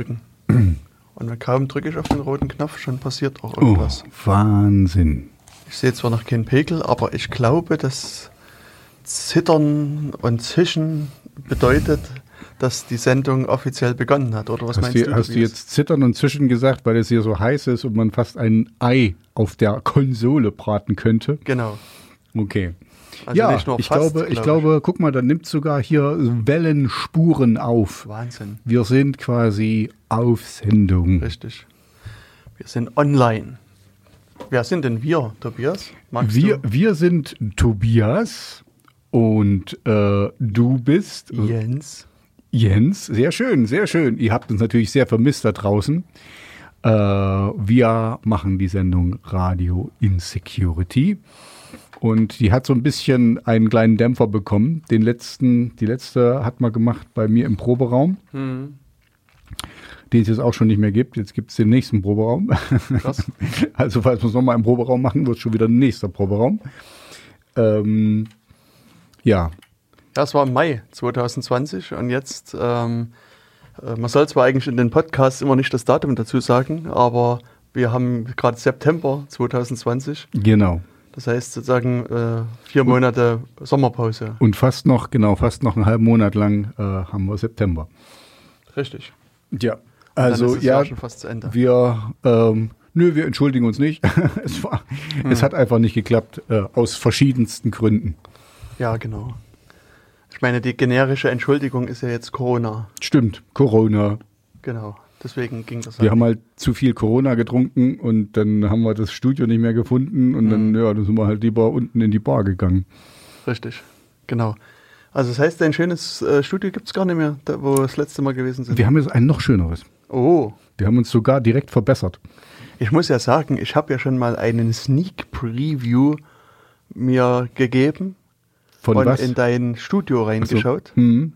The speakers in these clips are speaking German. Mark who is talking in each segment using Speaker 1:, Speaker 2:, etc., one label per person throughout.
Speaker 1: drücken. Und kaum drücke ich auf den roten Knopf, schon passiert auch irgendwas.
Speaker 2: Oh, Wahnsinn.
Speaker 1: Ich sehe zwar noch keinen Pegel, aber ich glaube, das Zittern und Zischen bedeutet, dass die Sendung offiziell begonnen hat. Oder was
Speaker 2: Hast,
Speaker 1: meinst
Speaker 2: du,
Speaker 1: du?
Speaker 2: hast du jetzt zittern und zischen gesagt, weil es hier so heiß ist und man fast ein Ei auf der Konsole braten könnte?
Speaker 1: Genau.
Speaker 2: Okay.
Speaker 1: Also
Speaker 2: ja,
Speaker 1: nicht nur
Speaker 2: ich
Speaker 1: fast,
Speaker 2: glaube, ich
Speaker 1: glaub
Speaker 2: glaube, guck mal, da nimmt sogar hier Wellenspuren auf.
Speaker 1: Wahnsinn.
Speaker 2: Wir sind quasi auf Sendung.
Speaker 1: Richtig. Wir sind online. Wer sind denn wir, Tobias? Magst
Speaker 2: Wir,
Speaker 1: du?
Speaker 2: wir sind Tobias und äh, du bist
Speaker 1: Jens.
Speaker 2: Jens. Sehr schön, sehr schön. Ihr habt uns natürlich sehr vermisst da draußen. Äh, wir machen die Sendung Radio Insecurity. Und die hat so ein bisschen einen kleinen Dämpfer bekommen. Den letzten, die letzte hat man gemacht bei mir im Proberaum,
Speaker 1: Hm.
Speaker 2: den es jetzt auch schon nicht mehr gibt. Jetzt gibt es den nächsten Proberaum.
Speaker 1: Krass.
Speaker 2: Also falls wir es nochmal im Proberaum machen, wird es schon wieder ein nächster Proberaum. Ähm, ja,
Speaker 1: Das war im Mai 2020 und jetzt, ähm, äh, man soll zwar eigentlich in den Podcasts immer nicht das Datum dazu sagen, aber wir haben gerade September 2020.
Speaker 2: genau.
Speaker 1: Das heißt sozusagen äh, vier Monate Sommerpause.
Speaker 2: Und fast noch, genau, fast noch einen halben Monat lang äh, haben wir September.
Speaker 1: Richtig.
Speaker 2: Ja.
Speaker 1: Und
Speaker 2: Also ja,
Speaker 1: Jahr schon fast zu Ende.
Speaker 2: wir, ähm, nö, wir entschuldigen uns nicht. es, war,
Speaker 1: Hm.
Speaker 2: es hat einfach nicht geklappt, äh, aus verschiedensten Gründen.
Speaker 1: Ja, genau. Ich meine, die generische Entschuldigung ist ja jetzt Corona.
Speaker 2: Stimmt, Corona.
Speaker 1: Genau. Deswegen ging das
Speaker 2: Wir
Speaker 1: halt
Speaker 2: haben halt zu viel Corona getrunken und dann haben wir das Studio nicht mehr gefunden und dann,
Speaker 1: Mhm.
Speaker 2: ja, dann sind wir halt lieber unten in die Bar gegangen.
Speaker 1: Richtig. Genau. Also das heißt, ein schönes äh, Studio gibt es gar nicht mehr, da, wo wir das letzte Mal gewesen sind.
Speaker 2: Wir haben jetzt ein noch schöneres.
Speaker 1: oh,
Speaker 2: Wir haben uns sogar direkt verbessert.
Speaker 1: ich muss ja sagen, ich habe ja schon mal einen Sneak Preview mir gegeben
Speaker 2: Von
Speaker 1: und
Speaker 2: was?
Speaker 1: in dein Studio reingeschaut.
Speaker 2: Hm.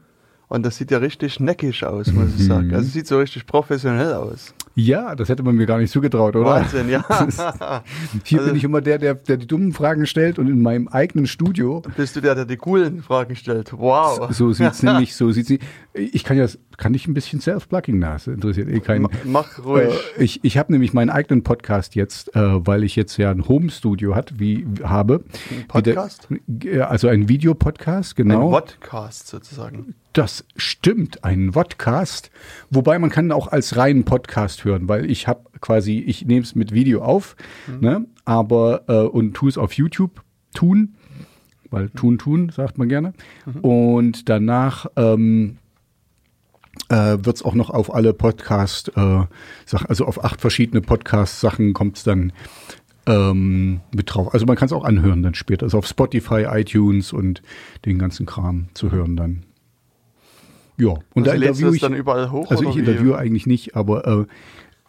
Speaker 1: Und das sieht ja richtig neckig aus, muss ich
Speaker 2: Mhm.
Speaker 1: sagen. Also sieht so richtig professionell aus.
Speaker 2: Ja, das hätte man mir gar nicht zugetraut, oder?
Speaker 1: Wahnsinn, ja.
Speaker 2: Hier
Speaker 1: Also-
Speaker 2: bin ich immer der, der, der die dummen Fragen stellt und in meinem eigenen Studio.
Speaker 1: Bist du der, der die coolen Fragen stellt? Wow.
Speaker 2: So sieht's nämlich, so sieht's nicht. Ich kann ja, kann ich ein bisschen Self-Plugging nach, das interessiert eh keinen.
Speaker 1: Ma- Mach ruhig.
Speaker 2: Äh, ich ich habe nämlich meinen eigenen Podcast jetzt, äh, weil ich jetzt ja ein Home-Studio hat, wie habe.
Speaker 1: Ein Podcast?
Speaker 2: Der- Also ein Videopodcast, genau.
Speaker 1: Ein Podcast sozusagen.
Speaker 2: Das stimmt, ein Vodcast. Wobei man kann auch als reinen Podcast hören, weil ich habe quasi, ich nehme es mit Video auf, ne, aber äh, und tue es auf YouTube tun, weil tun, tun, sagt man gerne. Und danach ähm, äh, wird es auch noch auf alle Podcast, äh, also auf acht verschiedene Podcast-Sachen kommt es dann ähm, mit drauf. Also man kann es auch anhören dann später. Also auf Spotify, iTunes und den ganzen Kram zu hören dann. Ja, und
Speaker 1: Also
Speaker 2: da interview ich,
Speaker 1: dann überall hoch?
Speaker 2: also ich interviewe eigentlich nicht, aber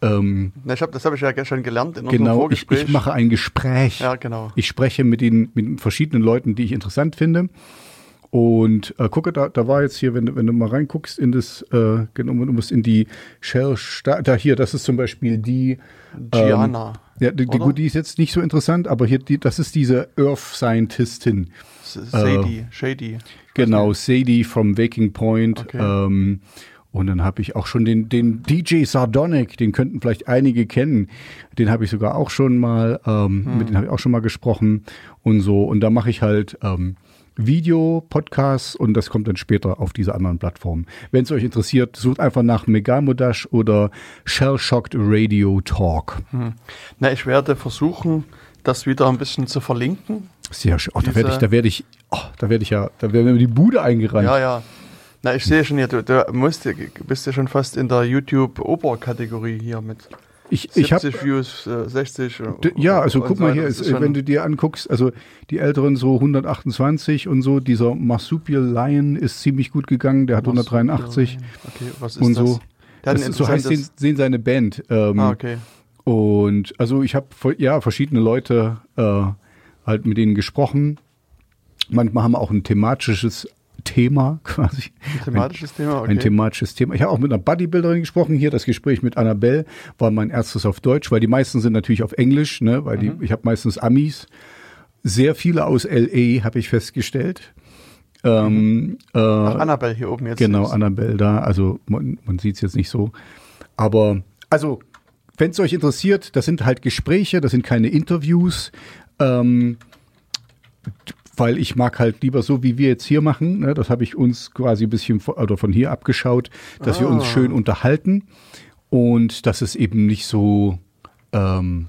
Speaker 2: äh, ähm,
Speaker 1: Na, ich hab, das habe ich ja gestern gelernt in
Speaker 2: genau, ich,
Speaker 1: Vorgespräch.
Speaker 2: ich mache ein Gespräch.
Speaker 1: Ja, genau.
Speaker 2: Ich spreche mit den mit verschiedenen Leuten, die ich interessant finde. Und äh, gucke, da, da war jetzt hier, wenn, du- wenn du mal reinguckst in das, äh, genau, du musst in die Shell, da hier, das ist zum Beispiel die,
Speaker 1: Gianna.
Speaker 2: ja, die, die, gut, die ist jetzt nicht so interessant, aber hier, die, das ist diese Earth Scientistin.
Speaker 1: S- Sadie. Shady.
Speaker 2: Genau, Sadie from Waking Point.
Speaker 1: Okay.
Speaker 2: Ähm, und dann habe ich auch schon den, den DJ Sardonic, den könnten vielleicht einige kennen. Den habe ich sogar auch schon mal, ähm,
Speaker 1: Hm.
Speaker 2: mit dem habe ich auch schon mal gesprochen und so. Und da mache ich halt ähm, Video, Podcasts und das kommt dann später auf diese anderen Plattformen. Wenn es euch interessiert, sucht einfach nach Megamodash oder Shell Shocked Radio Talk.
Speaker 1: Hm. Na, ich werde versuchen, das wieder ein bisschen zu verlinken.
Speaker 2: Sehr schön. Oh, da werde ich, da werde ich, oh, da werde ich ja, da werden mir die Bude eingerannt.
Speaker 1: Ja, ja. Na, ich sehe schon hier, du, du musst, bist ja schon fast in der YouTube-Oberkategorie hier mit
Speaker 2: ich, ich habe
Speaker 1: 70 Views, äh, 60.
Speaker 2: D- Ja, also guck mal hier, ist, wenn du dir anguckst, also die Älteren so 128 und so, dieser Marsupial Lion ist ziemlich gut gegangen, der hat 183
Speaker 1: Okay, was ist
Speaker 2: und
Speaker 1: das?
Speaker 2: so.
Speaker 1: Der
Speaker 2: Das ist, so heißt sehen seine Band. Ähm,
Speaker 1: Ah, okay.
Speaker 2: Und also ich habe ja verschiedene Leute äh, halt mit denen gesprochen. Manchmal haben wir auch ein thematisches Thema quasi.
Speaker 1: Ein thematisches Thema, okay.
Speaker 2: Ein thematisches Thema. Ich habe auch mit einer Bodybuilderin gesprochen. Hier das Gespräch mit Annabelle war mein erstes auf Deutsch, weil die meisten sind natürlich auf Englisch, ne? weil die,
Speaker 1: Mhm.
Speaker 2: ich habe meistens Amis. Sehr viele aus LA habe ich festgestellt. Ähm, äh,
Speaker 1: Ach, Annabelle hier oben jetzt.
Speaker 2: Genau, Annabelle da. Also man, man sieht es jetzt nicht so. Aber, also, wenn es euch interessiert, das sind halt Gespräche, das sind keine Interviews. Ähm, weil ich mag halt lieber so, wie wir jetzt hier machen. Ne? Das habe ich uns quasi ein bisschen von, oder von hier abgeschaut, dass wir uns
Speaker 1: Ah.
Speaker 2: schön unterhalten und dass es eben nicht so, ähm,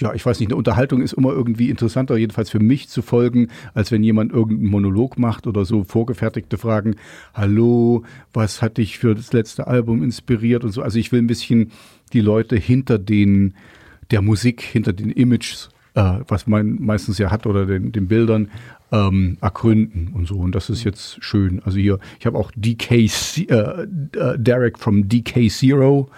Speaker 2: ja, ich weiß nicht, eine Unterhaltung ist immer irgendwie interessanter, jedenfalls für mich zu folgen, als wenn jemand irgendeinen Monolog macht oder so vorgefertigte Fragen. Hallo, was hat dich für das letzte Album inspiriert und so. Also ich will ein bisschen die Leute hinter den, der Musik, hinter den Images, äh, was man meistens ja hat oder den, den Bildern, ähm, ergründen und so. Und das ist jetzt schön. Also hier, ich habe auch DK, äh, äh, Derek from DK Zero.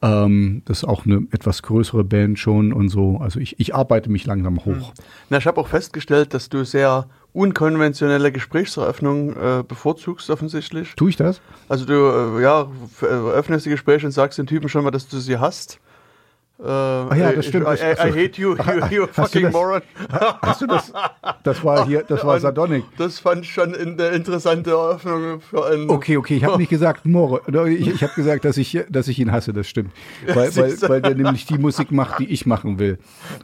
Speaker 2: Ähm, das ist auch eine etwas größere Band schon und so. Also ich, ich arbeite mich langsam hoch.
Speaker 1: Na, ich habe auch festgestellt, dass du sehr unkonventionelle Gesprächseröffnungen äh, bevorzugst, offensichtlich.
Speaker 2: Tue ich das?
Speaker 1: Also du, äh, ja, äh, öffnest die Gespräche und sagst den Typen schon mal, dass du sie hast. Äh, Ach
Speaker 2: ja, das stimmt.
Speaker 1: I, I,
Speaker 2: Ach so.
Speaker 1: I hate you, you, you
Speaker 2: Hast du
Speaker 1: fucking
Speaker 2: das-
Speaker 1: moron.
Speaker 2: Hast du das? Das war hier, das war Sardonic.
Speaker 1: Das fand ich schon eine interessante Eröffnung für einen.
Speaker 2: Okay, okay, ich habe nicht gesagt More. Oder Ich, ich habe gesagt, dass ich, dass ich ihn hasse, das stimmt. Weil, weil, weil der nämlich die Musik macht, die ich machen will.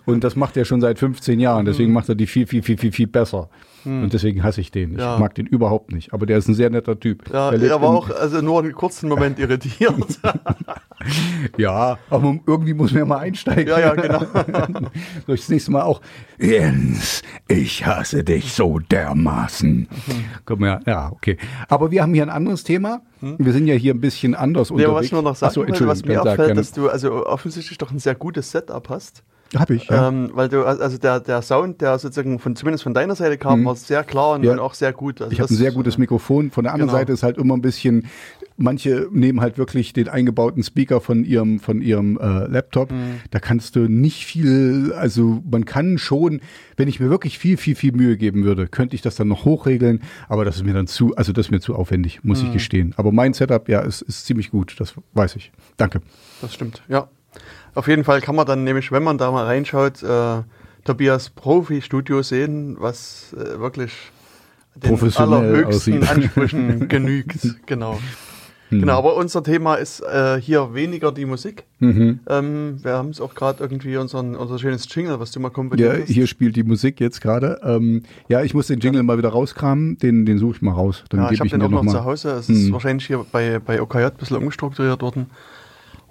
Speaker 2: Und das macht er schon seit 15 Jahren. Deswegen macht er die viel, viel, viel, viel, viel besser. Und deswegen hasse ich den. Ich
Speaker 1: Ja.
Speaker 2: mag den überhaupt nicht. Aber der ist ein sehr netter Typ.
Speaker 1: Ja, er war auch also nur einen kurzen Moment irritiert.
Speaker 2: Ja, aber irgendwie muss man ja mal einsteigen.
Speaker 1: Ja, ja, genau.
Speaker 2: Das nächste Mal auch, Jens, ich hasse dich so dermaßen. Komm ja, ja, okay. Aber wir haben hier ein anderes Thema. Wir sind ja hier ein bisschen anders
Speaker 1: Hm? Ja, aber
Speaker 2: unterwegs.
Speaker 1: was ich nur noch sagen
Speaker 2: so,
Speaker 1: wollte, was mir auffällt, dass du also offensichtlich doch ein sehr gutes Setup hast.
Speaker 2: Hab ich, ja.
Speaker 1: Ähm, weil du, also der, der Sound, der sozusagen von, zumindest von deiner Seite kam, war sehr klar und,
Speaker 2: Mhm. Ja.
Speaker 1: und auch sehr gut. Also
Speaker 2: Ich habe ein sehr gutes Mikrofon. Von der anderen
Speaker 1: Genau.
Speaker 2: Seite ist halt immer ein bisschen, manche nehmen halt wirklich den eingebauten Speaker von ihrem, von ihrem äh, Laptop.
Speaker 1: Mhm.
Speaker 2: Da kannst du nicht viel, also man kann schon, wenn ich mir wirklich viel, viel, viel Mühe geben würde, könnte ich das dann noch hochregeln. Aber das ist mir dann zu, also das ist mir zu aufwendig, muss
Speaker 1: Mhm.
Speaker 2: ich gestehen. Aber mein Setup, ja, ist, ist ziemlich gut. Das weiß ich. Danke.
Speaker 1: Das stimmt, ja. Auf jeden Fall kann man dann nämlich, wenn man da mal reinschaut, äh, Tobias Profi-Studio sehen, was äh, wirklich den allerhöchsten
Speaker 2: aussieht.
Speaker 1: Ansprüchen genügt. Genau.
Speaker 2: Hm.
Speaker 1: Genau, aber unser Thema ist äh, hier weniger die Musik.
Speaker 2: Mhm.
Speaker 1: Ähm, wir haben es auch gerade irgendwie unseren, unser schönes Jingle, was du mal
Speaker 2: Ja,
Speaker 1: komponiert hast.
Speaker 2: hier spielt die Musik jetzt gerade. Ähm, ja, ich muss den Jingle mal wieder rauskramen. Den, den suche ich mal raus. Dann
Speaker 1: Ja, ich habe den auch noch
Speaker 2: nochmal.
Speaker 1: zu Hause. Es ist
Speaker 2: Hm.
Speaker 1: wahrscheinlich hier bei, bei OKJ ein bisschen umgestrukturiert worden.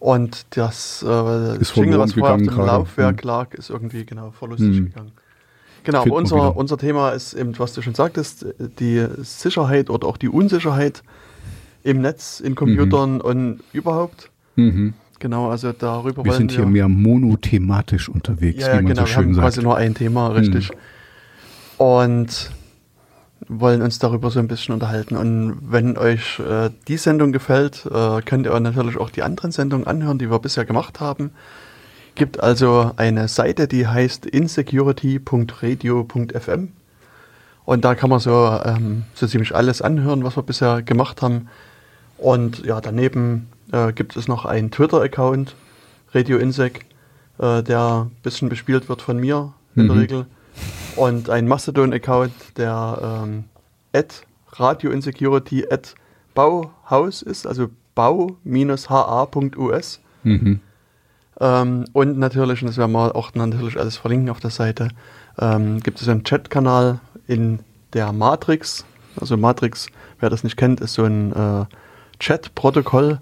Speaker 1: Und das äh,
Speaker 2: Ist
Speaker 1: Jingle, was vorher auf dem
Speaker 2: gerade.
Speaker 1: Laufwerk
Speaker 2: Hm.
Speaker 1: lag, ist irgendwie genau verlustig
Speaker 2: Hm.
Speaker 1: gegangen. Genau,
Speaker 2: wieder.
Speaker 1: unser, unser Thema ist eben, was du schon sagtest, die Sicherheit oder auch die Unsicherheit im Netz, in Computern und überhaupt.
Speaker 2: Mhm.
Speaker 1: Genau, also darüber
Speaker 2: Wir sind hier mehr monothematisch unterwegs,
Speaker 1: ja, ja,
Speaker 2: wie man
Speaker 1: genau,
Speaker 2: so
Speaker 1: wir haben
Speaker 2: schön
Speaker 1: quasi
Speaker 2: sagt.
Speaker 1: nur ein Thema, richtig. Und wollen uns darüber so ein bisschen unterhalten. Und wenn euch äh, die Sendung gefällt, äh, könnt ihr natürlich auch die anderen Sendungen anhören, die wir bisher gemacht haben. Gibt also eine Seite, die heißt insecurity.radio.fm. Und da kann man so, ähm, so ziemlich alles anhören, was wir bisher gemacht haben. Und ja, daneben äh, gibt es noch einen Twitter-Account, Radio Insec, äh, der ein bisschen bespielt wird von mir in der
Speaker 2: Mhm.
Speaker 1: Regel. Und ein Mastodon-Account, der ähm, at Radio Insecurity at Bauhaus ist, also bau-ha.us.
Speaker 2: Mhm.
Speaker 1: Ähm, und natürlich, und das werden wir auch natürlich alles verlinken auf der Seite, ähm, gibt es einen Chatkanal in der Matrix. Also Matrix, wer das nicht kennt, ist so ein äh, Chat-Protokoll,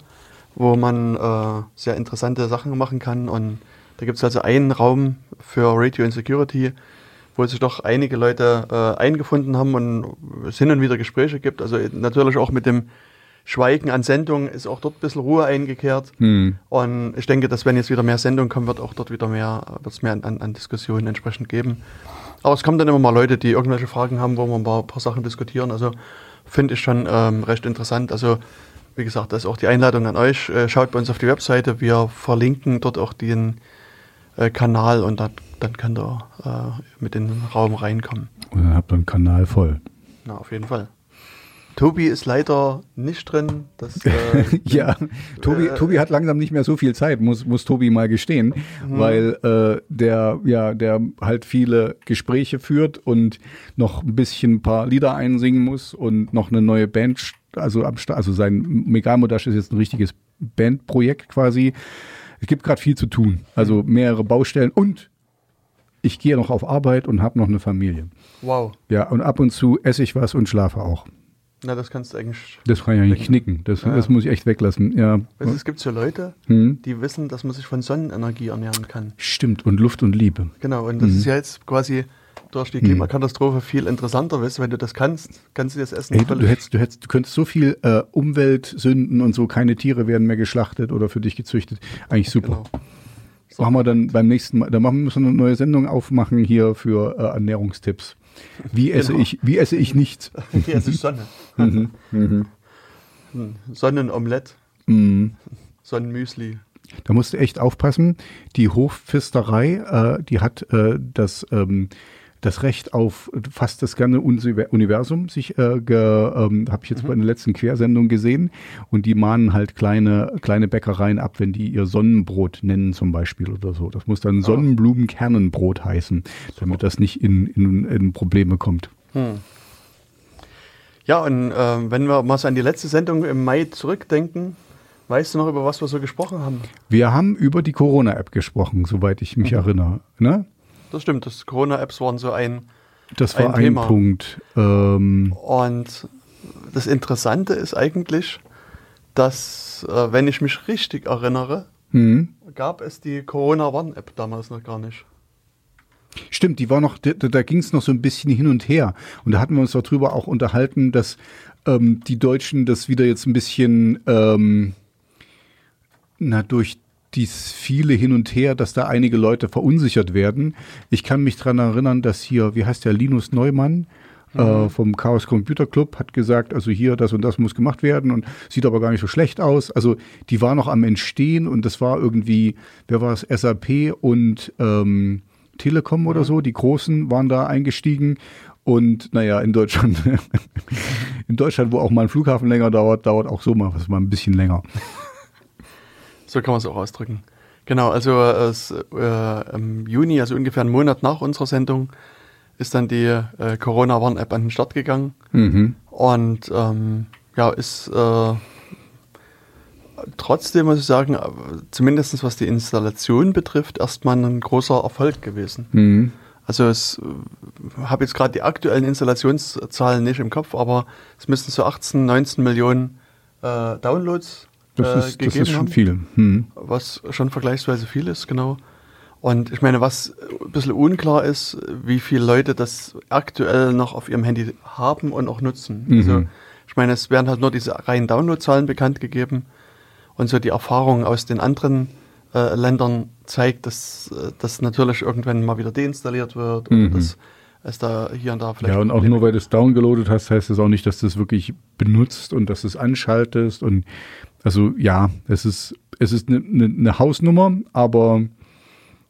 Speaker 1: wo man äh, sehr interessante Sachen machen kann. Und da gibt es also einen Raum für Radio Insecurity, wo sich doch einige Leute äh, eingefunden haben und es hin und wieder Gespräche gibt. Also natürlich auch mit dem Schweigen an Sendungen ist auch dort ein bisschen Ruhe eingekehrt.
Speaker 2: Hm.
Speaker 1: Und ich denke, dass wenn jetzt wieder mehr Sendungen kommen, wird auch dort wieder mehr, wird es mehr an, an, an Diskussionen entsprechend geben. Aber es kommen dann immer mal Leute, die irgendwelche Fragen haben, wo wir ein paar, paar Sachen diskutieren. Also finde ich schon ähm, recht interessant. Also wie gesagt, das ist auch die Einladung an euch. Äh, schaut bei uns auf die Webseite. Wir verlinken dort auch den äh, Kanal und dann, dann könnt ihr äh, mit in den Raum reinkommen.
Speaker 2: Und dann habt ihr einen Kanal voll.
Speaker 1: Na, auf jeden Fall. Tobi ist leider nicht drin. Das, äh,
Speaker 2: Ja, Tobi,
Speaker 1: Äh,
Speaker 2: Tobi hat langsam nicht mehr so viel Zeit, muss, muss Tobi mal gestehen,
Speaker 1: Mhm.
Speaker 2: weil äh, der, ja, der halt viele Gespräche führt und noch ein bisschen ein paar Lieder einsingen muss und noch eine neue Band, also am also sein Megalmodash ist jetzt ein richtiges Bandprojekt quasi. Es gibt gerade viel zu tun. Also mehrere Baustellen und ich gehe noch auf Arbeit und habe noch eine Familie.
Speaker 1: Wow.
Speaker 2: Ja, und ab und zu esse ich was und schlafe auch.
Speaker 1: Na, das kannst du eigentlich.
Speaker 2: Das kann ich ja nicht knicken. Das,
Speaker 1: Ja.
Speaker 2: das muss ich echt weglassen. Ja.
Speaker 1: Du, es gibt so Leute,
Speaker 2: Hm.
Speaker 1: die wissen, dass man sich von Sonnenenergie ernähren kann.
Speaker 2: Stimmt. Und Luft und Liebe.
Speaker 1: Genau, und das
Speaker 2: Mhm.
Speaker 1: ist ja jetzt quasi durch die Klimakatastrophe viel interessanter. Du, wenn du das kannst, kannst du das Essen
Speaker 2: Ey, du, hättest, du, hättest, du könntest so viel äh, Umweltsünden und so, keine Tiere werden mehr geschlachtet oder für dich gezüchtet. Eigentlich super.
Speaker 1: Genau.
Speaker 2: Machen wir dann beim nächsten Mal, dann machen, müssen wir eine neue Sendung aufmachen hier für äh, Ernährungstipps. Wie esse
Speaker 1: Genau.
Speaker 2: ich, wie esse ich nichts?
Speaker 1: Hier ist die Sonne.
Speaker 2: Mhm.
Speaker 1: Hm, Sonnenomelett,
Speaker 2: Mhm.
Speaker 1: Sonnenmüsli.
Speaker 2: Da musst du echt aufpassen. Die Hofpfisterei, äh, die hat äh, das, ähm, das Recht auf fast das ganze Universum sich, äh, ähm, habe ich jetzt bei der letzten Quersendung gesehen. Und die mahnen halt kleine, kleine Bäckereien ab, wenn die ihr Sonnenbrot nennen zum Beispiel oder so. Das muss dann Sonnenblumenkernenbrot heißen, damit das nicht in, in, in Probleme kommt.
Speaker 1: Ja, und ähm, wenn wir mal so an die letzte Sendung im Mai zurückdenken, weißt du noch, über was wir so gesprochen haben?
Speaker 2: Wir haben über die Corona-App gesprochen, soweit ich mich erinnere. Ne?
Speaker 1: Das stimmt, das Corona-Apps waren so ein.
Speaker 2: Das war
Speaker 1: Ein
Speaker 2: ein. Punkt. Ähm,
Speaker 1: Und das Interessante ist eigentlich, dass, äh, wenn ich mich richtig erinnere,
Speaker 2: hm.
Speaker 1: gab es die Corona-Warn-App damals noch gar nicht.
Speaker 2: Stimmt, die war noch, da, da ging es noch so ein bisschen hin und her. Und da hatten wir uns darüber auch unterhalten, dass ähm, die Deutschen das wieder jetzt ein bisschen, ähm, na, durch dies viele hin und her, dass da einige Leute verunsichert werden. Ich kann mich dran erinnern, dass hier, wie heißt der, Linus Neumann, äh, vom Chaos Computer Club hat gesagt, also hier das und das muss gemacht werden und sieht aber gar nicht so schlecht aus. Also die war noch am Entstehen und das war irgendwie, wer war es, SAP und ähm, Telekom oder so, die Großen waren da eingestiegen. Und naja, in Deutschland, in Deutschland, wo auch mal ein Flughafen länger dauert, dauert auch so mal was mal ein bisschen länger.
Speaker 1: So kann man es auch ausdrücken. Genau, also äh, im Juni, also ungefähr einen Monat nach unserer Sendung, ist dann die äh, Corona-Warn-App an den Start gegangen.
Speaker 2: Mhm.
Speaker 1: Und ähm, ja, ist äh, trotzdem, muss ich sagen, äh, zumindest was die Installation betrifft, erstmal ein großer Erfolg gewesen.
Speaker 2: Mhm.
Speaker 1: Also es äh, habe jetzt gerade die aktuellen Installationszahlen nicht im Kopf, aber es müssten so 18, 19 Millionen äh, Downloads
Speaker 2: Das,
Speaker 1: äh,
Speaker 2: ist, das
Speaker 1: gegeben
Speaker 2: ist schon
Speaker 1: haben
Speaker 2: viel. Mhm.
Speaker 1: was schon vergleichsweise viel ist, genau. Und ich meine, was ein bisschen unklar ist, wie viele Leute das aktuell noch auf ihrem Handy haben und auch nutzen.
Speaker 2: Mhm.
Speaker 1: Also ich meine, es werden halt nur diese reinen Downloadzahlen bekannt gegeben und so die Erfahrung aus den anderen äh, Ländern zeigt, dass äh, das natürlich irgendwann mal wieder deinstalliert wird oder
Speaker 2: Mhm.
Speaker 1: dass es da hier und da vielleicht
Speaker 2: Ja, und auch nur weil du es downgeloadet hast, heißt das auch nicht, dass du es wirklich benutzt und dass du es anschaltest. Und also ja, es ist, es ist eine, eine, eine Hausnummer, aber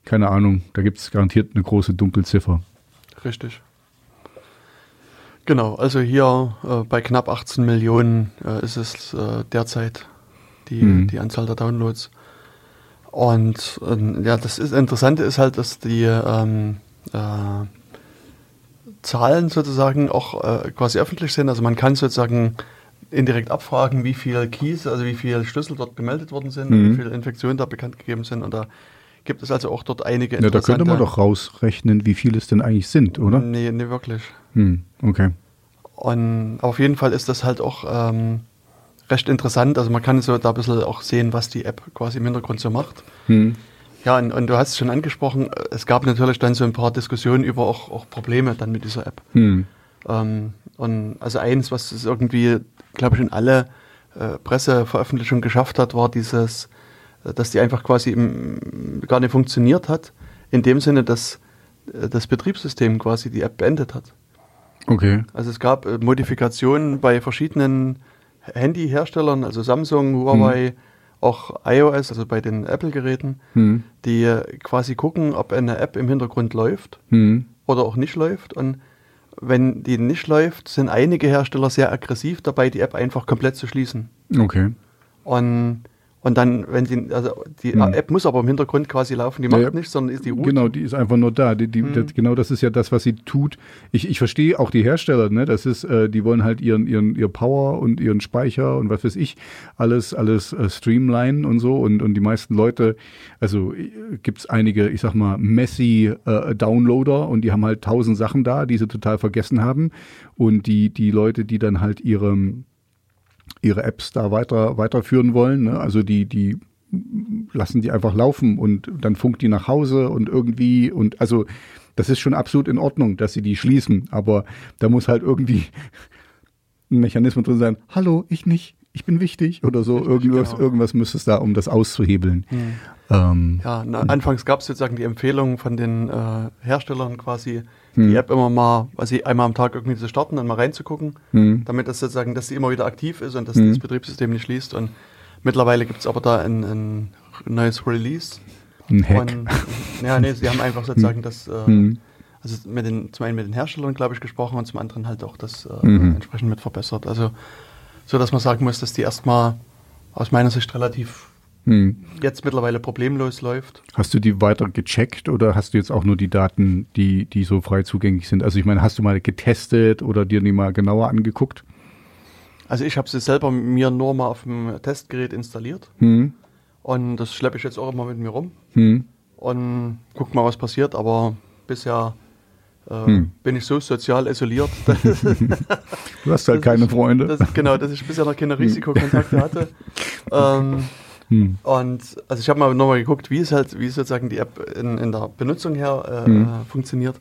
Speaker 2: keine Ahnung, da gibt es garantiert eine große Dunkelziffer.
Speaker 1: Richtig. Genau, also hier äh, bei knapp 18 Millionen äh, ist es äh, derzeit die,
Speaker 2: Mhm.
Speaker 1: die Anzahl der Downloads. Und ähm, ja, das ist, Interessante ist halt, dass die ähm, äh, Zahlen sozusagen auch äh, quasi öffentlich sind. Also man kann sozusagen indirekt abfragen, wie viel Keys, also wie viele Schlüssel dort gemeldet worden sind,
Speaker 2: Mhm.
Speaker 1: wie viele Infektionen da bekannt gegeben sind. Und da gibt es also auch dort einige
Speaker 2: Ja, da könnte man doch rausrechnen, wie viele es denn eigentlich sind, oder?
Speaker 1: Nee, nee, wirklich.
Speaker 2: Hm, okay.
Speaker 1: Und auf jeden Fall ist das halt auch ähm, recht interessant. Also man kann so da ein bisschen auch sehen, was die App quasi im Hintergrund so macht.
Speaker 2: Hm.
Speaker 1: Ja, und, und du hast es schon angesprochen, äh, es gab natürlich dann so ein paar Diskussionen über auch, auch Probleme dann mit dieser App.
Speaker 2: Hm.
Speaker 1: Ähm, und also eins, was es irgendwie, glaube ich, in alle äh, Presseveröffentlichungen geschafft hat, war dieses, äh, dass die einfach quasi im, gar nicht funktioniert hat, in dem Sinne, dass äh, das Betriebssystem quasi die App beendet hat.
Speaker 2: Okay.
Speaker 1: Also es gab äh, Modifikationen bei verschiedenen Handyherstellern, also Samsung, Huawei, auch iOS, also bei den Apple-Geräten,
Speaker 2: Hm.
Speaker 1: die quasi gucken, ob eine App im Hintergrund läuft
Speaker 2: Hm.
Speaker 1: oder auch nicht läuft. Und wenn die nicht läuft, sind einige Hersteller sehr aggressiv dabei, die App einfach komplett zu schließen.
Speaker 2: Okay.
Speaker 1: Und, Und dann, wenn sie, also die
Speaker 2: Hm.
Speaker 1: App muss aber im Hintergrund quasi laufen, die macht
Speaker 2: Ja,
Speaker 1: nichts, sondern ist die Root.
Speaker 2: Genau, die ist einfach nur da. Die, die,
Speaker 1: Mhm.
Speaker 2: das, genau das ist ja das, was sie tut. Ich, ich verstehe auch die Hersteller, ne? Das ist, äh, die wollen halt ihren, ihren, ihr Power und ihren Speicher und was weiß ich, alles, alles äh, streamlinen und so. Und, und die meisten Leute, also äh, gibt's einige, ich sag mal, messy äh, Downloader und die haben halt tausend Sachen da, die sie total vergessen haben. Und die, die Leute, die dann halt ihre, ihre Apps da weiter, weiterführen wollen, ne? also die, die lassen die einfach laufen und dann funkt die nach Hause und irgendwie und also das ist schon absolut in Ordnung, dass sie die schließen, aber da muss halt irgendwie ein Mechanismus drin sein. Hallo, ich nicht, ich bin wichtig oder so. Irgendwas,
Speaker 1: genau.
Speaker 2: irgendwas müsste es da, um das auszuhebeln. Ähm,
Speaker 1: Ja, na, anfangs gab es sozusagen die Empfehlung von den äh, Herstellern quasi,
Speaker 2: Hm.
Speaker 1: die App immer mal, also einmal am Tag irgendwie zu starten und mal reinzugucken,
Speaker 2: Hm.
Speaker 1: damit das sozusagen, dass sie immer wieder aktiv ist und dass
Speaker 2: Hm.
Speaker 1: das Betriebssystem nicht schließt. Und mittlerweile gibt es aber da ein, ein neues Release.
Speaker 2: ein Hack.
Speaker 1: Und, ja, nee, sie haben einfach sozusagen das, äh,
Speaker 2: Hm.
Speaker 1: also mit den, zum einen mit den Herstellern, glaube ich, gesprochen und zum anderen halt auch das äh,
Speaker 2: Mhm.
Speaker 1: entsprechend mit verbessert. Also so, dass man sagen muss, dass die erstmal aus meiner Sicht relativ
Speaker 2: Hm.
Speaker 1: jetzt mittlerweile problemlos läuft.
Speaker 2: Hast du die weiter gecheckt oder hast du jetzt auch nur die Daten, die, die so frei zugänglich sind? Also ich meine, hast du mal getestet oder dir die mal genauer angeguckt?
Speaker 1: Also ich habe sie selber mir nur mal auf dem Testgerät installiert
Speaker 2: Hm.
Speaker 1: und das schleppe ich jetzt auch immer mit mir rum
Speaker 2: Hm.
Speaker 1: und guck mal, was passiert. Aber bisher äh,
Speaker 2: Hm.
Speaker 1: bin ich so sozial isoliert.
Speaker 2: Du hast halt keine Freunde.
Speaker 1: Das, genau, dass ich bisher noch keine Risikokontakte hatte. Ähm,
Speaker 2: Hm.
Speaker 1: und also ich habe mal nochmal geguckt, wie es halt, wie sozusagen die App in, in der Benutzung her äh,
Speaker 2: Hm.
Speaker 1: funktioniert.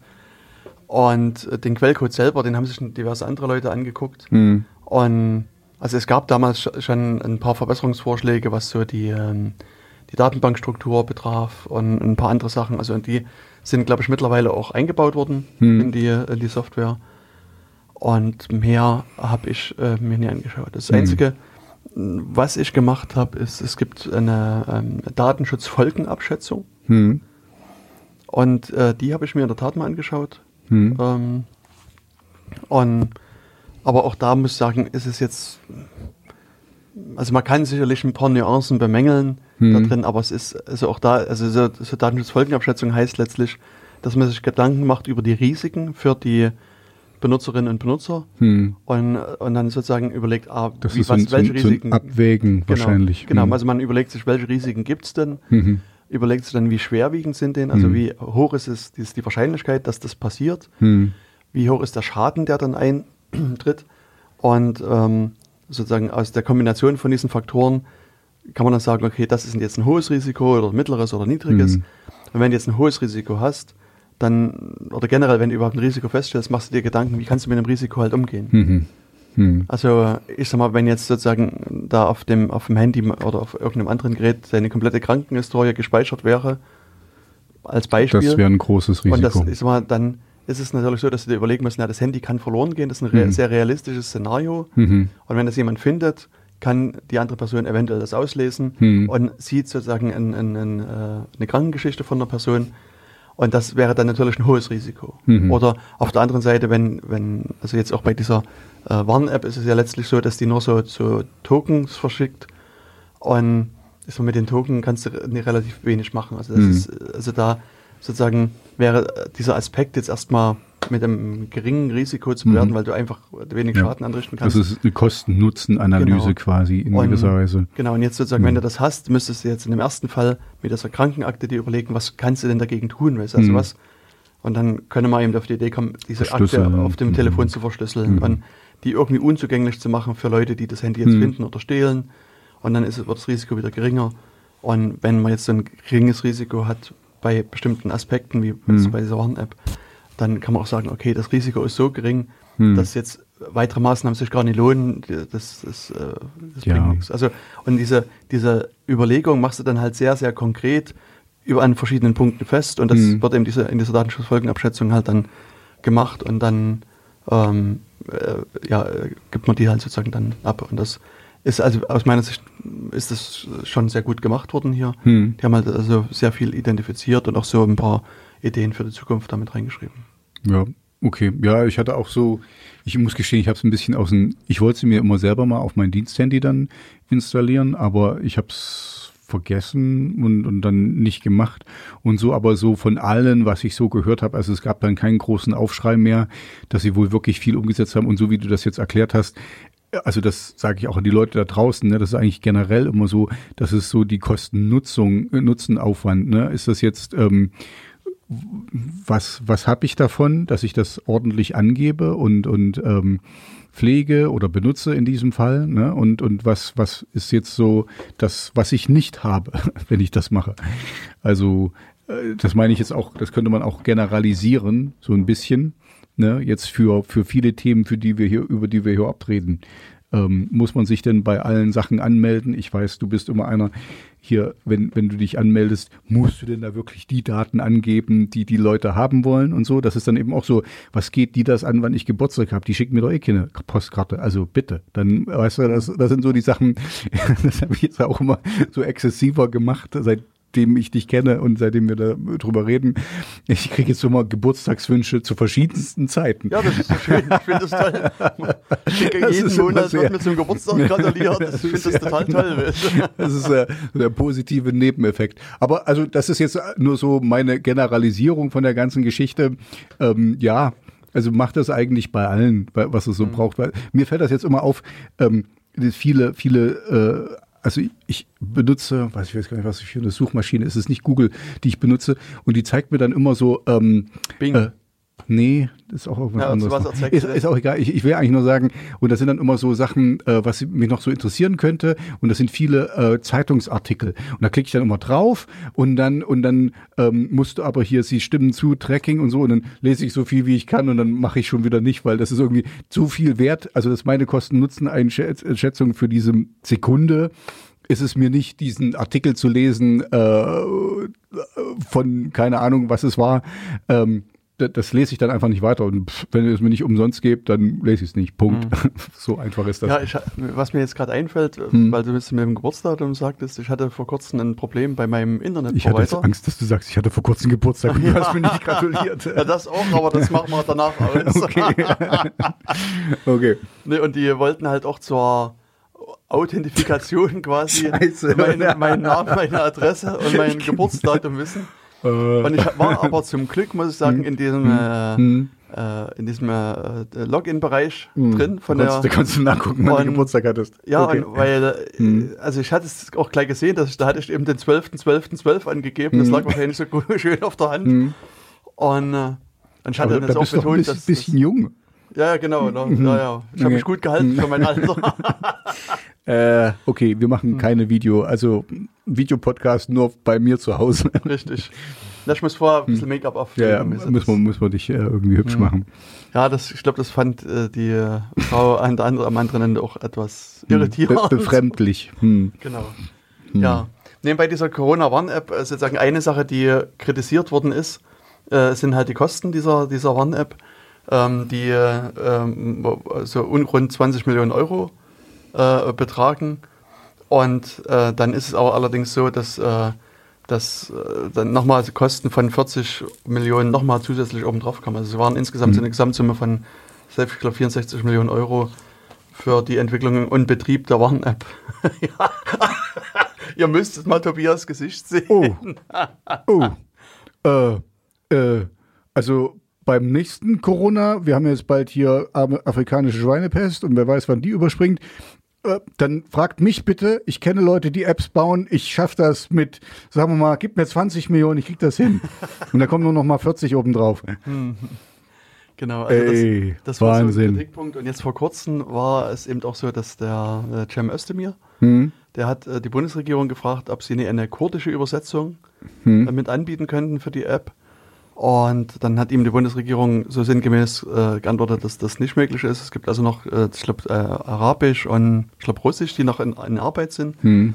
Speaker 1: Und äh, den Quellcode selber, den haben sich diverse andere Leute angeguckt.
Speaker 2: Hm.
Speaker 1: Und also es gab damals sch- schon ein paar Verbesserungsvorschläge, was so die, ähm, die Datenbankstruktur betraf und ein paar andere Sachen. Also und die sind, glaube ich, mittlerweile auch eingebaut worden
Speaker 2: Hm.
Speaker 1: in, die, in die Software. Und mehr habe ich äh, mir nie angeschaut. Das
Speaker 2: Hm.
Speaker 1: Einzige, was ich gemacht habe, ist, es gibt eine ähm, Datenschutzfolgenabschätzung.
Speaker 2: Hm.
Speaker 1: Und äh, die habe ich mir in der Tat mal angeschaut.
Speaker 2: Hm.
Speaker 1: Ähm, und, aber auch da muss ich sagen, ist es jetzt, also man kann sicherlich ein paar Nuancen bemängeln
Speaker 2: Hm.
Speaker 1: da drin, aber es ist also auch da, also so, so Datenschutzfolgenabschätzung heißt letztlich, dass man sich Gedanken macht über die Risiken für die Benutzerinnen und Benutzer
Speaker 2: Hm.
Speaker 1: und, und dann sozusagen überlegt, ah,
Speaker 2: Das
Speaker 1: wie,
Speaker 2: ist
Speaker 1: was,
Speaker 2: so
Speaker 1: welche
Speaker 2: so
Speaker 1: Risiken.
Speaker 2: Abwägen
Speaker 1: genau,
Speaker 2: wahrscheinlich.
Speaker 1: Genau,
Speaker 2: Hm.
Speaker 1: also man überlegt sich, welche Risiken gibt es denn,
Speaker 2: Mhm.
Speaker 1: überlegt sich dann, wie schwerwiegend sind denn, also
Speaker 2: Hm.
Speaker 1: wie hoch ist es, ist die Wahrscheinlichkeit, dass das passiert
Speaker 2: Hm.
Speaker 1: wie hoch ist der Schaden, der dann eintritt. Und ähm, sozusagen aus der Kombination von diesen Faktoren kann man dann sagen, okay, das ist jetzt ein hohes Risiko oder mittleres oder niedriges.
Speaker 2: Mhm.
Speaker 1: Und wenn du jetzt ein hohes Risiko hast, dann, oder generell, wenn du überhaupt ein Risiko feststellst, machst du dir Gedanken, wie kannst du mit dem Risiko halt umgehen.
Speaker 2: Mhm. Hm.
Speaker 1: Also ich sag mal, wenn jetzt sozusagen da auf dem, auf dem Handy oder auf irgendeinem anderen Gerät deine komplette Krankenhistorie gespeichert wäre, als Beispiel.
Speaker 2: Das wäre ein großes
Speaker 1: Und das
Speaker 2: Risiko.
Speaker 1: ist mal, dann ist es natürlich so, dass du dir überlegen musst, na, das Handy kann verloren gehen, das ist ein
Speaker 2: Mhm.
Speaker 1: sehr realistisches Szenario.
Speaker 2: Mhm.
Speaker 1: Und wenn das jemand findet, kann die andere Person eventuell das auslesen
Speaker 2: Mhm.
Speaker 1: und sieht sozusagen ein, ein, ein, äh, eine Krankengeschichte von der Person. Und das wäre dann natürlich ein hohes Risiko.
Speaker 2: Mhm.
Speaker 1: Oder auf der anderen Seite, wenn, wenn, also jetzt auch bei dieser äh, Warn-App ist es ja letztlich so, dass die nur so, so Tokens verschickt. Und so mit den Token kannst du re- relativ wenig machen. Also, das
Speaker 2: Mhm.
Speaker 1: ist, also da sozusagen wäre dieser Aspekt jetzt erstmal mit einem geringen Risiko zu bewerten,
Speaker 2: Mhm.
Speaker 1: weil du einfach wenig
Speaker 2: Ja.
Speaker 1: Schaden anrichten kannst.
Speaker 2: Das ist eine Kosten-Nutzen-Analyse
Speaker 1: Genau.
Speaker 2: quasi in
Speaker 1: Und-
Speaker 2: gewisser Weise.
Speaker 1: Genau, und jetzt sozusagen,
Speaker 2: Mhm.
Speaker 1: wenn du das hast, müsstest du jetzt in dem ersten Fall mit dieser Krankenakte dir überlegen, was kannst du denn dagegen tun, weißt du, also
Speaker 2: Mhm.
Speaker 1: was, und dann könnte man eben auf die Idee kommen, diese Akte auf dem
Speaker 2: Mhm.
Speaker 1: Telefon zu verschlüsseln
Speaker 2: Mhm.
Speaker 1: und die irgendwie unzugänglich zu machen für Leute, die das Handy jetzt
Speaker 2: Mhm.
Speaker 1: finden oder stehlen, und dann ist, wird das Risiko wieder geringer. Und wenn man jetzt so ein geringes Risiko hat bei bestimmten Aspekten, wie
Speaker 2: Mhm.
Speaker 1: bei dieser Warn-App, dann kann man auch sagen, okay, das Risiko ist so gering,
Speaker 2: Mhm.
Speaker 1: dass jetzt weitere Maßnahmen sich gar nicht lohnen, das, das, äh, das
Speaker 2: Ja.
Speaker 1: bringt nichts. Also, und diese, diese Überlegung machst du dann halt sehr, sehr konkret über an verschiedenen Punkten fest und das
Speaker 2: Mhm.
Speaker 1: wird eben diese, in dieser Datenschutzfolgenabschätzung halt dann gemacht und dann ähm, äh, ja, gibt man die halt sozusagen dann ab. Und das ist also aus meiner Sicht ist das schon sehr gut gemacht worden hier.
Speaker 2: Hm.
Speaker 1: Die haben halt also sehr viel identifiziert und auch so ein paar Ideen für die Zukunft damit reingeschrieben.
Speaker 2: Ja. Okay, ja, ich hatte auch so, ich muss gestehen, ich habe es ein bisschen aus dem, ich wollte sie mir immer selber mal auf mein Diensthandy dann installieren, aber ich habe es vergessen und, und dann nicht gemacht. Und so, aber so von allen, was ich so gehört habe, also es gab dann keinen großen Aufschrei mehr, dass sie wohl wirklich viel umgesetzt haben. Und so wie du das jetzt erklärt hast, also das sage ich auch an die Leute da draußen, ne, das ist eigentlich generell immer so, dass es so die Kosten-Nutzung, Nutzenaufwand, ne, ist das jetzt ähm, was, was habe ich davon, dass ich das ordentlich angebe und, und ähm, pflege oder benutze in diesem Fall? Ne? Und, und was, was ist jetzt so das, was ich nicht habe, wenn ich das mache? Also, äh, das meine ich jetzt auch, das könnte man auch generalisieren, so ein bisschen. Ne? Jetzt für, für viele Themen, für die wir hier, über die wir hier abreden. Ähm, muss man sich denn bei allen Sachen anmelden? Ich weiß, du bist immer einer hier, wenn, wenn du dich anmeldest, musst du denn da wirklich die Daten angeben, die die Leute haben wollen und so? Das ist dann eben auch so, was geht die das an, wann ich Geburtstag habe? Die schicken mir doch eh keine Postkarte. Also bitte. Dann, weißt du, das, das sind so die Sachen, das habe ich jetzt auch immer so exzessiver gemacht, seit seitdem ich dich kenne und seitdem wir darüber reden. Ich kriege jetzt immer Geburtstagswünsche zu verschiedensten Zeiten.
Speaker 1: Ja, das ist so schön. Ich finde das toll. Ich schicke das jeden Monat wird mir zum Geburtstag gratuliert. ich finde das total toll.
Speaker 2: Das ist äh, der positive Nebeneffekt. Aber also das ist jetzt nur so meine Generalisierung von der ganzen Geschichte. Ähm, ja, also macht das eigentlich bei allen, was es so mhm. braucht. Weil mir fällt das jetzt immer auf, ähm, viele, viele äh, also ich benutze, weiß ich weiß gar nicht, was ich für eine Suchmaschine ist, es ist nicht Google, die ich benutze und die zeigt mir dann immer so ähm, Bing. Äh, Nee, das ist auch irgendwas ja, anderes. Ist, ist, auch egal. Ich, ich will eigentlich nur sagen, und das sind dann immer so Sachen, äh, was mich noch so interessieren könnte. Und das sind viele äh, Zeitungsartikel. Und da klicke ich dann immer drauf und dann, und dann ähm, musst du aber hier, sie stimmen zu, Tracking und so, und dann lese ich so viel, wie ich kann und dann mache ich schon wieder nicht, weil das ist irgendwie zu viel wert. Also das ist meine Kosten-Nutzen-Einschätzung für diese Sekunde ist es mir nicht, diesen Artikel zu lesen äh, von keine Ahnung, was es war. Ähm, das lese ich dann einfach nicht weiter. Und pff, wenn ihr es mir nicht umsonst gebt, dann lese ich es nicht. Punkt. Mhm. so einfach ist das.
Speaker 1: Ja, ich, was mir jetzt gerade einfällt, äh, hm. weil du mit dem Geburtsdatum sagtest, ich hatte vor kurzem ein Problem bei meinem Internet.
Speaker 2: Ich hatte jetzt Angst, dass du sagst, ich hatte vor kurzem Geburtstag und du hast mir nicht gratuliert.
Speaker 1: ja, das auch, aber das machen wir danach aus.
Speaker 2: okay. okay.
Speaker 1: Nee, und die wollten halt auch zur Authentifikation quasi meinen mein Namen, meine Adresse und mein Geburtsdatum wissen. Äh. Und ich war aber zum Glück, muss ich sagen, hm. in diesem, hm. äh, hm. äh, in diesem äh, Login-Bereich drin. Von
Speaker 2: da, kannst,
Speaker 1: der,
Speaker 2: da kannst du nachgucken, wann du Geburtstag hattest.
Speaker 1: Ja, okay. weil, äh, also ich hatte es auch gleich gesehen, dass ich, da hatte ich eben den 12.12.12 .12 angegeben. Das lag wahrscheinlich so gut, schön auf der Hand. Und, äh, und ich hatte
Speaker 2: aber
Speaker 1: dann jetzt
Speaker 2: auch betont, dass. Ein bisschen jung.
Speaker 1: Ja, genau. No, ja, ja. Ich habe mich gut gehalten für mein Alter.
Speaker 2: äh, okay, wir machen keine Video, also Videopodcast nur bei mir zu Hause.
Speaker 1: Richtig. ich muss vorher ein bisschen Make-up auf.
Speaker 2: Ja, ja muss, man, muss man dich äh, irgendwie hübsch mhm. machen.
Speaker 1: Ja, das, ich glaube, das fand äh, die äh, Frau an der andere, am anderen Ende auch etwas hm, irritierend.
Speaker 2: Be befremdlich. Hm.
Speaker 1: Genau. Hm. Ja. Nebenbei dieser Corona-Warn-App, äh, sozusagen eine Sache, die kritisiert worden ist, äh, sind halt die Kosten dieser, dieser Warn-App ähm, die ähm, so rund 20 Millionen Euro äh, betragen. Und äh, dann ist es aber allerdings so, dass, äh, dass äh, dann nochmal Kosten von 40 Millionen nochmal zusätzlich oben drauf kamen. Also es waren insgesamt mhm. so eine Gesamtsumme von, ich glaube, 64 Millionen Euro für die Entwicklung und Betrieb der Warn-App. ja. Ihr müsstet mal Tobias Gesicht sehen.
Speaker 2: Oh. oh. Äh, äh, also beim nächsten Corona, wir haben jetzt bald hier afrikanische Schweinepest und wer weiß, wann die überspringt, äh, dann fragt mich bitte, ich kenne Leute, die Apps bauen, ich schaffe das mit, sagen wir mal, gib mir 20 Millionen, ich krieg das hin. und da kommen nur noch mal 40 obendrauf.
Speaker 1: Genau, also Ey, das, das war so ein Kritikpunkt. Und jetzt vor kurzem war es eben auch so, dass der äh, Cem Özdemir, hm. der hat äh, die Bundesregierung gefragt, ob sie eine, eine kurdische Übersetzung hm. äh, mit anbieten könnten für die App. Und dann hat ihm die Bundesregierung so sinngemäß äh, geantwortet, dass das nicht möglich ist. Es gibt also noch, äh, ich glaube, äh, Arabisch und ich glaube Russisch, die noch in, in Arbeit sind. Hm.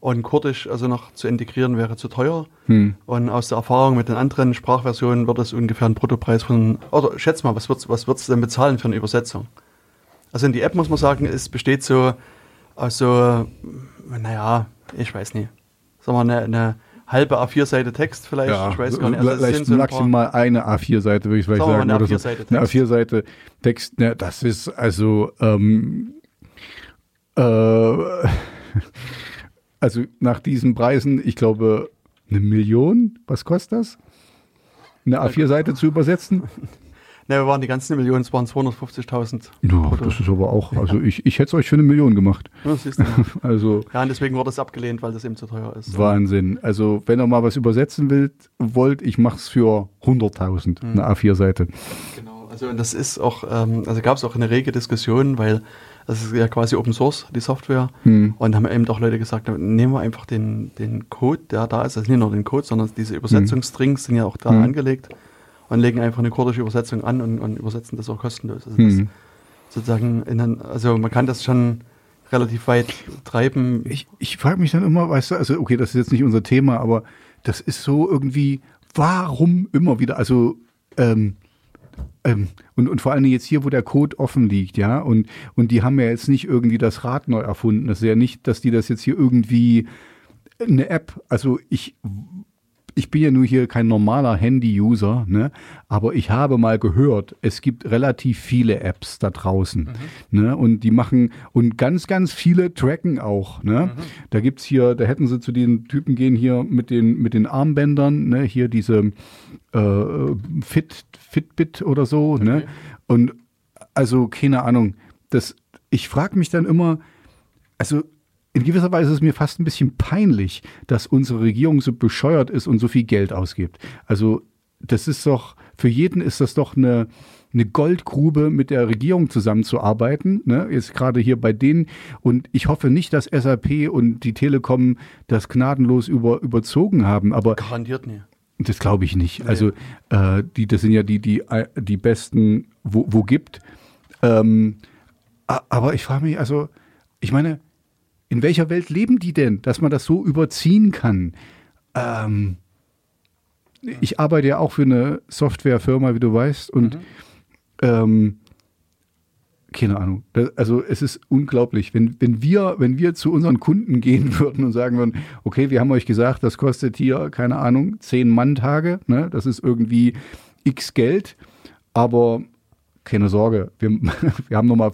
Speaker 1: Und Kurdisch also noch zu integrieren wäre zu teuer. Hm. Und aus der Erfahrung mit den anderen Sprachversionen wird es ungefähr ein Bruttopreis von, oder schätz mal, was wird es was wird's denn bezahlen für eine Übersetzung? Also in die App muss man sagen, es besteht so aus so, naja, ich weiß nicht, sagen wir eine, eine halbe A4-Seite Text vielleicht.
Speaker 2: Ja,
Speaker 1: ich weiß gar nicht. Also
Speaker 2: vielleicht
Speaker 1: so ein paar-
Speaker 2: maximal eine A4-Seite, würde ich vielleicht
Speaker 1: Sagen eine
Speaker 2: oder so.
Speaker 1: A4-Seite
Speaker 2: Eine
Speaker 1: Text.
Speaker 2: A4-Seite Text, ne, das ist also, ähm, äh, also nach diesen Preisen, ich glaube, eine Million, was kostet das? Eine A4-Seite zu übersetzen?
Speaker 1: Ne, wir waren die ganzen Millionen, es waren 250.000.
Speaker 2: Ja, das ist aber auch, also ich, ich hätte es euch für eine Million gemacht.
Speaker 1: Ja, siehst du.
Speaker 2: Also
Speaker 1: ja, und deswegen wurde es abgelehnt, weil das eben zu teuer ist.
Speaker 2: Wahnsinn. Also wenn ihr mal was übersetzen wollt, wollt ich mache es für 100.000,
Speaker 1: Mhm.
Speaker 2: eine A4-Seite.
Speaker 1: Genau, also und das ist auch, ähm, also gab es auch eine rege Diskussion, weil das ist ja quasi Open Source, die Software.
Speaker 2: Hm.
Speaker 1: Und haben eben auch Leute gesagt, nehmen wir einfach den, den Code, der da ist, also nicht nur den Code, sondern diese Übersetzungsstrings sind ja auch da
Speaker 2: Hm.
Speaker 1: angelegt und legen einfach eine kurdische Übersetzung an und, und übersetzen das auch kostenlos. Also das
Speaker 2: Hm.
Speaker 1: sozusagen, in ein, also man kann das schon relativ weit treiben.
Speaker 2: Ich, ich frage mich dann immer, weißt du, also okay, das ist jetzt nicht unser Thema, aber das ist so irgendwie, warum immer wieder, also ähm, ähm, und, und vor allem jetzt hier, wo der Code offen liegt, ja, und, und die haben ja jetzt nicht irgendwie das Rad neu erfunden. Das ist ja nicht, dass die das jetzt hier irgendwie eine App, also ich ich bin ja nur hier kein normaler Handy-User, ne? aber ich habe mal gehört, es gibt relativ viele Apps da draußen. Ne? Und die machen, und ganz, ganz viele tracken auch. Ne? Da gibt's hier, da hätten sie zu den Typen gehen hier mit den, mit den Armbändern, ne? hier diese äh, Fit, Fitbit oder so. Ne? Und also, keine Ahnung, das, ich frage mich dann immer, also in gewisser Weise ist es mir fast ein bisschen peinlich, dass unsere Regierung so bescheuert ist und so viel Geld ausgibt. Also das ist doch, für jeden ist das doch eine, eine Goldgrube, mit der Regierung zusammenzuarbeiten. Ne? Jetzt gerade hier bei denen. Und ich hoffe nicht, dass SAP und die Telekom das gnadenlos über, überzogen haben. Aber
Speaker 1: Garantiert nie.
Speaker 2: das glaube ich nicht. Also äh, die, das sind ja die, die, äh, die besten, wo, wo gibt. Ähm, aber ich frage mich, also, ich meine, in welcher Welt leben die denn, dass man das so überziehen kann? Ähm, ich arbeite ja auch für eine Softwarefirma, wie du weißt, und ähm, keine Ahnung. Also es ist unglaublich, wenn, wenn, wir, wenn wir zu unseren Kunden gehen würden und sagen würden, okay, wir haben euch gesagt, das kostet hier, keine Ahnung, zehn Mann-Tage, ne? das ist irgendwie x Geld, aber keine Sorge, wir, wir haben nochmal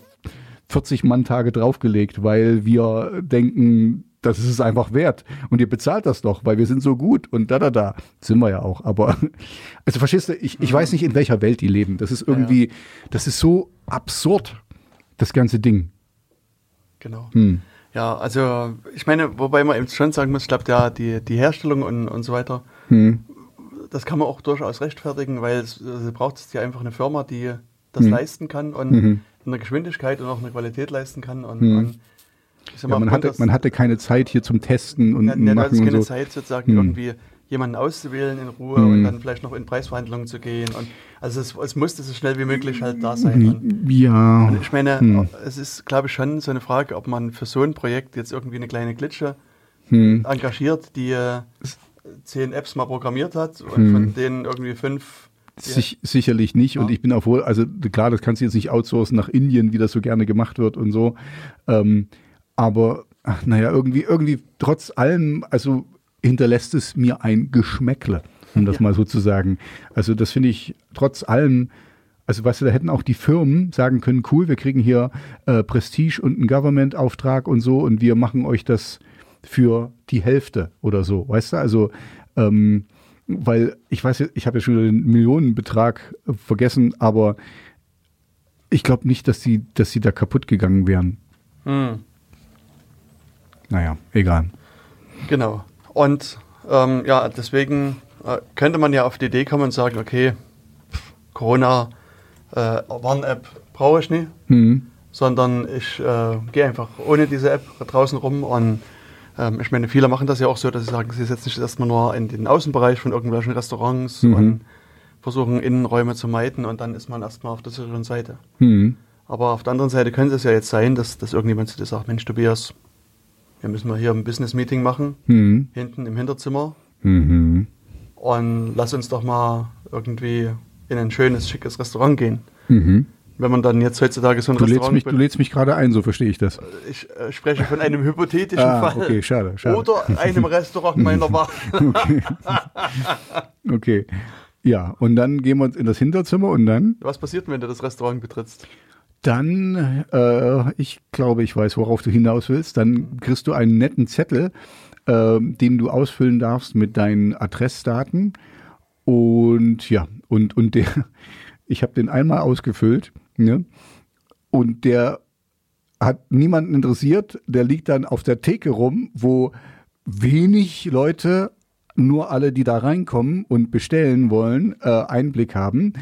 Speaker 2: 40 Mann-Tage draufgelegt, weil wir denken, das ist es einfach wert. Und ihr bezahlt das doch, weil wir sind so gut und da, da, da. Sind wir ja auch. Aber, also verstehst du, ich, ich weiß nicht, in welcher Welt die leben. Das ist irgendwie, das ist so absurd, das ganze Ding.
Speaker 1: Genau.
Speaker 2: Hm.
Speaker 1: Ja, also ich meine, wobei man eben schon sagen muss, ich glaube, ja, die, die Herstellung und, und so weiter,
Speaker 2: Hm.
Speaker 1: das kann man auch durchaus rechtfertigen, weil es also braucht es ja einfach eine Firma, die das
Speaker 2: Mhm.
Speaker 1: leisten kann und
Speaker 2: Mhm.
Speaker 1: In der Geschwindigkeit und auch eine Qualität leisten kann. Und, und ich sag
Speaker 2: Ja, man, hatte, man hatte keine Zeit hier zum Testen und
Speaker 1: hattest
Speaker 2: machen und
Speaker 1: keine
Speaker 2: so.
Speaker 1: Zeit sozusagen
Speaker 2: Mhm.
Speaker 1: irgendwie jemanden auszuwählen in Ruhe
Speaker 2: Mhm.
Speaker 1: und dann vielleicht noch in Preisverhandlungen zu gehen. Und also es, es musste so schnell wie möglich halt da sein. Und,
Speaker 2: Ja.
Speaker 1: und ich meine,
Speaker 2: Hm.
Speaker 1: es ist, glaube ich, schon so eine Frage, ob man für so ein Projekt jetzt irgendwie eine kleine Glitsche
Speaker 2: Hm.
Speaker 1: engagiert, die äh, zehn Apps mal programmiert hat und
Speaker 2: Hm.
Speaker 1: von denen irgendwie fünf.
Speaker 2: Sich, sicherlich nicht. Und
Speaker 1: Ja.
Speaker 2: ich bin auch wohl, also klar, das kannst du jetzt nicht outsourcen nach Indien, wie das so gerne gemacht wird und so. Ähm, aber, ach, naja, irgendwie, irgendwie trotz allem, also hinterlässt es mir ein Geschmäckle, um das
Speaker 1: Ja.
Speaker 2: mal so zu sagen. Also das finde ich trotz allem, also weißt du, da hätten auch die Firmen sagen können, cool, wir kriegen hier äh, Prestige und einen Government-Auftrag und so und wir machen euch das für die Hälfte oder so, weißt du? Also ähm, weil ich weiß, ich habe ja schon den Millionenbetrag vergessen, aber ich glaube nicht, dass sie, dass sie da kaputt gegangen wären.
Speaker 1: Hm,
Speaker 2: Naja, egal.
Speaker 1: genau. Und ähm, ja, deswegen äh, könnte man ja auf die Idee kommen und sagen, okay, Corona äh, Warn-App brauche ich nicht.
Speaker 2: Hm.
Speaker 1: sondern ich äh, gehe einfach ohne diese App draußen rum und ähm, ich meine, viele machen das ja auch so, dass sie sagen, sie setzen sich erstmal nur in den Außenbereich von irgendwelchen Restaurants
Speaker 2: Mhm.
Speaker 1: und versuchen Innenräume zu meiden und dann ist man erstmal auf der sicheren Seite.
Speaker 2: Hm.
Speaker 1: Aber auf der anderen Seite könnte es ja jetzt sein, dass, dass irgendjemand zu dir sagt, Mensch Tobias, wir müssen mal hier ein Business-Meeting machen,
Speaker 2: Hm.
Speaker 1: hinten im Hinterzimmer
Speaker 2: Mhm.
Speaker 1: und lass uns doch mal irgendwie in ein schönes, schickes Restaurant gehen.
Speaker 2: Mhm.
Speaker 1: Wenn man dann jetzt heutzutage so ein
Speaker 2: Du lädst
Speaker 1: Restaurant...
Speaker 2: mich, du lädst mich gerade ein, so verstehe ich das.
Speaker 1: ich äh, spreche von einem hypothetischen
Speaker 2: Ah,
Speaker 1: Fall.
Speaker 2: okay, schade, schade.
Speaker 1: Oder einem Restaurant meiner Wahl.
Speaker 2: Okay. Ja, und dann gehen wir in das Hinterzimmer und dann?
Speaker 1: Was passiert, wenn du das Restaurant betrittst?
Speaker 2: Dann, äh, ich glaube, ich weiß, worauf du hinaus willst. Dann kriegst du einen netten Zettel, äh, den du ausfüllen darfst mit deinen Adressdaten. Und ja, und, und der, ich habe den einmal ausgefüllt, ne? Und der hat niemanden interessiert. Der liegt dann auf der Theke rum, wo wenig Leute, nur alle, die da reinkommen und bestellen wollen, äh, Einblick haben.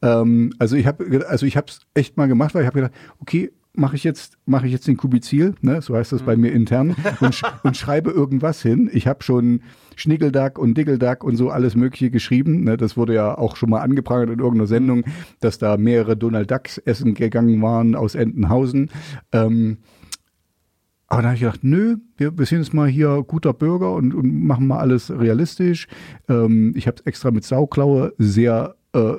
Speaker 2: Ähm, also ich habe, also ich habe es echt mal gemacht, weil ich habe gedacht, okay, mache ich jetzt, mache ich jetzt den Kubizil, ne, so heißt das bei mir intern, und, sch und schreibe irgendwas hin. Ich habe schon Schnickeldack und Dickeldack und so alles Mögliche geschrieben. Ne, das wurde ja auch schon mal angeprangert in irgendeiner Sendung, dass da mehrere Donald Ducks essen gegangen waren aus Entenhausen. Ähm, aber da habe ich gedacht, nö, wir, wir sind jetzt mal hier guter Bürger und, und machen mal alles realistisch. Ähm, ich habe es extra mit Sauklaue sehr äh,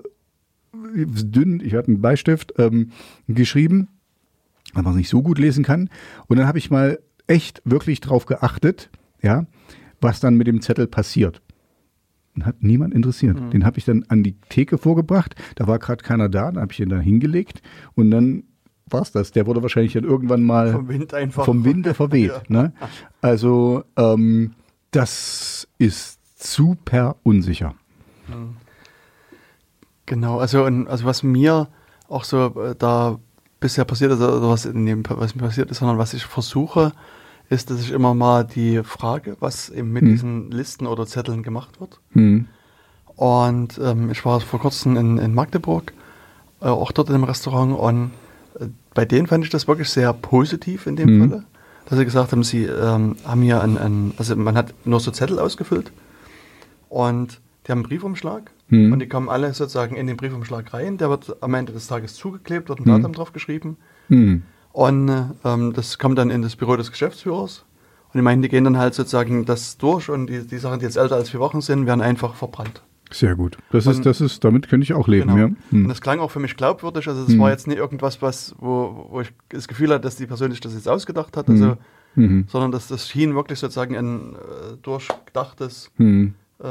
Speaker 2: dünn, ich hatte einen Bleistift, ähm, geschrieben, weil man es nicht so gut lesen kann. Und dann habe ich mal echt wirklich drauf geachtet, ja, was dann mit dem Zettel passiert. Und hat niemand interessiert. Den habe ich dann an die Theke vorgebracht. Da war gerade keiner da, dann habe ich ihn dann hingelegt und dann war's das. Der wurde wahrscheinlich dann irgendwann mal
Speaker 1: Vom Wind einfach.
Speaker 2: vom Winde verweht. ne? Also ähm, das ist super unsicher.
Speaker 1: Genau, also, und, also was mir auch so äh, da bisher passiert ist, oder was, in dem, was mir passiert ist, sondern was ich versuche, ist, dass ich immer mal die Frage, was eben mit
Speaker 2: Hm.
Speaker 1: diesen Listen oder Zetteln gemacht wird.
Speaker 2: Hm.
Speaker 1: Und ähm, ich war vor kurzem in, in Magdeburg, äh, auch dort in einem Restaurant, und äh, bei denen fand ich das wirklich sehr positiv in dem
Speaker 2: Mhm.
Speaker 1: Falle, dass sie gesagt haben, sie ähm, haben hier ein, ein, also man hat nur so Zettel ausgefüllt und die haben einen Briefumschlag
Speaker 2: Mhm.
Speaker 1: und die kommen alle sozusagen in den Briefumschlag rein, der wird am Ende des Tages zugeklebt, wird ein
Speaker 2: Mhm.
Speaker 1: Datum drauf geschrieben
Speaker 2: Hm.
Speaker 1: und äh, ähm, das kommt dann in das Büro des Geschäftsführers. Und die meinen, die gehen dann halt sozusagen das durch und die, die Sachen, die jetzt älter als vier Wochen sind, werden einfach verbrannt.
Speaker 2: Sehr gut. Das ist,
Speaker 1: Und-
Speaker 2: das ist, damit könnte ich auch leben,
Speaker 1: Genau.
Speaker 2: ja.
Speaker 1: Und
Speaker 2: Hm.
Speaker 1: das klang auch für mich glaubwürdig. Also es
Speaker 2: Hm.
Speaker 1: war jetzt nicht irgendwas, was, wo, wo ich das Gefühl hatte, dass die Person sich das jetzt ausgedacht hat, also,
Speaker 2: Mhm.
Speaker 1: sondern dass das schien wirklich sozusagen ein äh, durchdachtes,
Speaker 2: Hm.
Speaker 1: äh,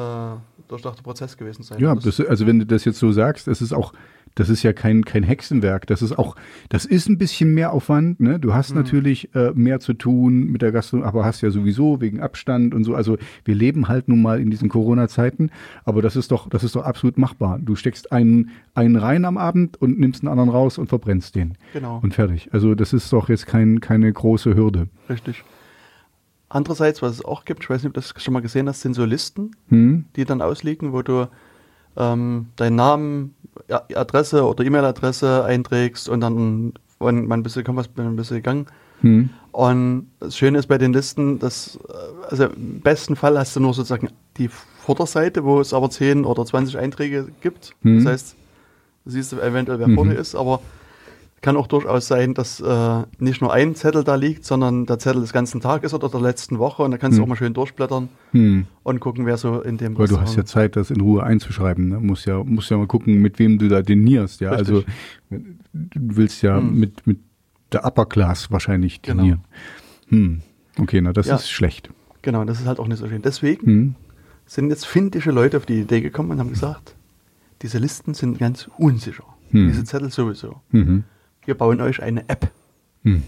Speaker 1: durchdachter Prozess gewesen sein.
Speaker 2: Ja, das, also wenn du das jetzt so sagst, es ist auch, das ist ja kein, kein Hexenwerk. Das ist auch, das ist ein bisschen mehr Aufwand. Ne? Du hast natürlich äh, mehr zu tun mit der Gastronomie, aber hast ja sowieso wegen Abstand und so. Also wir leben halt nun mal in diesen Corona-Zeiten, aber das ist doch, das ist doch absolut machbar. Du steckst einen, einen rein am Abend und nimmst einen anderen raus und verbrennst den.
Speaker 1: Genau.
Speaker 2: Und fertig. Also das ist doch jetzt kein, keine große Hürde.
Speaker 1: Richtig. Andererseits, was es auch gibt, ich weiß nicht, ob du das schon mal gesehen hast, sind so Listen,
Speaker 2: Hm?
Speaker 1: die dann ausliegen, wo du ähm, deinen Namen, Adresse oder E-Mail-Adresse einträgst und dann, wenn man ein bisschen kommt, was ein bisschen gegangen.
Speaker 2: Hm?
Speaker 1: Und das Schöne ist bei den Listen, dass, also im besten Fall hast du nur sozusagen die Vorderseite, wo es aber 10 oder 20 Einträge gibt.
Speaker 2: Mhm.
Speaker 1: Das heißt, du siehst eventuell, wer
Speaker 2: Mhm.
Speaker 1: vor dir ist, aber kann auch durchaus sein, dass äh, nicht nur ein Zettel da liegt, sondern der Zettel des ganzen Tages oder der letzten Woche und da kannst du
Speaker 2: Mhm.
Speaker 1: auch mal schön durchblättern
Speaker 2: Hm.
Speaker 1: und gucken, wer so in dem
Speaker 2: Weil du hast ja Zeit, das in Ruhe einzuschreiben. Ne? Musst ja, musst ja mal gucken, mit wem du da denierst. Ja,
Speaker 1: Richtig.
Speaker 2: also du willst ja
Speaker 1: Hm.
Speaker 2: mit, mit der Upper Class wahrscheinlich
Speaker 1: Genau.
Speaker 2: denieren. Hm. Okay, na das
Speaker 1: Ja.
Speaker 2: ist schlecht.
Speaker 1: Genau, das ist halt auch nicht so schön. Deswegen
Speaker 2: Hm.
Speaker 1: sind jetzt finnische Leute auf die Idee gekommen und haben gesagt, diese Listen sind ganz unsicher.
Speaker 2: Hm.
Speaker 1: Diese Zettel sowieso. Wir bauen euch eine App.
Speaker 2: Hm.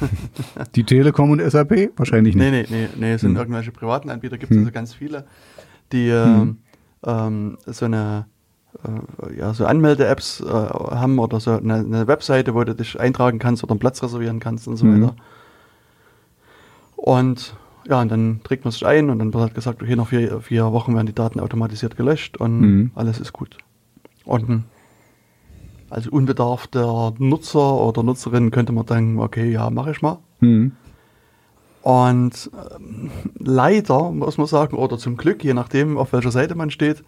Speaker 2: Die Telekom und SAP? Wahrscheinlich nicht.
Speaker 1: Nee, nee, nee, nee, es sind
Speaker 2: Hm.
Speaker 1: irgendwelche privaten Anbieter, gibt es
Speaker 2: Hm.
Speaker 1: also ganz viele, die
Speaker 2: Hm.
Speaker 1: ähm, so eine äh, ja, so Anmelde-Apps äh, haben oder so eine, eine Webseite, wo du dich eintragen kannst oder einen Platz reservieren kannst und so
Speaker 2: Mhm.
Speaker 1: weiter. Und ja, und dann trägt man sich ein und dann wird halt gesagt, okay, nach vier, vier Wochen werden die Daten automatisiert gelöscht und
Speaker 2: Mhm.
Speaker 1: alles ist gut. Und als unbedarfter Nutzer oder Nutzerin könnte man denken, okay, ja, mache ich mal.
Speaker 2: Hm.
Speaker 1: Und ähm, leider, muss man sagen, oder zum Glück, je nachdem, auf welcher Seite man steht,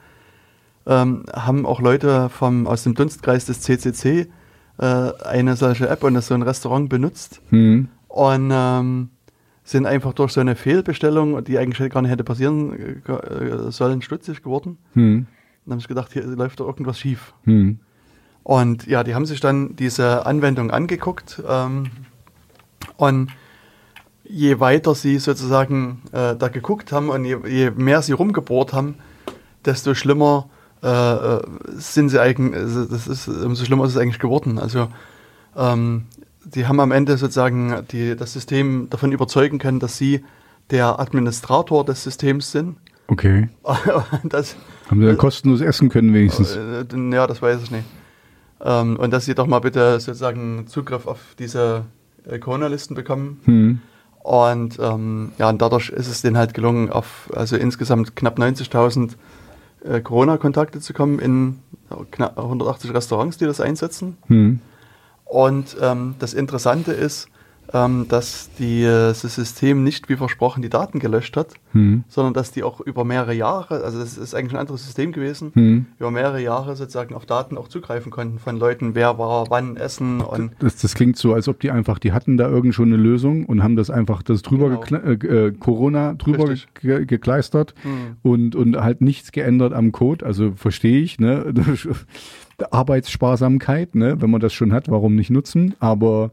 Speaker 1: ähm, haben auch Leute vom, aus dem Dunstkreis des CCC äh, eine solche App und so ein Restaurant benutzt
Speaker 2: Hm.
Speaker 1: und ähm, sind einfach durch so eine Fehlbestellung, die eigentlich gar nicht hätte passieren äh, sollen, stutzig geworden.
Speaker 2: Hm.
Speaker 1: Dann habe ich gedacht, hier läuft doch irgendwas schief.
Speaker 2: Hm.
Speaker 1: Und ja, die haben sich dann diese Anwendung angeguckt ähm, und je weiter sie sozusagen äh, da geguckt haben und je, je, mehr sie rumgebohrt haben, desto schlimmer äh, äh sind sie eigentlich, also das ist, umso schlimmer ist es eigentlich geworden. Also ähm, die haben am Ende sozusagen die, das System davon überzeugen können, dass sie der Administrator des Systems sind.
Speaker 2: Okay.
Speaker 1: das,
Speaker 2: haben sie dann kostenlos essen können wenigstens?
Speaker 1: Äh, ja, das weiß ich nicht. Ähm, und dass sie doch mal bitte sozusagen Zugriff auf diese äh, Corona-Listen bekommen. Hm. Und ähm, ja, und dadurch ist es denen halt gelungen, auf also insgesamt knapp 90.000 äh, Corona-Kontakte zu kommen in knapp 180 Restaurants, die das einsetzen. Hm. Und ähm, das Interessante ist, ähm, dass die, das System nicht wie versprochen die Daten gelöscht hat, hm. sondern dass die auch über mehrere Jahre, also das ist eigentlich ein anderes System gewesen, hm. über mehrere Jahre sozusagen auf Daten auch zugreifen konnten von Leuten, wer war wann essen und
Speaker 2: das, das klingt so, als ob die einfach, die hatten da irgend schon eine Lösung und haben das einfach das drüber genau. äh, äh, Corona drüber ge gekleistert hm. und, und halt nichts geändert am Code, also verstehe ich, ne? Arbeitssparsamkeit, ne? wenn man das schon hat, warum nicht nutzen, aber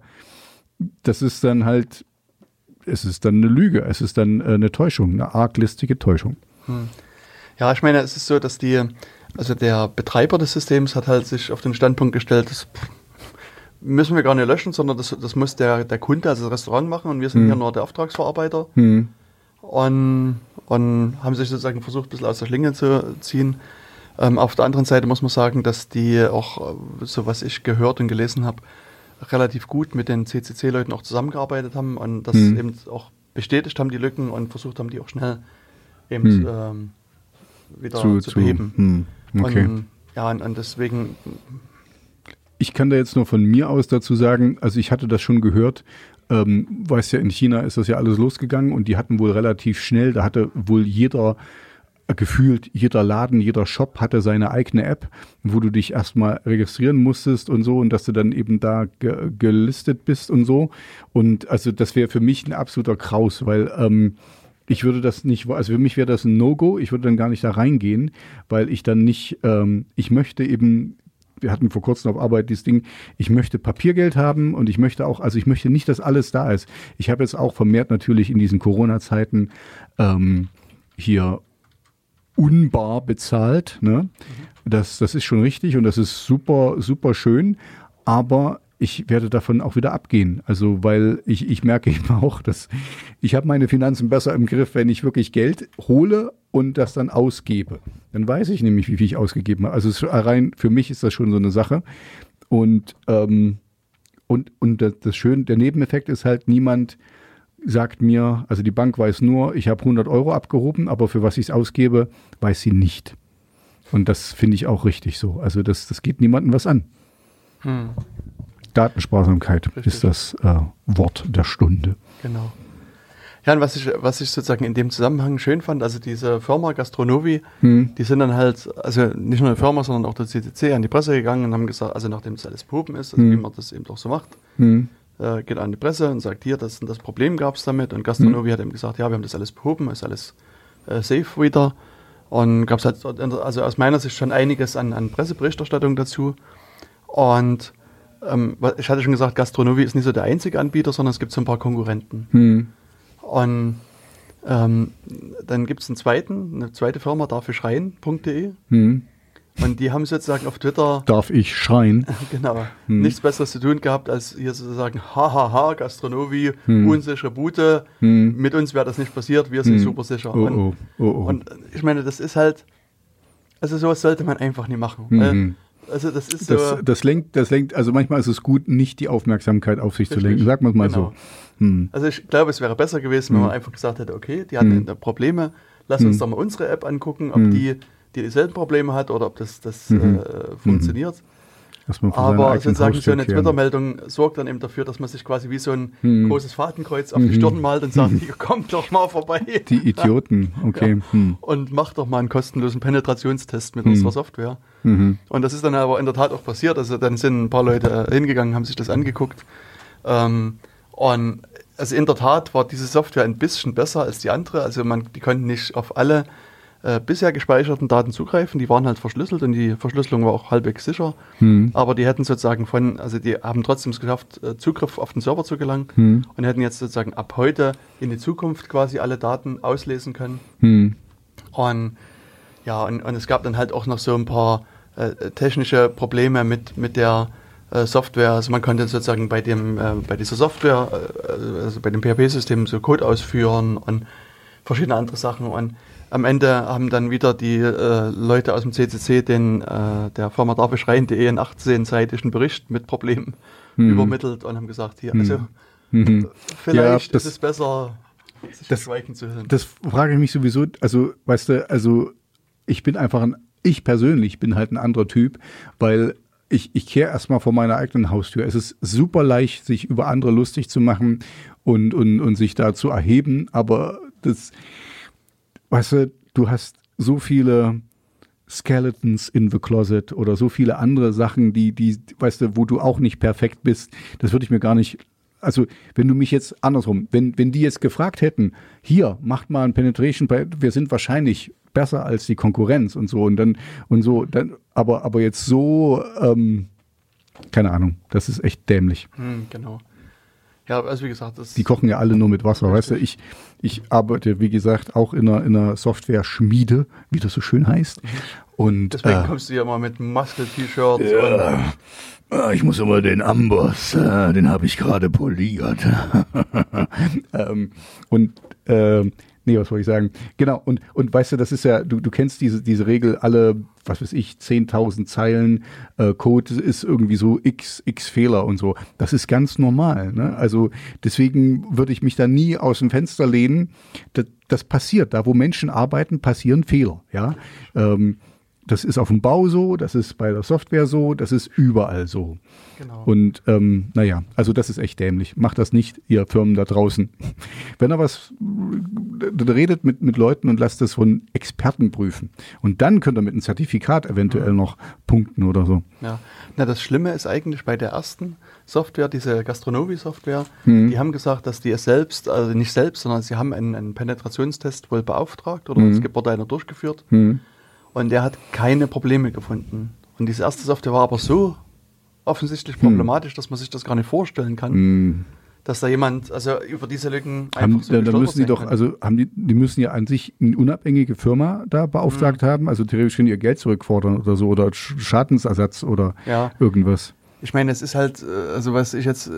Speaker 2: das ist dann halt, es ist dann eine Lüge, es ist dann äh, eine Täuschung, eine arglistige Täuschung. Hm.
Speaker 1: Ja, ich meine, es ist so, dass die, also der Betreiber des Systems hat halt sich auf den Standpunkt gestellt, das müssen wir gar nicht löschen, sondern das, das muss der, der Kunde, also das Restaurant machen und wir sind hm. hier nur der Auftragsverarbeiter. Hm. Und, und haben sich sozusagen versucht, ein bisschen aus der Schlinge zu ziehen. Ähm, auf der anderen Seite muss man sagen, dass die auch, äh, so was ich gehört und gelesen habe, relativ gut mit den CCC-Leuten auch zusammengearbeitet haben und das hm. eben auch bestätigt haben, die Lücken und versucht haben, die auch schnell eben hm. ähm, wieder zu, zu beheben. Hm. Okay. Und, ja, und, und deswegen
Speaker 2: ich kann da jetzt nur von mir aus dazu sagen, also ich hatte das schon gehört, ähm, weißt ja, in China ist das ja alles losgegangen und die hatten wohl relativ schnell, da hatte wohl jeder gefühlt jeder Laden, jeder Shop hatte seine eigene App, wo du dich erstmal registrieren musstest und so und dass du dann eben da ge gelistet bist und so. Und also das wäre für mich ein absoluter Kraus, weil ähm, ich würde das nicht, also für mich wäre das ein No-Go, ich würde dann gar nicht da reingehen, weil ich dann nicht, ähm, ich möchte eben wir hatten vor kurzem auf Arbeit dieses Ding, ich möchte Papiergeld haben und ich möchte auch, also ich möchte nicht, dass alles da ist. Ich habe jetzt auch vermehrt natürlich in diesen Corona-Zeiten ähm, hier unbar bezahlt. Ne? Das, das ist schon richtig und das ist super, super schön. Aber ich werde davon auch wieder abgehen. Also, weil ich, ich merke eben auch, dass ich habe meine Finanzen besser im Griff, wenn ich wirklich Geld hole und das dann ausgebe. Dann weiß ich nämlich, wie viel ich ausgegeben habe. Also rein für mich ist das schon so eine Sache. Und, ähm, und, und das, das Schöne, der Nebeneffekt ist halt, niemand sagt mir, also die Bank weiß nur, ich habe 100 Euro abgehoben, aber für was ich es ausgebe, weiß sie nicht. Und das finde ich auch richtig so. Also das, das geht niemandem was an. Hm. Datensparsamkeit richtig. ist das äh, Wort der Stunde.
Speaker 1: Genau. Ja, und was ich, was ich sozusagen in dem Zusammenhang schön fand, also diese Firma Gastronovi, hm. die sind dann halt, also nicht nur eine Firma, sondern auch der CCC an die Presse gegangen und haben gesagt, also nachdem es alles Pupen ist, also hm. wie man das eben doch so macht, hm äh, geht an die Presse und sagt, hier, das, das Problem gab es damit. Und Gastronomi mhm. hat ihm gesagt, ja, wir haben das alles behoben, ist alles äh, safe wieder. Und gab es halt, also aus meiner Sicht schon einiges an, an Presseberichterstattung dazu. Und ähm, ich hatte schon gesagt, Gastronomie ist nicht so der einzige Anbieter, sondern es gibt so ein paar Konkurrenten. Mhm. Und ähm, dann gibt es einen zweiten, eine zweite Firma, darfürschreien.de. Mhm. Und die haben sozusagen auf Twitter.
Speaker 2: Darf ich schreien?
Speaker 1: genau. Hm. Nichts Besseres zu tun gehabt, als hier sozusagen, hahaha, Gastronomie, hm. unsichere Bute. Hm. Mit uns wäre das nicht passiert, wir sind hm. super sicher. Oh, und, oh, oh, oh. und, ich meine, das ist halt. Also sowas sollte man einfach nicht machen.
Speaker 2: Mhm. Also das ist das, so. Das lenkt, das lenkt, also manchmal ist es gut, nicht die Aufmerksamkeit auf sich Richtig. zu lenken. Sagen wir es mal genau.
Speaker 1: so. Hm. Also ich glaube, es wäre besser gewesen, wenn man einfach gesagt hätte, okay, die hatten Probleme, lass uns doch mal unsere App angucken, ob die dieselben Probleme hat oder ob das, das mhm. äh, mhm. funktioniert. Aber sozusagen so eine Twitter-Meldung sorgt dann eben dafür, dass man sich quasi wie so ein mhm. großes Fadenkreuz auf die mhm. Stirn malt und sagt, hier kommt doch mal vorbei.
Speaker 2: Die Idioten, okay.
Speaker 1: Ja. Und macht doch mal einen kostenlosen Penetrationstest mit unserer Software. Mhm. Und das ist dann aber in der Tat auch passiert. Also dann sind ein paar Leute äh, hingegangen, haben sich das angeguckt. Ähm, und also in der Tat war diese Software ein bisschen besser als die andere. Also man, die konnten nicht auf alle äh, bisher gespeicherten Daten zugreifen. Die waren halt verschlüsselt und die Verschlüsselung war auch halbwegs sicher.
Speaker 2: Hm.
Speaker 1: Aber die hätten sozusagen von, also die haben trotzdem es geschafft, äh, Zugriff auf den Server zu gelangen
Speaker 2: Hm.
Speaker 1: und hätten jetzt sozusagen ab heute in die Zukunft quasi alle Daten auslesen können.
Speaker 2: Hm.
Speaker 1: Und ja, und, und es gab dann halt auch noch so ein paar äh, technische Probleme mit, mit der äh, Software. Also man konnte sozusagen bei dem, äh, bei dieser Software, äh, also bei dem PHP-System so Code ausführen und verschiedene andere Sachen. Und am Ende haben dann wieder die äh, Leute aus dem CCC den äh, der Firma darfbeschreien.de einen 18-seitigen Bericht mit Problemen
Speaker 2: Hm.
Speaker 1: übermittelt und haben gesagt, hier, also
Speaker 2: Mhm.
Speaker 1: vielleicht
Speaker 2: das-
Speaker 1: ist es besser, sich
Speaker 2: das-
Speaker 1: schweigen zu hören.
Speaker 2: Das frage ich mich sowieso, also weißt du, also ich bin einfach ein, ich persönlich bin halt ein anderer Typ, weil ich, ich kehre erstmal vor meiner eigenen Haustür. Es ist super leicht, sich über andere lustig zu machen und, und, und sich da zu erheben, aber das, weißt du, du hast so viele Skeletons in the Closet oder so viele andere Sachen, die, die, weißt du, wo du auch nicht perfekt bist, das würde ich mir gar nicht. Also, wenn du mich jetzt andersrum, wenn, wenn die jetzt gefragt hätten, hier, macht mal ein Penetration, wir sind wahrscheinlich besser als die Konkurrenz und so und dann und so, dann, aber, aber jetzt so, ähm, keine Ahnung, das ist echt dämlich.
Speaker 1: Hm, genau. Ja, also wie gesagt, das
Speaker 2: Die kochen ja alle nur mit Wasser, weißt du? Ich, ich arbeite, wie gesagt, auch in einer, in einer Software-Schmiede, wie das so schön heißt. Und
Speaker 1: Deswegen
Speaker 2: äh,
Speaker 1: kommst du ja immer mit Muscle-T-Shirts und
Speaker 3: Ja. Ah, Ich muss aber den Amboss, äh, den habe ich gerade poliert.
Speaker 2: ähm, und ähm, nee, was wollte ich sagen? Genau, und, und weißt du, das ist ja, du, du kennst diese, diese Regel, alle, was weiß ich, 10.000 Zeilen äh, Code ist irgendwie so x, x Fehler und so. Das ist ganz normal. Ne? Also deswegen würde ich mich da nie aus dem Fenster lehnen. Das, das passiert. Da, wo Menschen arbeiten, passieren Fehler. Ja. Ähm, das ist auf dem Bau so, das ist bei der Software so, das ist überall so.
Speaker 1: genau.
Speaker 2: Und ähm, naja, also das ist echt dämlich. Macht das nicht, ihr Firmen da draußen. Wenn er was äh, redet mit, mit Leuten und lasst das von Experten prüfen. Und dann könnt ihr mit einem Zertifikat eventuell noch punkten oder so.
Speaker 1: ja. Na, das Schlimme ist eigentlich bei der ersten Software, diese Gastronomie-Software,
Speaker 2: Mhm.
Speaker 1: die haben gesagt, dass die es selbst, also nicht selbst, sondern sie haben einen, einen Penetrationstest wohl beauftragt oder
Speaker 2: Mhm.
Speaker 1: es wurde einer durchgeführt
Speaker 2: Hm.
Speaker 1: Und der hat keine Probleme gefunden. Und diese erste Software war aber so offensichtlich problematisch, dass man sich das gar nicht vorstellen kann,
Speaker 2: Hm.
Speaker 1: dass da jemand, also über diese Lücken
Speaker 2: Haben,
Speaker 1: einfach so
Speaker 2: dann, dann
Speaker 1: gestolpert
Speaker 2: müssen die doch,
Speaker 1: kann.
Speaker 2: also haben die, die müssen ja an sich eine unabhängige Firma da beauftragt
Speaker 1: Mhm.
Speaker 2: haben, also theoretisch können ihr Geld zurückfordern oder so oder Sch- Schadensersatz oder
Speaker 1: Ja.
Speaker 2: irgendwas.
Speaker 1: Ich meine, es ist halt, äh, also was ich jetzt äh,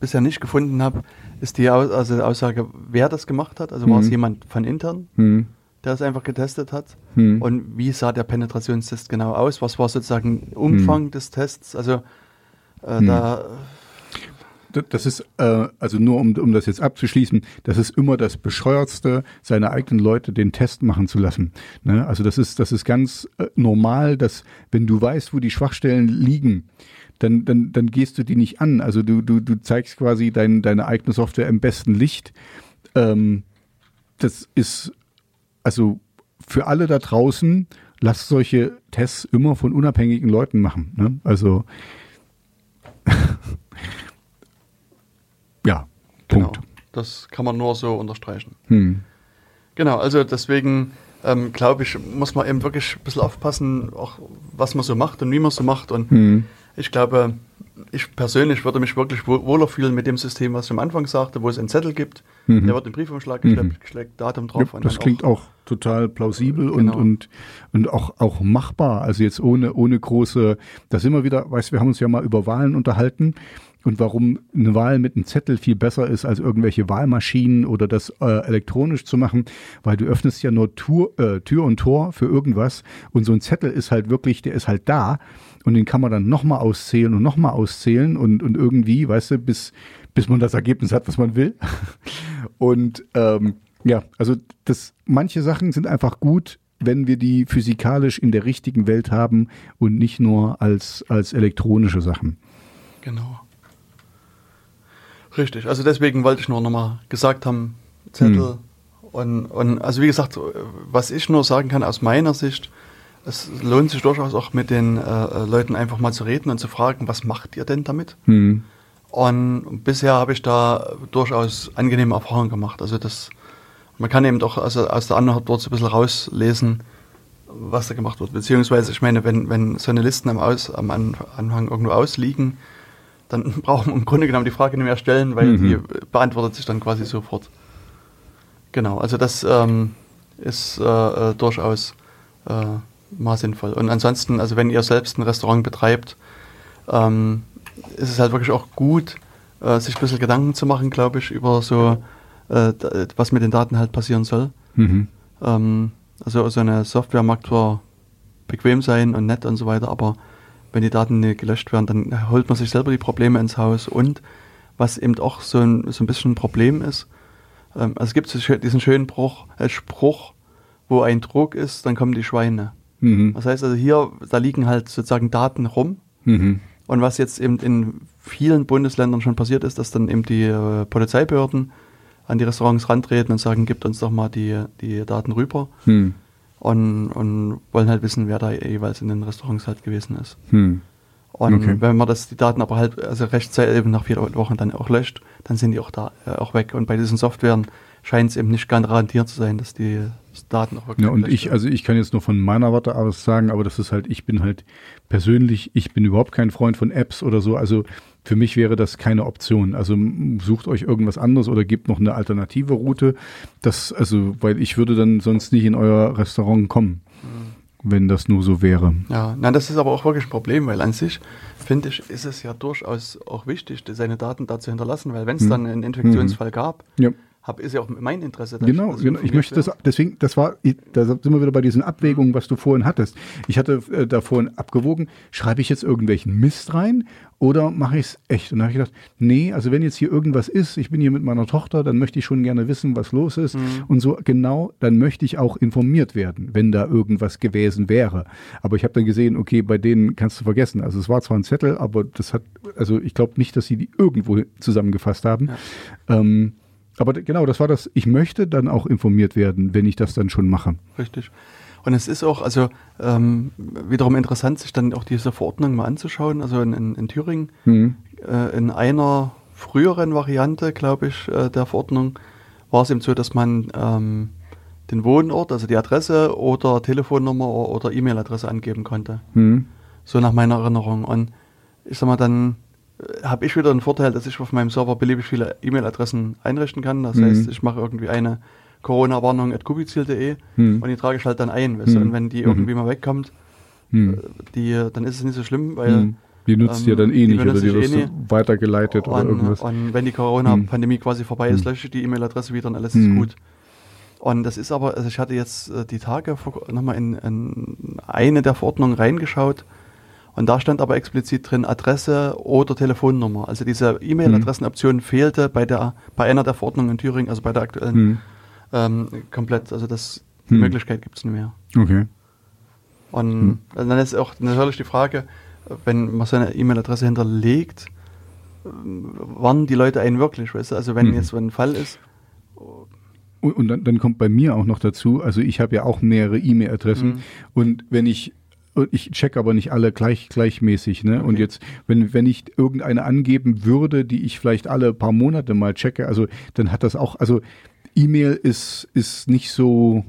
Speaker 1: bisher nicht gefunden habe, ist die also Aussage, wer das gemacht hat. Also war es
Speaker 2: Mhm.
Speaker 1: jemand von intern,
Speaker 2: Hm.
Speaker 1: Der es einfach getestet hat?
Speaker 2: Hm.
Speaker 1: Und wie sah der Penetrationstest genau aus? Was war sozusagen Umfang des Tests? Also äh,
Speaker 2: Hm.
Speaker 1: da,
Speaker 2: Das ist, äh, also nur um, um das jetzt abzuschließen, das ist immer das Bescheuertste, seine eigenen Leute den Test machen zu lassen. Ne? Also das ist, das ist ganz äh, normal, dass wenn du weißt, wo die Schwachstellen liegen, dann, dann, dann gehst du die nicht an. Also du, du, du zeigst quasi dein, deine eigene Software im besten Licht. Ähm, das ist, also für alle da draußen, lasst solche Tests immer von unabhängigen Leuten machen. Ne? Also ja,
Speaker 1: genau,
Speaker 2: Punkt.
Speaker 1: das kann man nur so unterstreichen.
Speaker 2: Hm.
Speaker 1: Genau, also deswegen ähm, glaube ich, muss man eben wirklich ein bisschen aufpassen, auch was man so macht und wie man so macht. Und
Speaker 2: Hm.
Speaker 1: ich glaube, ich persönlich würde mich wirklich wohl- wohler fühlen mit dem System, was ich am Anfang sagte, wo es einen Zettel gibt,
Speaker 2: Mhm.
Speaker 1: der wird im Briefumschlag geschleppt, geschlägt, Datum drauf.
Speaker 2: Ja, das klingt auch, total plausibel und,
Speaker 1: Genau.
Speaker 2: und, und auch, auch machbar. Also jetzt ohne, ohne große, da sind wir wieder, weißt wir haben uns ja mal über Wahlen unterhalten und warum eine Wahl mit einem Zettel viel besser ist als irgendwelche Wahlmaschinen oder das äh, elektronisch zu machen, weil du öffnest ja nur Tür, äh, Tür und Tor für irgendwas und so ein Zettel ist halt wirklich, der ist halt da und den kann man dann nochmal auszählen und nochmal auszählen und, und irgendwie, weißt du, bis, bis man das Ergebnis hat, was man will. Und ähm, ja, also das, manche Sachen sind einfach gut, wenn wir die physikalisch in der richtigen Welt haben und nicht nur als, als elektronische Sachen.
Speaker 1: Genau. Richtig, also deswegen wollte ich nur nochmal gesagt haben, Zettel. Und, und also wie gesagt, was ich nur sagen kann aus meiner Sicht, es lohnt sich durchaus auch mit den äh, Leuten einfach mal zu reden und zu fragen, was macht ihr denn damit?
Speaker 2: Hm.
Speaker 1: Und bisher habe ich da durchaus angenehme Erfahrungen gemacht. Also das Man kann eben doch also aus der Antwort dort so ein bisschen rauslesen, was da gemacht wird. Beziehungsweise, ich meine, wenn, wenn so eine Listen am, Aus, am An- Anfang irgendwo ausliegen, dann brauchen wir im Grunde genommen die Frage nicht mehr stellen, weil
Speaker 2: Mhm.
Speaker 1: die beantwortet sich dann quasi sofort. Genau, also das ähm, ist äh, äh, durchaus äh, mal sinnvoll. Und ansonsten, also wenn ihr selbst ein Restaurant betreibt, ähm, ist es halt wirklich auch gut, äh, sich ein bisschen Gedanken zu machen, glaube ich, über so, äh, was mit den Daten halt passieren soll.
Speaker 2: Mhm.
Speaker 1: Ähm, also so eine Software mag zwar bequem sein und nett und so weiter, aber wenn die Daten nicht gelöscht werden, dann holt man sich selber die Probleme ins Haus. Und was eben auch so ein, so ein bisschen ein Problem ist, ähm, also es gibt so diesen schönen Bruch, äh, Spruch, wo ein Druck ist, dann kommen die Schweine.
Speaker 2: Mhm.
Speaker 1: Das heißt also hier, da liegen halt sozusagen Daten rum.
Speaker 2: Mhm.
Speaker 1: Und was jetzt eben in vielen Bundesländern schon passiert ist, dass dann eben die äh, Polizeibehörden an die Restaurants rantreten und sagen, gibt uns doch mal die, die Daten rüber
Speaker 2: Mhm.
Speaker 1: und, und wollen halt wissen, wer da jeweils in den Restaurants halt gewesen ist.
Speaker 2: Mhm.
Speaker 1: Und
Speaker 2: Okay.
Speaker 1: wenn man das, die Daten aber halt also rechtzeitig eben nach vier Wochen dann auch löscht, dann sind die auch da äh, auch weg. Und bei diesen Softwaren scheint es eben nicht garantiert zu sein, dass die Daten auch wirklich
Speaker 2: Ja, und ich, also ich kann jetzt nur von meiner Warte aus sagen, aber das ist halt, ich bin halt persönlich, ich bin überhaupt kein Freund von Apps oder so. Also für mich wäre das keine Option. Also sucht euch irgendwas anderes oder gebt noch eine alternative Route. Das, also, weil ich würde dann sonst nicht in euer Restaurant kommen, wenn das nur so wäre.
Speaker 1: Ja, nein, das ist aber auch wirklich ein Problem, weil an sich, finde ich, ist es ja durchaus auch wichtig, seine Daten da zu hinterlassen, weil wenn es
Speaker 2: Mhm.
Speaker 1: dann einen Infektionsfall gab,
Speaker 2: Ja.
Speaker 1: Hab, ist ja auch mein Interesse.
Speaker 2: Genau, genau. Ich möchte das, deswegen, das war, da sind wir wieder bei diesen Abwägungen, was du vorhin hattest. Ich hatte äh, da vorhin abgewogen, schreibe ich jetzt irgendwelchen Mist rein oder mache ich es echt? Und da habe ich gedacht, nee, also wenn jetzt hier irgendwas ist, ich bin hier mit meiner Tochter, dann möchte ich schon gerne wissen, was los ist. Und so genau, dann möchte ich auch informiert werden, wenn da irgendwas gewesen wäre. Aber ich habe dann gesehen, okay, bei denen kannst du vergessen. Also es war zwar ein Zettel, aber das hat, also ich glaube nicht, dass sie die irgendwo zusammengefasst haben. Ähm, aber genau, das war das. Ich möchte dann auch informiert werden, wenn ich das dann schon mache.
Speaker 1: Richtig. Und es ist auch, also ähm, wiederum interessant, sich dann auch diese Verordnung mal anzuschauen. Also in, in, in Thüringen,
Speaker 2: Mhm.
Speaker 1: äh, in einer früheren Variante, glaube ich, äh, der Verordnung, war es eben so, dass man ähm, den Wohnort, also die Adresse oder Telefonnummer oder E-Mail-Adresse angeben konnte.
Speaker 2: Mhm.
Speaker 1: So nach meiner Erinnerung. Und ich sag mal, dann habe ich wieder den Vorteil, dass ich auf meinem Server beliebig viele E-Mail-Adressen einrichten kann. Das
Speaker 2: Mhm.
Speaker 1: heißt, ich mache irgendwie eine Corona-Warnung at
Speaker 2: Mhm.
Speaker 1: und die trage ich halt dann ein. Weißt du?
Speaker 2: Mhm.
Speaker 1: Und wenn die
Speaker 2: Mhm.
Speaker 1: irgendwie mal wegkommt,
Speaker 2: Mhm.
Speaker 1: die, dann ist es nicht so schlimm, weil
Speaker 2: Mhm. Die nutzt
Speaker 1: ähm,
Speaker 2: ihr dann eh
Speaker 1: die
Speaker 2: nicht oder die
Speaker 1: ich
Speaker 2: wirst
Speaker 1: eh
Speaker 2: weitergeleitet oder
Speaker 1: und,
Speaker 2: irgendwas.
Speaker 1: und wenn die Corona-Pandemie quasi vorbei ist,
Speaker 2: Mhm.
Speaker 1: lösche ich die E-Mail-Adresse wieder und alles
Speaker 2: Mhm.
Speaker 1: ist gut. Und das ist aber, also ich hatte jetzt äh, die Tage nochmal in, in eine der Verordnungen reingeschaut und da stand aber explizit drin Adresse oder Telefonnummer. Also diese E-Mail-Adressenoption fehlte bei der bei einer der Verordnungen in Thüringen, also bei der aktuellen,
Speaker 2: Mhm.
Speaker 1: ähm, komplett. Also das die
Speaker 2: Mhm.
Speaker 1: Möglichkeit gibt es nicht mehr.
Speaker 2: Okay.
Speaker 1: Und
Speaker 2: Hm.
Speaker 1: dann ist auch natürlich die Frage, wenn man seine E-Mail-Adresse hinterlegt, warnen die Leute einen wirklich, weißt du? Also wenn
Speaker 2: Mhm.
Speaker 1: jetzt so ein Fall ist,
Speaker 2: Und, und dann, dann kommt bei mir auch noch dazu, also ich habe ja auch mehrere E-Mail-Adressen
Speaker 1: Mhm.
Speaker 2: und wenn ich ich check aber nicht alle gleich gleichmäßig, ne? Und
Speaker 1: Okay.
Speaker 2: jetzt, wenn, wenn ich irgendeine angeben würde, die ich vielleicht alle paar Monate mal checke, also dann hat das auch, also E-Mail ist, ist nicht so,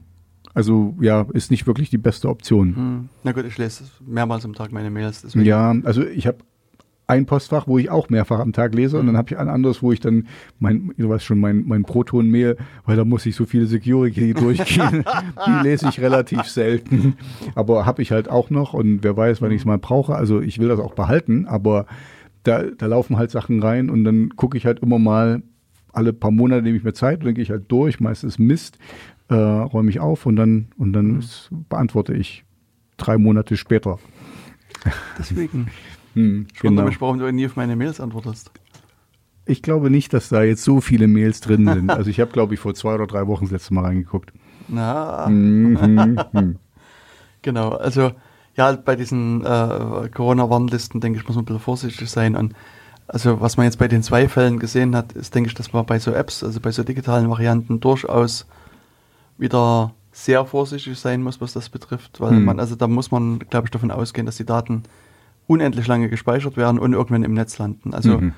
Speaker 2: also ja, ist nicht wirklich die beste Option.
Speaker 1: hm, na gut, ich lese mehrmals am Tag meine Mails, deswegen.
Speaker 2: Ja, also ich habe ein Postfach, wo ich auch mehrfach am Tag lese und dann habe ich ein anderes, wo ich dann mein, du weißt schon, mein, mein Proton-Mail, weil da muss ich so viele Security durchgehen, die lese ich relativ selten. Aber habe ich halt auch noch und wer weiß, wann ich es mal brauche. Also ich will das auch behalten, aber da, da laufen halt Sachen rein und dann gucke ich halt immer mal alle paar Monate nehme ich mir Zeit gehe ich halt durch, meistens Mist, äh, räume ich auf und dann, und dann ist, beantworte ich drei Monate später.
Speaker 1: Deswegen.
Speaker 2: Hm,
Speaker 1: Ich wundere mich, warum du nie auf meine Mails antwortest.
Speaker 2: Ich glaube nicht, dass da jetzt so viele Mails drin sind. Also ich habe, glaube ich, vor zwei oder drei Wochen das letzte Mal reingeguckt.
Speaker 1: Na,
Speaker 2: Hm, hm, hm.
Speaker 1: genau. Also, ja, bei diesen äh, Corona-Warnlisten, denke ich, muss man ein bisschen vorsichtig sein. Und also, was man jetzt bei den zwei Fällen gesehen hat, ist, denke ich, dass man bei so Apps, also bei so digitalen Varianten, durchaus wieder sehr vorsichtig sein muss, was das betrifft. Weil
Speaker 2: Hm.
Speaker 1: man, also da muss man, glaube ich, davon ausgehen, dass die Daten unendlich lange gespeichert werden und irgendwann im Netz landen. Also,
Speaker 2: Mhm.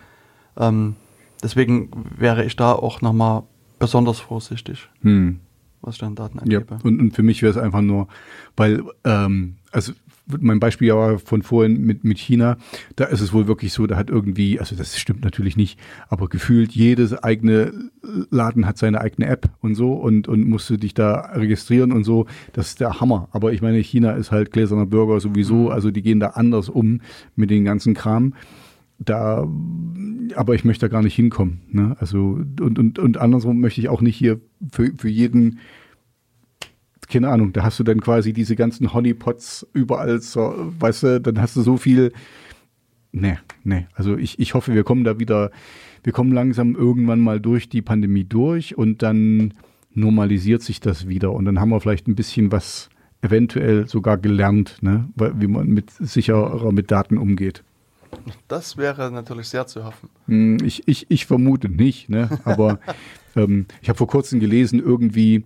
Speaker 1: ähm, deswegen wäre ich da auch nochmal besonders vorsichtig,
Speaker 2: Hm.
Speaker 1: was ich dann Daten
Speaker 2: Ja,
Speaker 1: angebe.
Speaker 2: und, und für mich wäre es einfach nur, weil, ähm, also mein Beispiel war von vorhin mit, mit China, da ist es wohl wirklich so, da hat irgendwie, also das stimmt natürlich nicht, aber gefühlt jedes eigene Laden hat seine eigene App und so und, und musst du dich da registrieren und so, das ist der Hammer. Aber ich meine, China ist halt gläserner Bürger sowieso, also die gehen da anders um mit den ganzen Kram. Da, aber ich möchte da gar nicht hinkommen. Ne? Also, und, und, und andersrum möchte ich auch nicht hier für, für jeden keine Ahnung, da hast du dann quasi diese ganzen Honeypots überall, so, weißt du, dann hast du so viel. Nee, nee. Also ich, ich hoffe, wir kommen da wieder, wir kommen langsam irgendwann mal durch die Pandemie durch und dann normalisiert sich das wieder und dann haben wir vielleicht ein bisschen was eventuell sogar gelernt, ne, wie man mit sicherer mit Daten umgeht.
Speaker 1: Das wäre natürlich sehr zu hoffen.
Speaker 2: Hm, Ich, ich, ich vermute nicht, ne? aber ähm, ich habe vor kurzem gelesen, irgendwie,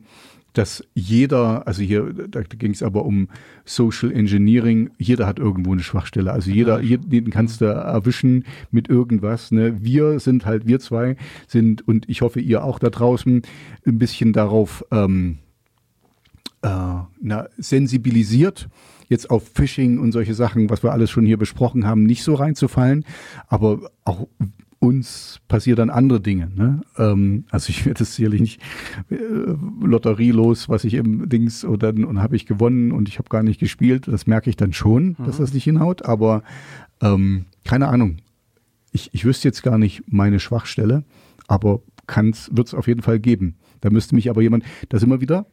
Speaker 2: dass jeder, also hier, da ging es aber um Social Engineering, jeder hat irgendwo eine Schwachstelle. Also jeder, jeden kannst du erwischen mit irgendwas. Ne? Wir sind halt, wir zwei sind, und ich hoffe, ihr auch da draußen, ein bisschen darauf ähm, äh, na, sensibilisiert, jetzt auf Phishing und solche Sachen, was wir alles schon hier besprochen haben, nicht so reinzufallen. Aber auch uns passieren dann andere Dinge. Ne? Ähm, also ich werde es sicherlich nicht äh, lotterielos, was ich im Dings oder und habe ich gewonnen und ich habe gar nicht gespielt. Das merke ich dann schon, dass das nicht hinhaut. Aber ähm, keine Ahnung. Ich, ich wüsste jetzt gar nicht meine Schwachstelle, aber wird es auf jeden Fall geben. Da müsste mich aber jemand, das immer wieder,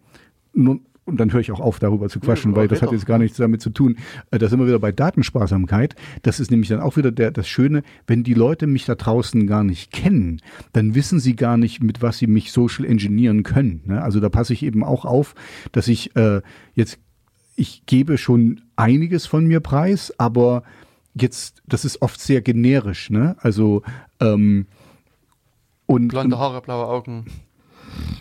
Speaker 2: nun, und dann höre ich auch auf, darüber zu quatschen, weil das hat jetzt gar nichts damit zu tun. Äh, Da sind wir wieder bei Datensparsamkeit. Das ist nämlich dann auch wieder der, das Schöne, wenn die Leute mich da draußen gar nicht kennen, dann wissen sie gar nicht, mit was sie mich social engineeren können. Ne? Also da passe ich eben auch auf, dass ich äh, jetzt, ich gebe schon einiges von mir preis, aber jetzt, das ist oft sehr generisch. Ne? Also ähm, und,
Speaker 1: Blonde Haare, blaue Augen,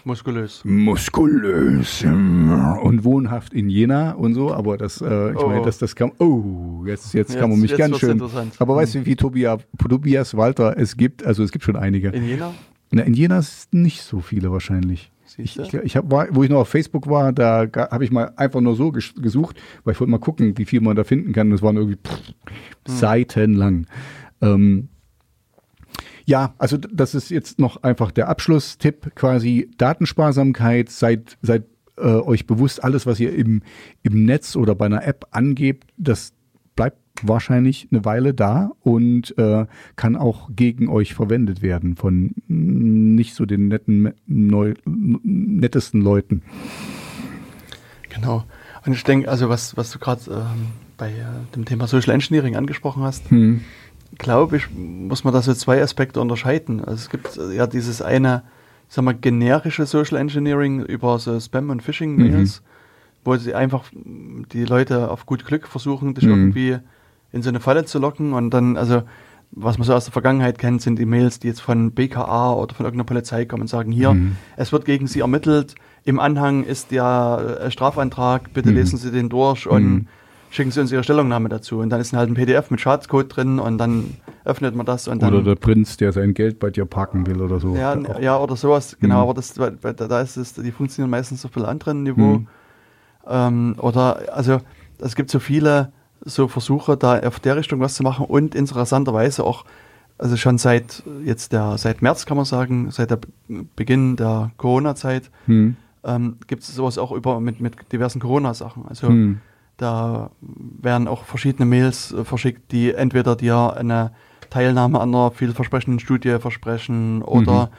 Speaker 1: muskulös.
Speaker 3: Muskulös.
Speaker 2: und wohnhaft in Jena und so, aber das, äh, ich
Speaker 1: Oh.
Speaker 2: meine, das, das kann, oh, jetzt, jetzt, kann man
Speaker 1: Jetzt-
Speaker 2: mich
Speaker 1: jetzt
Speaker 2: ganz schön. Aber weißt du, wie Tobias, Tobias Walter es gibt? Also es gibt schon einige.
Speaker 1: In Jena?
Speaker 2: Na, in Jena ist nicht so viele wahrscheinlich. Ich, ich, ich hab, war, wo ich noch auf Facebook war, da habe ich mal einfach nur so ges gesucht, weil ich wollte mal gucken, wie viel man da finden kann. Das waren irgendwie pff,
Speaker 1: Hm.
Speaker 2: seitenlang. Ähm, ja, also das ist jetzt noch einfach der Abschlusstipp quasi Datensparsamkeit. Seid, seid äh, euch bewusst, alles, was ihr im, im Netz oder bei einer App angebt, das bleibt wahrscheinlich eine Weile da und äh, kann auch gegen euch verwendet werden von nicht so den netten, neu, nettesten Leuten.
Speaker 1: Genau. Und ich denke, also was, was du gerade ähm, bei äh, dem Thema Social Engineering angesprochen hast,
Speaker 2: Hm.
Speaker 1: Glaube ich, muss man da so zwei Aspekte unterscheiden. Also es gibt äh, ja dieses eine, ich sag mal, generische Social Engineering über so Spam- und Phishing-Mails, wo sie einfach die Leute auf gut Glück versuchen, dich
Speaker 2: Mhm.
Speaker 1: irgendwie in so eine Falle zu locken und dann, also was man so aus der Vergangenheit kennt, sind die Mails, die jetzt von BKA oder von irgendeiner Polizei kommen und sagen, hier,
Speaker 2: Mhm.
Speaker 1: es wird gegen Sie ermittelt, im Anhang ist der äh, Strafantrag, bitte
Speaker 2: Mhm.
Speaker 1: lesen Sie den durch und
Speaker 2: Mhm.
Speaker 1: Schicken Sie uns Ihre Stellungnahme dazu. Und dann ist halt ein PDF mit Schadcode drin und dann öffnet man das und dann.
Speaker 2: Oder der Prinz, der sein Geld bei dir parken will oder so.
Speaker 1: ja, ja, oder sowas, genau,
Speaker 2: Mhm.
Speaker 1: aber das, da ist es, die funktionieren meistens auf einem anderen Niveau.
Speaker 2: Mhm.
Speaker 1: Ähm, oder, also, es gibt so viele so Versuche, da auf der Richtung was zu machen und interessanterweise auch, also schon seit jetzt der, seit März kann man sagen, seit der Be- Beginn der Corona-Zeit,
Speaker 2: Hm.
Speaker 1: ähm, gibt es sowas auch über mit, mit diversen Corona-Sachen. Also
Speaker 2: Hm.
Speaker 1: Da werden auch verschiedene Mails äh, verschickt, die entweder dir eine Teilnahme an einer vielversprechenden Studie versprechen oder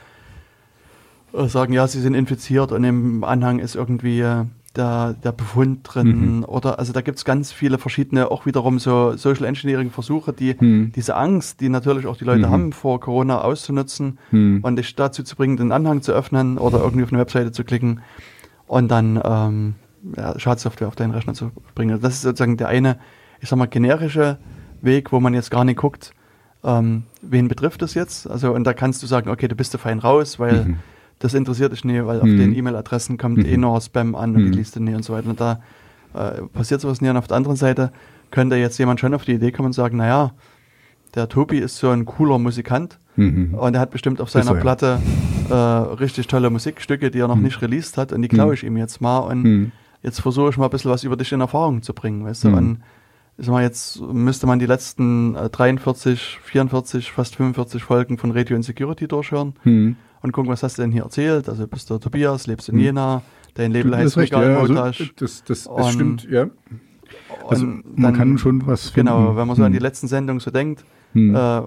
Speaker 1: äh, sagen, ja, sie sind infiziert und im Anhang ist irgendwie äh, der, der Befund drin.
Speaker 2: Mhm.
Speaker 1: Oder also da gibt es ganz viele verschiedene, auch wiederum so Social Engineering Versuche, die
Speaker 2: Hm.
Speaker 1: diese Angst, die natürlich auch die Leute
Speaker 2: Mhm.
Speaker 1: haben, vor Corona auszunutzen
Speaker 2: Hm.
Speaker 1: und dich dazu zu bringen, den Anhang zu öffnen oder irgendwie auf eine Webseite zu klicken und dann ähm, ja, Schadsoftware auf deinen Rechner zu bringen. Das ist sozusagen der eine, ich sag mal, generische Weg, wo man jetzt gar nicht guckt, ähm, wen betrifft das jetzt. Also und da kannst du sagen, okay, du bist da fein raus, weil
Speaker 2: Mhm.
Speaker 1: das interessiert dich nicht, weil auf
Speaker 2: Mhm.
Speaker 1: den E-Mail-Adressen kommt
Speaker 2: Mhm.
Speaker 1: eh nur Spam an und
Speaker 2: Mhm.
Speaker 1: die liest du nie und so weiter. Und da äh, passiert sowas nie. Und auf der anderen Seite könnte jetzt jemand schon auf die Idee kommen und sagen, naja, der Tobi ist so ein cooler Musikant,
Speaker 2: Mhm.
Speaker 1: Und er hat bestimmt auf seiner
Speaker 2: er, ja.
Speaker 1: Platte äh, richtig tolle Musikstücke, die er noch nicht released hat. Und die klaue ich ihm jetzt mal. Und
Speaker 2: Mhm.
Speaker 1: Jetzt versuche ich mal ein bisschen was über dich in Erfahrung zu bringen, weißt du.
Speaker 2: Mhm.
Speaker 1: Und ich sag mal, jetzt müsste man die letzten äh, 43, 44, fast 45 Folgen von Radio Insecurity durchhören
Speaker 2: Mhm.
Speaker 1: und gucken, was hast du denn hier erzählt. Also bist du Tobias, lebst in
Speaker 2: Mhm.
Speaker 1: Jena, dein Label
Speaker 2: Du
Speaker 1: heißt
Speaker 2: recht,
Speaker 1: Regal
Speaker 2: ja, also, das, das, das stimmt, ja. Also man
Speaker 1: dann-
Speaker 2: kann schon was finden.
Speaker 1: Genau, wenn man so an die
Speaker 2: Hm.
Speaker 1: letzten Sendungen so denkt,
Speaker 2: Hm.
Speaker 1: äh,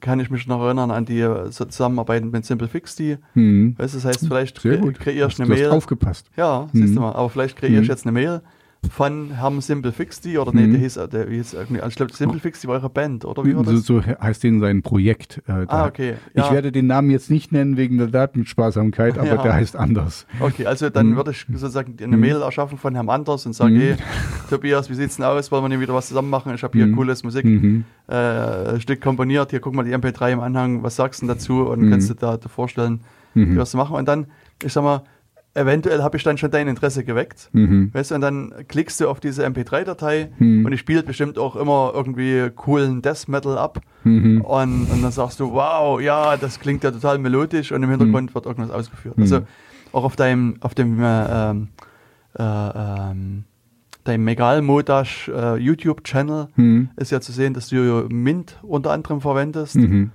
Speaker 1: kann ich mich noch erinnern an die äh, Zusammenarbeit mit Simple Fixty.
Speaker 2: Hm.
Speaker 1: Weißt das heißt, vielleicht kre kreierst du eine Mail.
Speaker 2: aufgepasst.
Speaker 1: Ja, siehst du
Speaker 2: Mhm.
Speaker 1: mal. Aber vielleicht kreiere ich
Speaker 2: Mhm.
Speaker 1: jetzt eine Mail von Herrn Simple Fixty oder nee,
Speaker 2: Mhm.
Speaker 1: der hieß, äh, der hieß irgendwie, ich glaube, Simple Fixty war eure Band, oder wie war
Speaker 2: So,
Speaker 1: das?
Speaker 2: so heißt den sein Projekt. Äh, da.
Speaker 1: Ah, okay.
Speaker 2: Ich
Speaker 1: Ja.
Speaker 2: werde den Namen jetzt nicht nennen wegen der Datensparsamkeit, aber
Speaker 1: Ja.
Speaker 2: der heißt anders.
Speaker 1: Okay, also dann
Speaker 2: Mhm.
Speaker 1: würde ich sozusagen eine
Speaker 2: Mhm.
Speaker 1: Mail erschaffen von Herrn Anders und sagen,
Speaker 2: Mhm.
Speaker 1: hey, Tobias, wie sieht's denn aus? Wollen wir nicht wieder was zusammen machen? Ich habe hier
Speaker 2: Mhm.
Speaker 1: cooles Musik.
Speaker 2: Mhm.
Speaker 1: äh, komponiert, hier guck mal die MP3 im Anhang, was sagst du denn dazu und
Speaker 2: Mhm.
Speaker 1: kannst du da dir vorstellen,
Speaker 2: Mhm.
Speaker 1: was zu machen. Und dann, ich sag mal, eventuell habe ich dann schon dein Interesse geweckt.
Speaker 2: Mhm.
Speaker 1: Weißt du, und dann klickst du auf diese MP3-Datei
Speaker 2: Mhm.
Speaker 1: und die spielt bestimmt auch immer irgendwie coolen Death Metal ab.
Speaker 2: Mhm.
Speaker 1: Und, und dann sagst du, wow, ja, das klingt ja total melodisch und im Hintergrund wird irgendwas ausgeführt.
Speaker 2: Mhm.
Speaker 1: Also auch auf deinem, auf dem äh, ähm, äh, ähm, deinem Megal-Modash äh, YouTube-Channel
Speaker 2: Mhm.
Speaker 1: ist ja zu sehen, dass du Mint unter anderem verwendest.
Speaker 2: Mhm.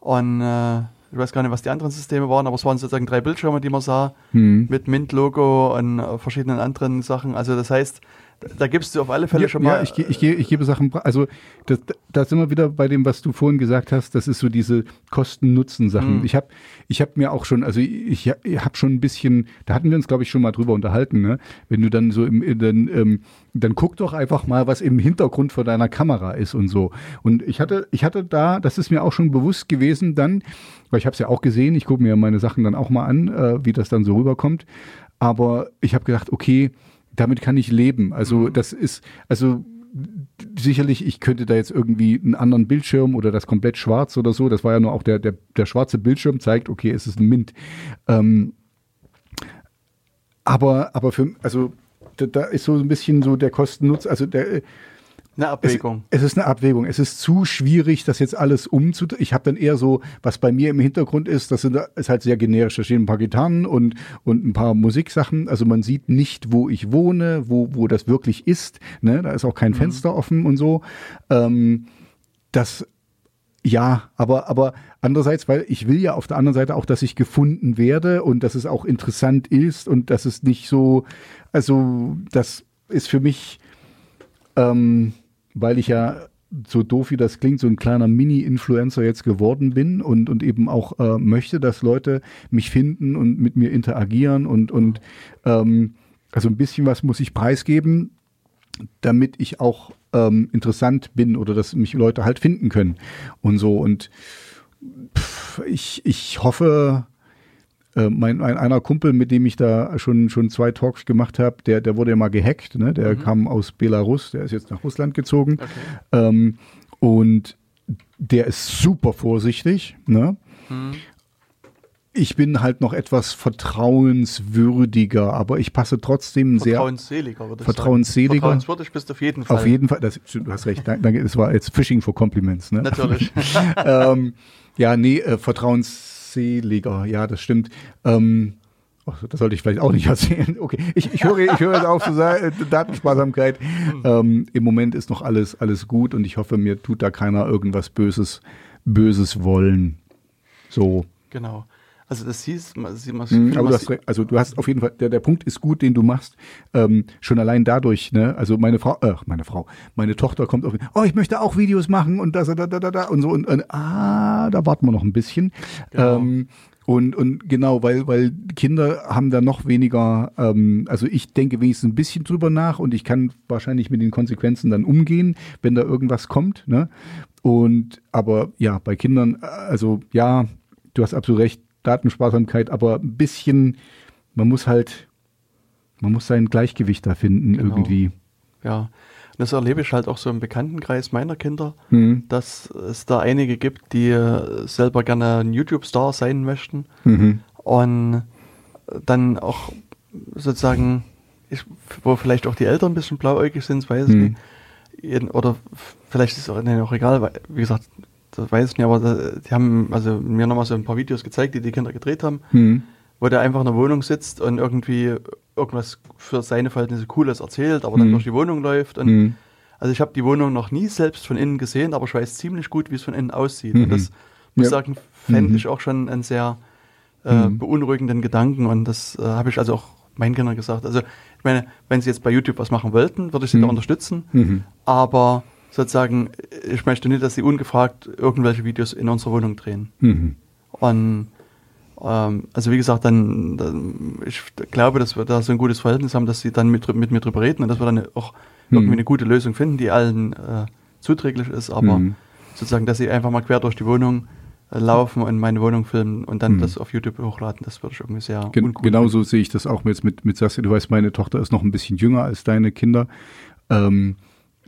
Speaker 1: Und äh, ich weiß gar nicht, was die anderen Systeme waren, aber es waren sozusagen drei Bildschirme, die man sah,
Speaker 2: Mhm.
Speaker 1: mit Mint-Logo und äh, verschiedenen anderen Sachen. Also das heißt, da, gibst du auf alle Fälle
Speaker 2: Ja,
Speaker 1: schon mal.
Speaker 2: ja, ich, ich, ich gebe Sachen, also das, da sind wir wieder bei dem, was du vorhin gesagt hast, das ist so diese Kosten-Nutzen-Sachen.
Speaker 1: Mhm.
Speaker 2: Ich habe ich hab mir auch schon, also ich, ich habe schon ein bisschen, da hatten wir uns, glaube ich, schon mal drüber unterhalten, ne? wenn du dann so im, in den, ähm, dann guck doch einfach mal, was im Hintergrund vor deiner Kamera ist und so. Und ich hatte, ich hatte da, das ist mir auch schon bewusst gewesen dann, weil ich habe es ja auch gesehen, ich gucke mir meine Sachen dann auch mal an, äh, wie das dann so rüberkommt. Aber ich habe gedacht, okay, damit kann ich leben. Also das ist, also sicherlich, ich könnte da jetzt irgendwie einen anderen Bildschirm oder das komplett schwarz oder so. Das war ja nur auch der, der, der schwarze Bildschirm zeigt, okay, es ist ein Mint. Ähm, aber, aber für, also da, da ist so ein bisschen so der Kosten-Nutz, also der,
Speaker 1: eine
Speaker 2: es,
Speaker 1: Abwägung.
Speaker 2: es ist eine Abwägung. Es ist zu schwierig, das jetzt alles umzudrehen. Ich habe dann eher so, was bei mir im Hintergrund ist, das sind, ist halt sehr generisch. Da stehen ein paar Gitarren und, und ein paar Musiksachen. Also man sieht nicht, wo ich wohne, wo, wo das wirklich ist. Ne? Da ist auch kein Fenster offen und so. Ähm, das ja, aber, aber andererseits, weil ich will ja auf der anderen Seite auch, dass ich gefunden werde und dass es auch interessant ist und dass es nicht so, also das ist für mich, ähm, weil ich ja so doof wie das klingt, so ein kleiner Mini-Influencer jetzt geworden bin und, und eben auch äh, möchte, dass Leute mich finden und mit mir interagieren und, und ähm, also ein bisschen was muss ich preisgeben, damit ich auch ähm, interessant bin oder dass mich Leute halt finden können und so. Und pff, ich, ich hoffe, äh, mein, ein, einer Kumpel, mit dem ich da schon, schon zwei Talks gemacht habe, der, der wurde ja mal gehackt, ne? der kam aus Belarus, der ist jetzt nach Russland gezogen.
Speaker 1: Okay.
Speaker 2: Ähm, und der ist super vorsichtig. Ne?
Speaker 1: Hm.
Speaker 2: Ich bin halt noch etwas vertrauenswürdiger, aber ich passe trotzdem sehr
Speaker 1: Vertrauensseliger, würde ich
Speaker 2: Vertrauensseliger.
Speaker 1: sagen. Vertrauenswürdig bist du auf jeden Fall.
Speaker 2: auf jeden Fall. Das, du hast recht. Danke. Das war jetzt Fishing for Compliments. Ne?
Speaker 1: Natürlich.
Speaker 2: ähm, ja, nee, äh, vertrauensseliger. Ja, das stimmt. Ähm, ach, das sollte ich vielleicht auch nicht erzählen. Okay, ich, ich höre, ich höre jetzt auf zu sagen, äh, Datensparsamkeit. Ähm, Im Moment ist noch alles, alles gut und ich hoffe, mir tut da keiner irgendwas Böses, Böses wollen. So.
Speaker 1: genau. Also das hieß, man,
Speaker 2: Mhm, aber du hast, also du hast auf jeden Fall, der, der Punkt ist gut, den du machst, ähm, schon allein dadurch, ne, also meine Frau, äh, meine Frau, meine Tochter kommt auf, oh, ich möchte auch Videos machen und das, da, da, da, da und so und, und ah, da warten wir noch ein bisschen.
Speaker 1: Genau.
Speaker 2: Ähm, und, und genau, weil, weil Kinder haben da noch weniger, ähm, also ich denke wenigstens ein bisschen drüber nach und ich kann wahrscheinlich mit den Konsequenzen dann umgehen, wenn da irgendwas kommt, ne? Und aber ja, bei Kindern, äh, also ja, du hast absolut recht, Datensparsamkeit, aber ein bisschen, man muss halt, man muss sein Gleichgewicht da finden
Speaker 1: Genau.
Speaker 2: irgendwie.
Speaker 1: Ja. Das erlebe ich halt auch so im Bekanntenkreis meiner Kinder,
Speaker 2: Mhm.
Speaker 1: dass es da einige gibt, die selber gerne ein YouTube-Star sein möchten
Speaker 2: Mhm.
Speaker 1: und dann auch sozusagen, ich, wo vielleicht auch die Eltern ein bisschen blauäugig sind, weiß ich
Speaker 2: Mhm.
Speaker 1: nicht. Oder vielleicht ist es auch, nee, auch egal, weil, wie gesagt, das weiß ich nicht, aber die haben also mir nochmal so ein paar Videos gezeigt, die die Kinder gedreht haben,
Speaker 2: Hm.
Speaker 1: wo der einfach in der Wohnung sitzt und irgendwie irgendwas für seine Verhältnisse Cooles erzählt, aber dann
Speaker 2: Mhm.
Speaker 1: durch die Wohnung läuft. Und
Speaker 2: Hm.
Speaker 1: Also ich habe die Wohnung noch nie selbst von innen gesehen, aber ich weiß ziemlich gut, wie es von innen aussieht.
Speaker 2: Mhm.
Speaker 1: Und das, muss
Speaker 2: Ja.
Speaker 1: sagen, fände
Speaker 2: Mhm.
Speaker 1: ich auch schon einen sehr äh,
Speaker 2: Mhm.
Speaker 1: beunruhigenden Gedanken. Und das äh, habe ich also auch meinen Kindern gesagt. Also ich meine, wenn sie jetzt bei YouTube was machen wollten, würde ich sie
Speaker 2: Mhm.
Speaker 1: da unterstützen.
Speaker 2: Mhm.
Speaker 1: Aber sozusagen, ich möchte nicht, dass sie ungefragt irgendwelche Videos in unserer Wohnung drehen.
Speaker 2: Mhm.
Speaker 1: Und ähm, also wie gesagt, dann, dann ich glaube, dass wir da so ein gutes Verhältnis haben, dass sie dann mit, mit mir drüber reden und dass wir dann auch irgendwie
Speaker 2: Mhm.
Speaker 1: eine gute Lösung finden, die allen äh, zuträglich ist, aber
Speaker 2: Mhm.
Speaker 1: sozusagen, dass sie einfach mal quer durch die Wohnung äh, laufen und meine Wohnung filmen und dann
Speaker 2: Mhm.
Speaker 1: das auf YouTube hochladen, das würde ich irgendwie sehr
Speaker 2: Gen
Speaker 1: uncool
Speaker 2: genauso sehe ich das auch jetzt mit, mit Saskia. Du weißt, meine Tochter ist noch ein bisschen jünger als deine Kinder. Ähm,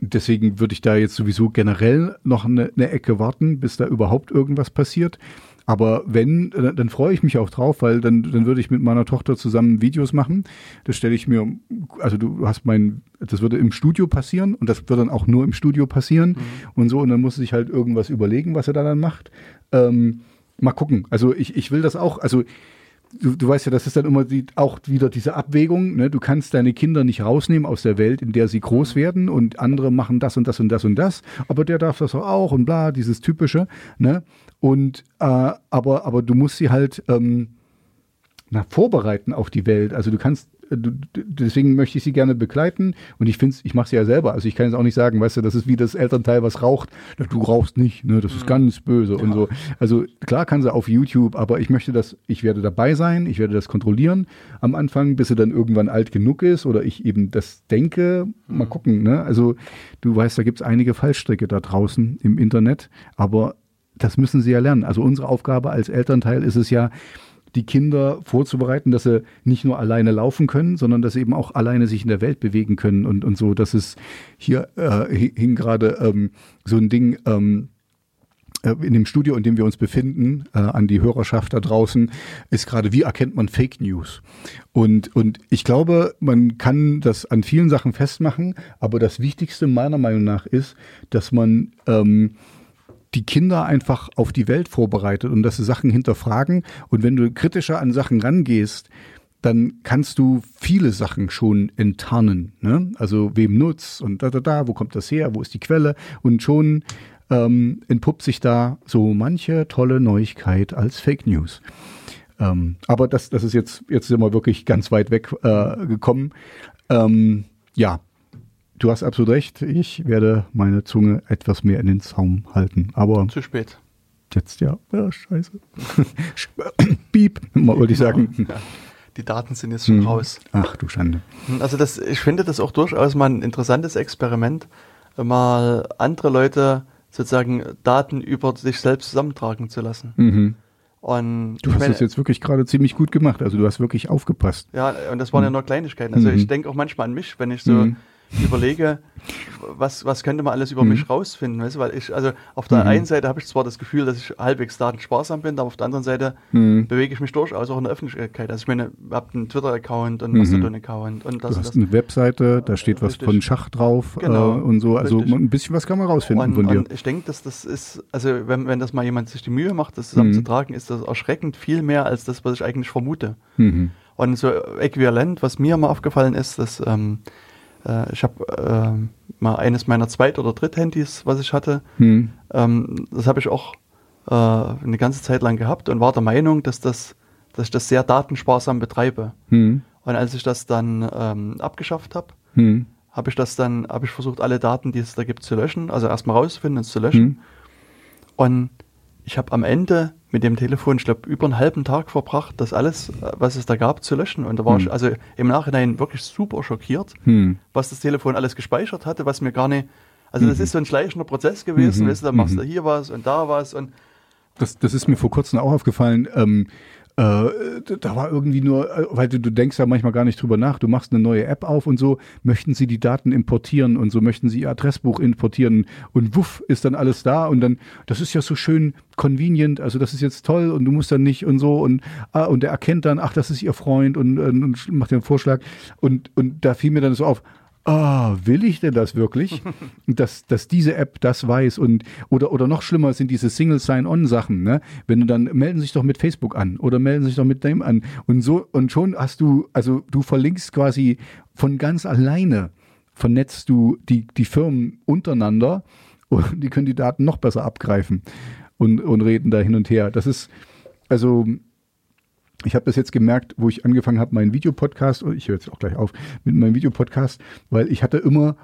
Speaker 2: deswegen würde ich da jetzt sowieso generell noch eine, eine Ecke warten, bis da überhaupt irgendwas passiert. Aber wenn, dann, dann freue ich mich auch drauf, weil dann, dann würde ich mit meiner Tochter zusammen Videos machen. Das stelle ich mir, also du hast mein, das würde im Studio passieren und das wird dann auch nur im Studio passieren und so. Und dann muss sich halt irgendwas überlegen, was er da dann macht. Ähm, mal gucken. Also ich, ich will das auch, also du, du weißt ja, das ist dann immer die, auch wieder diese Abwägung. Ne? Du kannst deine Kinder nicht rausnehmen aus der Welt, in der sie groß werden und andere machen das und das und das und das, aber der darf das auch und bla, dieses typische. Ne? Und äh, aber, aber du musst sie halt ähm, na, vorbereiten auf die Welt. Also du kannst, deswegen möchte ich sie gerne begleiten und ich finde ich mache sie ja selber. Also ich kann jetzt auch nicht sagen, weißt du, das ist wie das Elternteil, was raucht. Na, Du rauchst nicht, ne? Das ist ganz böse und so. Also klar kann sie auf YouTube, aber ich möchte das, ich werde dabei sein, ich werde das kontrollieren am Anfang, bis sie dann irgendwann alt genug ist oder ich eben das denke. Mal gucken, ne? Also du weißt, da gibt es einige Fallstricke da draußen im Internet, aber das müssen sie ja lernen. Also unsere Aufgabe als Elternteil ist es ja, die Kinder vorzubereiten, dass sie nicht nur alleine laufen können, sondern dass sie eben auch alleine sich in der Welt bewegen können und, und so. Das ist hier äh, hi- hing gerade ähm, so ein Ding ähm, äh, in dem Studio, in dem wir uns befinden, äh, an die Hörerschaft da draußen, ist gerade, wie erkennt man Fake News? Und, und ich glaube, man kann das an vielen Sachen festmachen, aber das Wichtigste meiner Meinung nach ist, dass man ähm, die Kinder einfach auf die Welt vorbereitet und dass sie Sachen hinterfragen. Und wenn du kritischer an Sachen rangehst, dann kannst du viele Sachen schon enttarnen. Ne? Also wem nutzt und da, da, da, wo kommt das her, wo ist die Quelle? Und schon ähm, entpuppt sich da so manche tolle Neuigkeit als Fake News. Ähm, aber das, das ist jetzt, jetzt sind wir wirklich ganz weit weg äh, gekommen. Ähm, ja, du hast absolut recht. Ich werde meine Zunge etwas mehr in den Zaum halten. Aber
Speaker 1: Zu spät.
Speaker 2: jetzt ja, ja scheiße. Piep, wollte ich sagen.
Speaker 1: Ja. Die Daten sind jetzt schon
Speaker 2: Hm.
Speaker 1: raus.
Speaker 2: Ach du Schande.
Speaker 1: Also das, ich finde das auch durchaus mal ein interessantes Experiment, mal andere Leute sozusagen Daten über sich selbst zusammentragen zu lassen.
Speaker 2: Mhm.
Speaker 1: Und
Speaker 2: Du hast
Speaker 1: meine,
Speaker 2: das jetzt wirklich gerade ziemlich gut gemacht. Also du hast wirklich aufgepasst.
Speaker 1: Ja, und das waren ja nur Kleinigkeiten. Also
Speaker 2: Mhm.
Speaker 1: ich denke auch manchmal an mich, wenn ich so
Speaker 2: Mhm.
Speaker 1: Überlege, was, was könnte man alles über
Speaker 2: Mhm.
Speaker 1: mich rausfinden, weißt du? Weil ich, also auf der
Speaker 2: Mhm.
Speaker 1: einen Seite habe ich zwar das Gefühl, dass ich halbwegs datensparsam bin, aber auf der anderen Seite
Speaker 2: Mhm.
Speaker 1: bewege ich mich durchaus auch in der Öffentlichkeit. Also ich meine, ich habe einen Twitter-Account und
Speaker 2: Mhm.
Speaker 1: einen Mastodon-Account und das
Speaker 2: Du hast
Speaker 1: das.
Speaker 2: eine Webseite, da steht was
Speaker 1: Richtig.
Speaker 2: von Schach drauf
Speaker 1: Genau,
Speaker 2: äh, und so. Also
Speaker 1: richtig.
Speaker 2: ein bisschen was kann man rausfinden
Speaker 1: Und,
Speaker 2: von dir.
Speaker 1: und ich denke, dass das ist, also wenn, wenn das mal jemand sich die Mühe macht, das zusammenzutragen, ist das erschreckend viel mehr als das, was ich eigentlich vermute.
Speaker 2: Mhm.
Speaker 1: Und so äquivalent, was mir mal aufgefallen ist, dass ähm, äh, ich habe ähm, mal eines meiner Zweit- oder Dritthandys, was ich hatte,
Speaker 2: Mhm.
Speaker 1: ähm, das habe ich auch äh, eine ganze Zeit lang gehabt und war der Meinung, dass, das, dass ich das sehr datensparsam betreibe.
Speaker 2: Mhm.
Speaker 1: Und als ich das dann ähm, abgeschafft habe,
Speaker 2: Mhm.
Speaker 1: habe ich das dann, habe ich versucht, alle Daten, die es da gibt, zu löschen, also erstmal rauszufinden und zu löschen.
Speaker 2: Mhm.
Speaker 1: Und ich habe am Ende mit dem Telefon, ich glaube, über einen halben Tag verbracht, das alles, äh, was es da gab, zu löschen. Und da war
Speaker 2: Hm.
Speaker 1: ich also im Nachhinein wirklich super schockiert,
Speaker 2: Mhm.
Speaker 1: was das Telefon alles gespeichert hatte, was mir gar nicht. Also das ist so ein schleichender Prozess gewesen,
Speaker 2: Mhm.
Speaker 1: weißt du, da machst du
Speaker 2: Mhm.
Speaker 1: hier was und da was und
Speaker 2: Das, das ist mir vor kurzem auch aufgefallen. Ähm, äh, da war irgendwie nur, äh, weil du, du denkst ja manchmal gar nicht drüber nach. Du machst eine neue App auf und so, möchten sie die Daten importieren und so? Möchten sie ihr Adressbuch importieren? Und wuff ist dann alles da. Und dann, das ist ja so schön convenient, also das ist jetzt toll und du musst dann nicht und so. Und, ah, und er erkennt dann, ach, das ist ihr Freund und, und, und macht den Vorschlag. Und, und da fiel mir dann so auf, ah, will ich denn das wirklich? dass, dass diese App das weiß und oder, oder noch schlimmer sind diese Single Sign-On-Sachen, ne? Wenn du dann melden sich doch mit Facebook an oder melden sich doch mit dem an. Und so, und schon hast du, also du verlinkst quasi von ganz alleine, vernetzt du die, die Firmen untereinander und die können die Daten noch besser abgreifen und, und reden da hin und her. Das ist, also ich habe das jetzt gemerkt, wo ich angefangen habe, meinen Videopodcast, und ich höre jetzt auch gleich auf mit meinem Videopodcast, weil ich hatte immer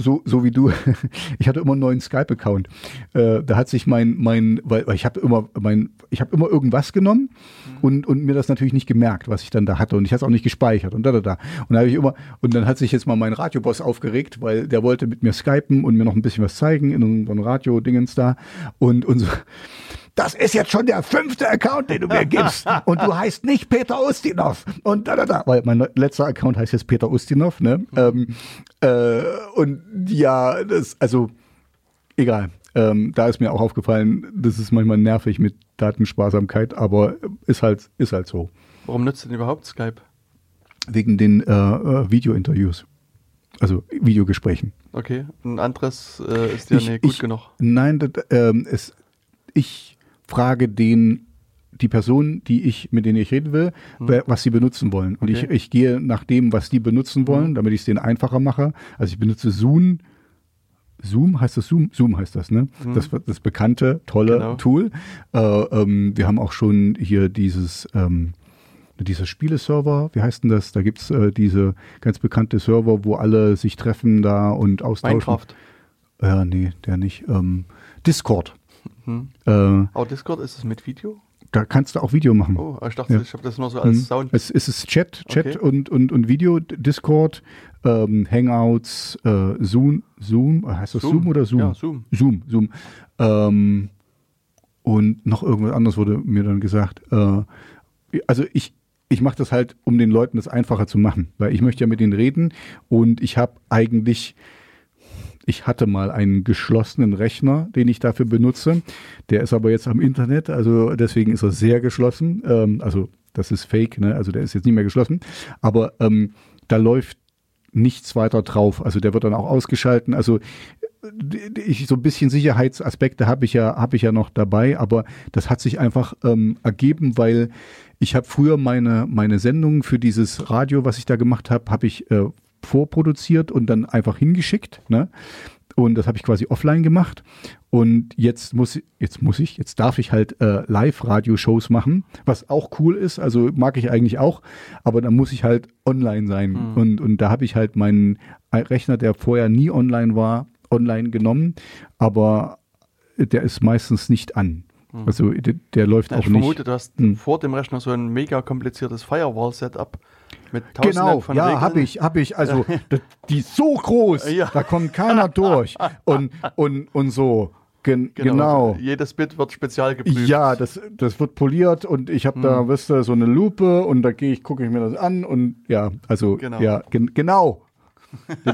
Speaker 2: so, so wie du, ich hatte immer einen neuen Skype-Account. Äh, da hat sich mein, mein, weil, weil ich habe immer mein, ich habe immer irgendwas genommen mhm. und, und mir das natürlich nicht gemerkt, was ich dann da hatte. Und ich hatte es auch nicht gespeichert und da, da, da. Und da habe ich immer, und dann hat sich jetzt mal mein Radioboss aufgeregt, weil der wollte mit mir skypen und mir noch ein bisschen was zeigen in unserem Radio-Dingens da. Und, und so das ist jetzt schon der fünfte Account, den du mir gibst. Und du heißt nicht Peter Ustinov. Und da, da, da. Weil mein letzter Account heißt jetzt Peter Ustinov, ne? Mhm. Ähm, äh, und ja, das, also, egal. Ähm, da ist mir auch aufgefallen, das ist manchmal nervig mit Datensparsamkeit, aber ist halt, ist halt so.
Speaker 1: Warum nutzt du denn überhaupt Skype?
Speaker 2: Wegen den äh, äh, Videointerviews. Also Videogesprächen.
Speaker 1: Okay, ein anderes äh, ist ja
Speaker 2: ich,
Speaker 1: nicht gut
Speaker 2: ich,
Speaker 1: genug.
Speaker 2: Nein, das, ähm, es, ich frage den die Person, die ich, mit denen ich reden will, hm. was sie benutzen wollen. Und okay. ich, ich gehe nach dem, was die benutzen wollen, hm. damit ich es denen einfacher mache. Also ich benutze Zoom. Zoom heißt das Zoom? Zoom heißt das, ne? Hm. Das, das bekannte, tolle genau. Tool. Äh, ähm, wir haben auch schon hier dieses, ähm, dieser Spieleserver, wie heißt denn das? Da gibt's äh, diese ganz bekannte Server, wo alle sich treffen da und austauschen.
Speaker 1: Minecraft.
Speaker 2: Ja, nee, der nicht. Ähm, Discord.
Speaker 1: Hm. Äh, oh, Discord ist es mit Video?
Speaker 2: Da kannst du auch Video machen.
Speaker 1: Oh, ich dachte, ja. ich habe das nur so als hm. Sound.
Speaker 2: Es, es ist Chat, Chat okay. und, und, und Video, Discord, ähm, Hangouts, äh, Zoom, Zoom, äh, heißt das Zoom, Zoom oder Zoom?
Speaker 1: Ja, Zoom.
Speaker 2: Zoom, Zoom. Ähm, und noch irgendwas anderes wurde mir dann gesagt. Äh, also ich, ich mache das halt, um den Leuten das einfacher zu machen, weil ich möchte ja mit denen reden und ich habe eigentlich ich hatte mal einen geschlossenen Rechner, den ich dafür benutze. Der ist aber jetzt am Internet, also deswegen ist er sehr geschlossen. Ähm, also das ist fake, ne? also der ist jetzt nicht mehr geschlossen. Aber ähm, da läuft nichts weiter drauf. Also der wird dann auch ausgeschalten. Also ich, so ein bisschen Sicherheitsaspekte habe ich ja habe ich ja noch dabei, aber das hat sich einfach ähm, ergeben, weil ich habe früher meine meine Sendungen für dieses Radio, was ich da gemacht habe, habe ich äh, vorproduziert und dann einfach hingeschickt. Ne? Und das habe ich quasi offline gemacht. Und jetzt muss, jetzt muss ich, jetzt darf ich halt äh, Live-Radio-Shows machen, was auch cool ist. Also mag ich eigentlich auch. Aber dann muss ich halt online sein. Mhm. Und, und da habe ich halt meinen Rechner, der vorher nie online war, online genommen. Aber der ist meistens nicht an. Mhm. Also der, der läuft
Speaker 1: ja,
Speaker 2: auch
Speaker 1: ich
Speaker 2: nicht.
Speaker 1: Ich vermute, du hast hm. vor dem Rechner so ein mega kompliziertes Firewall-Setup mit
Speaker 2: genau, ja, habe ich, habe ich. Also die ist so groß, ja. da kommt keiner durch und und und so. Gen genau. genau.
Speaker 1: Jedes Bit wird spezial geprüft.
Speaker 2: Ja, das, das wird poliert und ich habe hm. da, wisst ihr, so eine Lupe und da gehe ich, gucke ich mir das an und ja, also genau. ja, gen genau.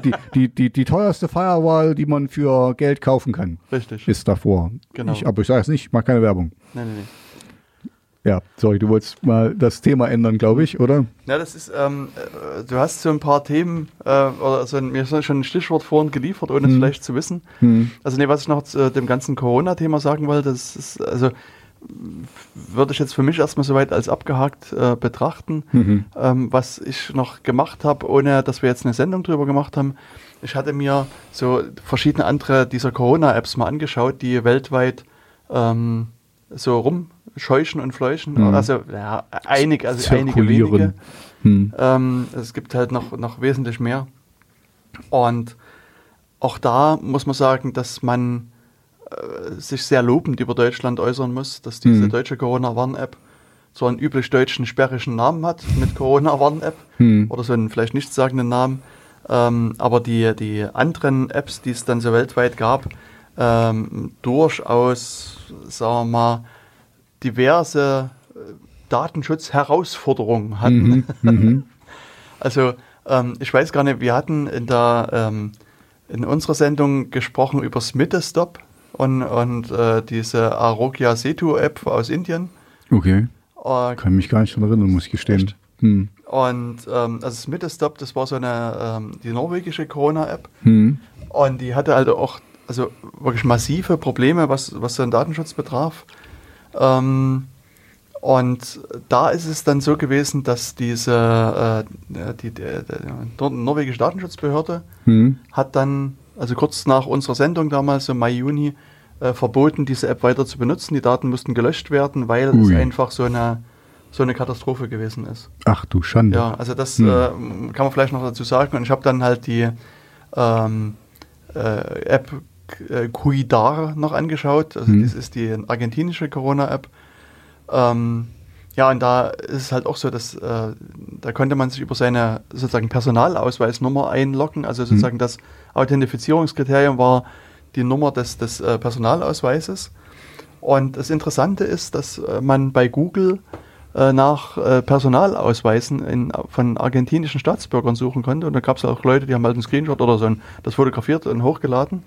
Speaker 2: die, die, die, die teuerste Firewall, die man für Geld kaufen kann.
Speaker 1: Richtig.
Speaker 2: Ist davor. Genau. Ich, aber ich sage es nicht, ich mache keine Werbung. Nein, nein, nein. Ja, sorry, du wolltest mal das Thema ändern, glaube ich, oder?
Speaker 1: Ja, das ist, ähm, äh, du hast so ein paar Themen, äh, oder so ein, mir ist schon ein Stichwort vorhin geliefert, ohne hm. es vielleicht zu wissen. Hm. Also, nee, was ich noch zu dem ganzen Corona-Thema sagen wollte, das ist, also, würde ich jetzt für mich erstmal soweit als abgehakt äh, betrachten. Mhm. Ähm, was ich noch gemacht habe, ohne dass wir jetzt eine Sendung drüber gemacht haben, ich hatte mir so verschiedene andere dieser Corona-Apps mal angeschaut, die weltweit ähm, so rum scheuchen und fleuchen. Mhm. Also ja, einig, also einige wenige. Mhm. Ähm, es gibt halt noch, noch wesentlich mehr. Und auch da muss man sagen, dass man äh, sich sehr lobend über Deutschland äußern muss, dass diese mhm. deutsche Corona-Warn-App so einen üblich deutschen sperrigen Namen hat mit Corona-Warn-App mhm. oder so einen vielleicht nichtssagenden Namen. Ähm, aber die, die anderen Apps, die es dann so weltweit gab, ähm, durchaus, sagen wir mal, diverse äh, Datenschutzherausforderungen hatten. Mhm, mhm. also ähm, ich weiß gar nicht, wir hatten in der ähm, in unserer Sendung gesprochen über Smitestop und, und äh, diese Arogya Setu App aus Indien.
Speaker 2: Okay. Äh, Kann mich gar nicht daran erinnern, muss ich gestehen. Hm.
Speaker 1: Und ähm, also das Mittelstop, das war so eine ähm, die norwegische Corona-App.
Speaker 2: Hm.
Speaker 1: Und die hatte also auch also wirklich massive Probleme, was, was den Datenschutz betraf. Ähm, und da ist es dann so gewesen, dass diese äh, die, die, die norwegische Datenschutzbehörde
Speaker 2: Hm.
Speaker 1: hat dann, also kurz nach unserer Sendung damals, so Mai, Juni, äh, verboten, diese App weiter zu benutzen. Die Daten mussten gelöscht werden, weil
Speaker 2: Ui.
Speaker 1: es einfach so eine, so eine Katastrophe gewesen ist.
Speaker 2: Ach du Schande.
Speaker 1: Ja, also das
Speaker 2: Hm.
Speaker 1: äh, kann man vielleicht noch dazu sagen. Und ich habe dann halt die ähm, äh, App äh, Cuidar noch angeschaut. Also
Speaker 2: Hm.
Speaker 1: das ist die argentinische Corona-App. Ähm, ja, und da ist es halt auch so, dass äh, da konnte man sich über seine sozusagen Personalausweisnummer einloggen. Also sozusagen das Authentifizierungskriterium war die Nummer des, des äh, Personalausweises. Und das Interessante ist, dass äh, man bei Google äh, nach äh, Personalausweisen in, von argentinischen Staatsbürgern suchen konnte. Und da gab es auch Leute, die haben halt einen Screenshot oder so ein, das fotografiert und hochgeladen.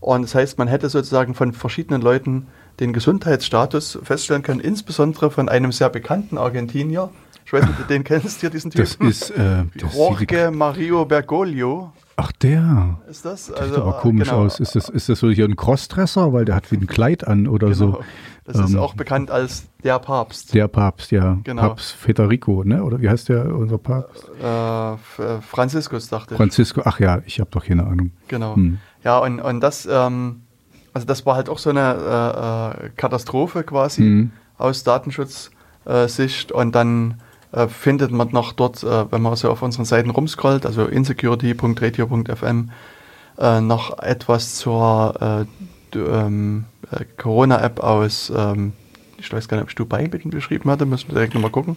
Speaker 1: Und das heißt, man hätte sozusagen von verschiedenen Leuten den Gesundheitsstatus feststellen können, insbesondere von einem sehr bekannten Argentinier. Ich weiß nicht, ob du den kennst hier, diesen
Speaker 2: Das
Speaker 1: Typen.
Speaker 2: ist, äh, das
Speaker 1: Jorge Mario Bergoglio
Speaker 2: ach der.
Speaker 1: ist das.
Speaker 2: Das sieht aber komisch
Speaker 1: genau.
Speaker 2: aus. Ist das, ist das so hier ein Crossdresser, weil der hat wie ein Kleid an oder
Speaker 1: Genau.
Speaker 2: so?
Speaker 1: Das ist
Speaker 2: Ähm,
Speaker 1: auch bekannt als der Papst.
Speaker 2: Der Papst, ja.
Speaker 1: Genau.
Speaker 2: Papst Federico, ne? Oder wie heißt der, unser Papst?
Speaker 1: Äh, äh, Franziskus, dachte ich.
Speaker 2: Francisco, ach ja, ich habe doch keine Ahnung.
Speaker 1: Genau.
Speaker 2: Hm.
Speaker 1: Ja, und, und das, ähm, also das war halt auch so eine äh, äh, Katastrophe quasi
Speaker 2: Mhm.
Speaker 1: aus Datenschutzsicht. und dann äh, findet man noch dort, äh, wenn man so auf unseren Seiten rumscrollt, also insecurity.radio.fm, äh, noch etwas zur äh, ähm, äh, Corona-App aus, ähm, ich weiß gar nicht, ob ich Dubai beschrieben hatte, müssen wir direkt nochmal gucken.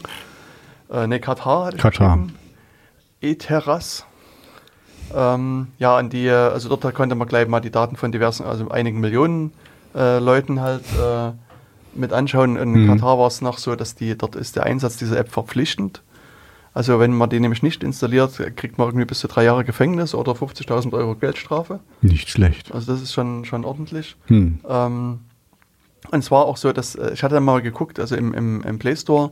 Speaker 1: Äh, ne, Katar hatte ich
Speaker 2: Katar.
Speaker 1: beschrieben. Ähm, ja, an die, also dort konnte man gleich mal die Daten von diversen, also einigen Millionen äh, Leuten halt äh, mit anschauen. In
Speaker 2: Mhm.
Speaker 1: Katar war es noch so, dass die, dort ist der Einsatz dieser App verpflichtend. Also wenn man die nämlich nicht installiert, kriegt man irgendwie bis zu drei Jahre Gefängnis oder 50.000 Euro Geldstrafe.
Speaker 2: Nicht schlecht.
Speaker 1: Also das ist schon, schon ordentlich.
Speaker 2: Hm.
Speaker 1: Ähm, und es war auch so, dass äh, ich hatte dann mal geguckt, also im, im, im Play Store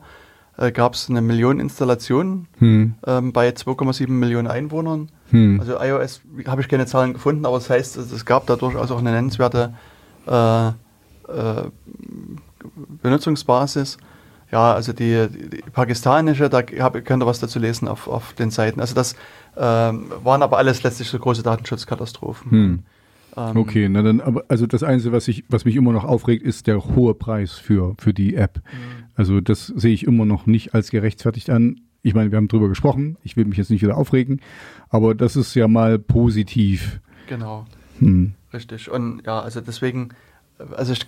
Speaker 1: äh, gab es eine Million Installationen
Speaker 2: Hm.
Speaker 1: ähm, bei 2,7 Millionen Einwohnern.
Speaker 2: Hm.
Speaker 1: Also iOS habe ich keine Zahlen gefunden, aber das heißt, es es gab da durchaus auch eine nennenswerte äh, äh, Benutzungsbasis. Ja, also die, die, die pakistanische, da hab, könnt ihr was dazu lesen auf, auf den Seiten. Also das ähm, waren aber alles letztlich so große Datenschutzkatastrophen.
Speaker 2: Hm.
Speaker 1: Ähm,
Speaker 2: Okay, na dann, aber also das Einzige, was ich, was mich immer noch aufregt, ist der hohe Preis für, für die App.
Speaker 1: Mhm.
Speaker 2: Also das sehe ich immer noch nicht als gerechtfertigt an. Ich meine, wir haben drüber gesprochen. Ich will mich jetzt nicht wieder aufregen, aber das ist ja mal positiv.
Speaker 1: Genau.
Speaker 2: Hm.
Speaker 1: Richtig. Und ja, also deswegen, also ich,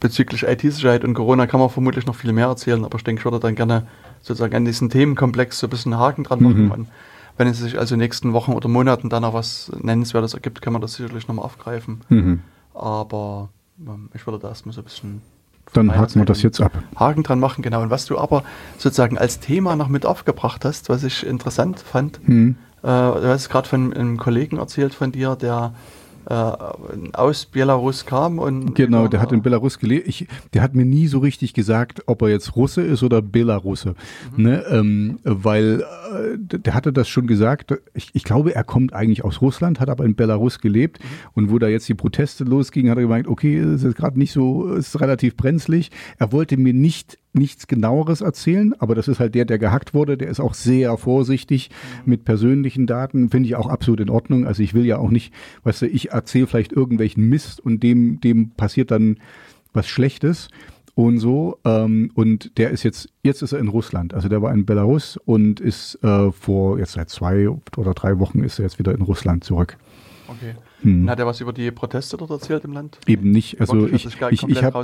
Speaker 1: bezüglich IT-Sicherheit und Corona kann man vermutlich noch viel mehr erzählen, aber ich denke, ich würde dann gerne sozusagen an diesen Themenkomplex so ein bisschen einen Haken dran machen.
Speaker 2: Mhm.
Speaker 1: Und wenn es sich also in den nächsten Wochen oder Monaten dann noch was Nennenswertes ergibt, kann man das sicherlich nochmal aufgreifen.
Speaker 2: Mhm.
Speaker 1: Aber ähm, ich würde da erstmal so ein bisschen.
Speaker 2: Dann haken wir das jetzt ab.
Speaker 1: Haken dran machen, genau. Und was du aber sozusagen als Thema noch mit aufgebracht hast, was ich interessant fand,
Speaker 2: Hm.
Speaker 1: äh, du hast gerade von einem Kollegen erzählt von dir, der aus Belarus kam und
Speaker 2: Genau, der hat in Belarus gelebt. Ich, der hat mir nie so richtig gesagt, ob er jetzt Russe ist oder Belarusse.
Speaker 1: Mhm.
Speaker 2: Ne? Ähm, weil äh, der hatte das schon gesagt. Ich, ich glaube, er kommt eigentlich aus Russland, hat aber in Belarus gelebt.
Speaker 1: Mhm.
Speaker 2: Und wo da jetzt die Proteste losgingen, hat er gemeint, okay, es ist gerade nicht so, es ist relativ brenzlig. Er wollte mir nicht nichts genaueres erzählen, aber das ist halt der, der gehackt wurde. Der ist auch sehr vorsichtig
Speaker 1: Mhm.
Speaker 2: mit persönlichen Daten. Finde ich auch absolut in Ordnung. Also ich will ja auch nicht, weißt du, ich erzähle vielleicht irgendwelchen Mist und dem, dem passiert dann was Schlechtes und so. Ähm, und der ist jetzt, jetzt ist er in Russland. Also der war in Belarus und ist äh, vor jetzt seit zwei oder drei Wochen ist er jetzt wieder in Russland zurück.
Speaker 1: Okay.
Speaker 2: Hm.
Speaker 1: Hat er was über die Proteste dort erzählt im Land?
Speaker 2: Eben nicht. Also ich, ich, ich habe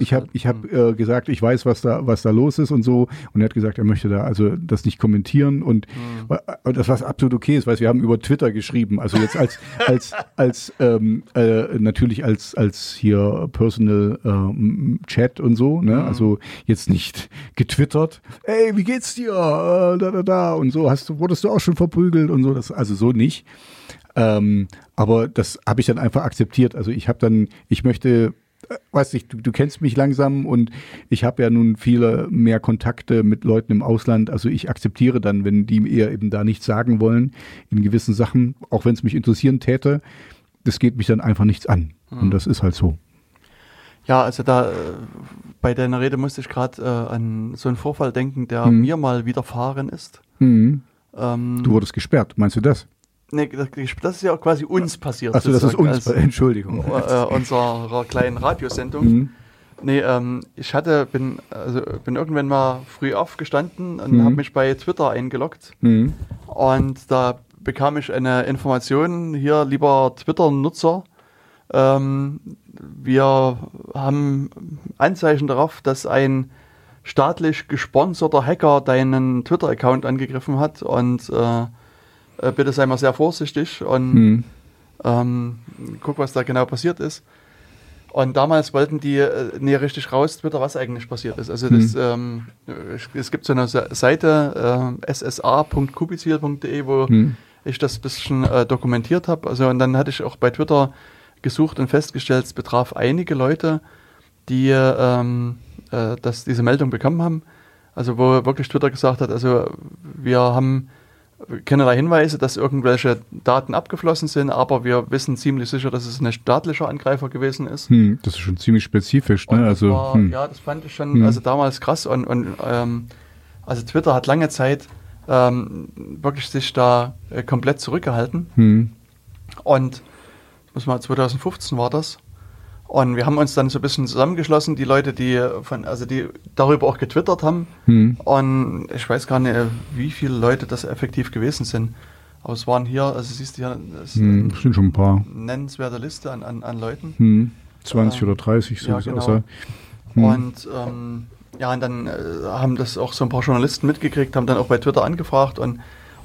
Speaker 2: ich hab, ich hab,
Speaker 1: rausgehalten.
Speaker 2: äh, gesagt, ich weiß, was da, was da los ist und so. Und er hat gesagt, er möchte da also das nicht kommentieren. Und
Speaker 1: Hm.
Speaker 2: das, was absolut okay ist, weil wir haben über Twitter geschrieben. Also jetzt als, als, als ähm, äh, natürlich als, als hier Personal ähm, Chat und so, ne? Also jetzt nicht getwittert, ey, wie geht's dir? Äh, da, da, da und so, hast du, wurdest du auch schon verprügelt und so, das, also so nicht. Ähm, aber das habe ich dann einfach akzeptiert. Also ich habe dann, ich möchte äh, weiß ich, du, du kennst mich langsam und ich habe ja nun viele mehr Kontakte mit Leuten im Ausland. Also ich akzeptiere dann, wenn die mir eben da nichts sagen wollen in gewissen Sachen, auch wenn es mich interessieren täte, das geht mich dann einfach nichts an. Und das ist halt so.
Speaker 1: Ja, also da äh, bei deiner Rede musste ich gerade äh, an so einen Vorfall denken, der
Speaker 2: Mhm.
Speaker 1: mir mal widerfahren ist.
Speaker 2: Mhm.
Speaker 1: Ähm,
Speaker 2: Du wurdest gesperrt, meinst du das?
Speaker 1: Nee, das, ist ja auch quasi uns passiert.
Speaker 2: Achso, das ist uns.
Speaker 1: als,
Speaker 2: Entschuldigung.
Speaker 1: äh, unserer kleinen Radiosendung.
Speaker 2: Mhm.
Speaker 1: Nee, ähm, ich hatte, bin, also bin irgendwann mal früh aufgestanden und
Speaker 2: Mhm.
Speaker 1: habe mich bei Twitter eingeloggt.
Speaker 2: Mhm.
Speaker 1: Und da bekam ich eine Information, hier, lieber Twitter-Nutzer, ähm, wir haben Anzeichen darauf, dass ein staatlich gesponserter Hacker deinen Twitter-Account angegriffen hat und äh, äh, bitte sei mal sehr vorsichtig und
Speaker 2: Mhm.
Speaker 1: ähm, guck, was da genau passiert ist. Und damals wollten die äh, nie richtig raus, Twitter, was eigentlich passiert ist. Also das, ähm, es- gibt so eine Se- Seite, äh, ssa.kubizil.de, wo
Speaker 2: Mhm.
Speaker 1: ich das ein bisschen äh, dokumentiert habe. Also und dann hatte ich auch bei Twitter gesucht und festgestellt, es betraf einige Leute, die ähm, äh, dass diese Meldung bekommen haben. Also wo wirklich Twitter gesagt hat, also wir haben keinerlei Hinweise, dass irgendwelche Daten abgeflossen sind, aber wir wissen ziemlich sicher, dass es ein staatlicher Angreifer gewesen ist.
Speaker 2: Hm, das ist schon ziemlich spezifisch, ne? Also,
Speaker 1: war,
Speaker 2: hm.
Speaker 1: ja, das fand ich schon
Speaker 2: Hm.
Speaker 1: also damals krass und, und ähm, also Twitter hat lange Zeit ähm, wirklich sich da äh, komplett zurückgehalten
Speaker 2: Hm.
Speaker 1: und muss mal 2015 war das. Und wir haben uns dann so ein bisschen zusammengeschlossen, die Leute, die von, also die darüber auch getwittert haben.
Speaker 2: Hm.
Speaker 1: Und ich weiß gar nicht, wie viele Leute das effektiv gewesen sind. Aber es waren hier, also siehst du hier, das ist
Speaker 2: Hm, sind schon ein paar.
Speaker 1: nennenswerte Liste an, an, an Leuten.
Speaker 2: Hm. 20
Speaker 1: Ähm,
Speaker 2: oder 30, so
Speaker 1: ja, genau.
Speaker 2: außer. Hm.
Speaker 1: Und ähm, ja, und dann äh, haben das auch so ein paar Journalisten mitgekriegt, haben dann auch bei Twitter angefragt und,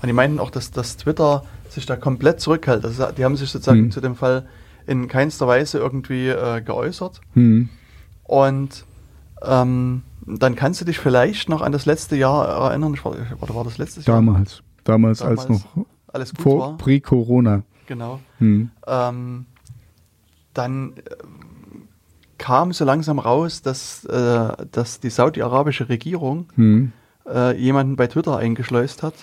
Speaker 1: und die meinten auch, dass, dass Twitter sich da komplett zurückhält. Also die haben sich sozusagen
Speaker 2: Hm.
Speaker 1: zu dem Fall in keinster Weise irgendwie äh, geäußert.
Speaker 2: Hm.
Speaker 1: Und ähm, dann kannst du dich vielleicht noch an das letzte Jahr erinnern. Ich war, oder war das letztes Jahr?
Speaker 2: Damals. Damals, als noch
Speaker 1: Alles gut
Speaker 2: vor
Speaker 1: war.
Speaker 2: Pre-Corona.
Speaker 1: Genau.
Speaker 2: Hm.
Speaker 1: Ähm, dann äh, kam so langsam raus, dass, äh, dass die saudi-arabische Regierung
Speaker 2: Hm.
Speaker 1: äh, jemanden bei Twitter eingeschleust hat.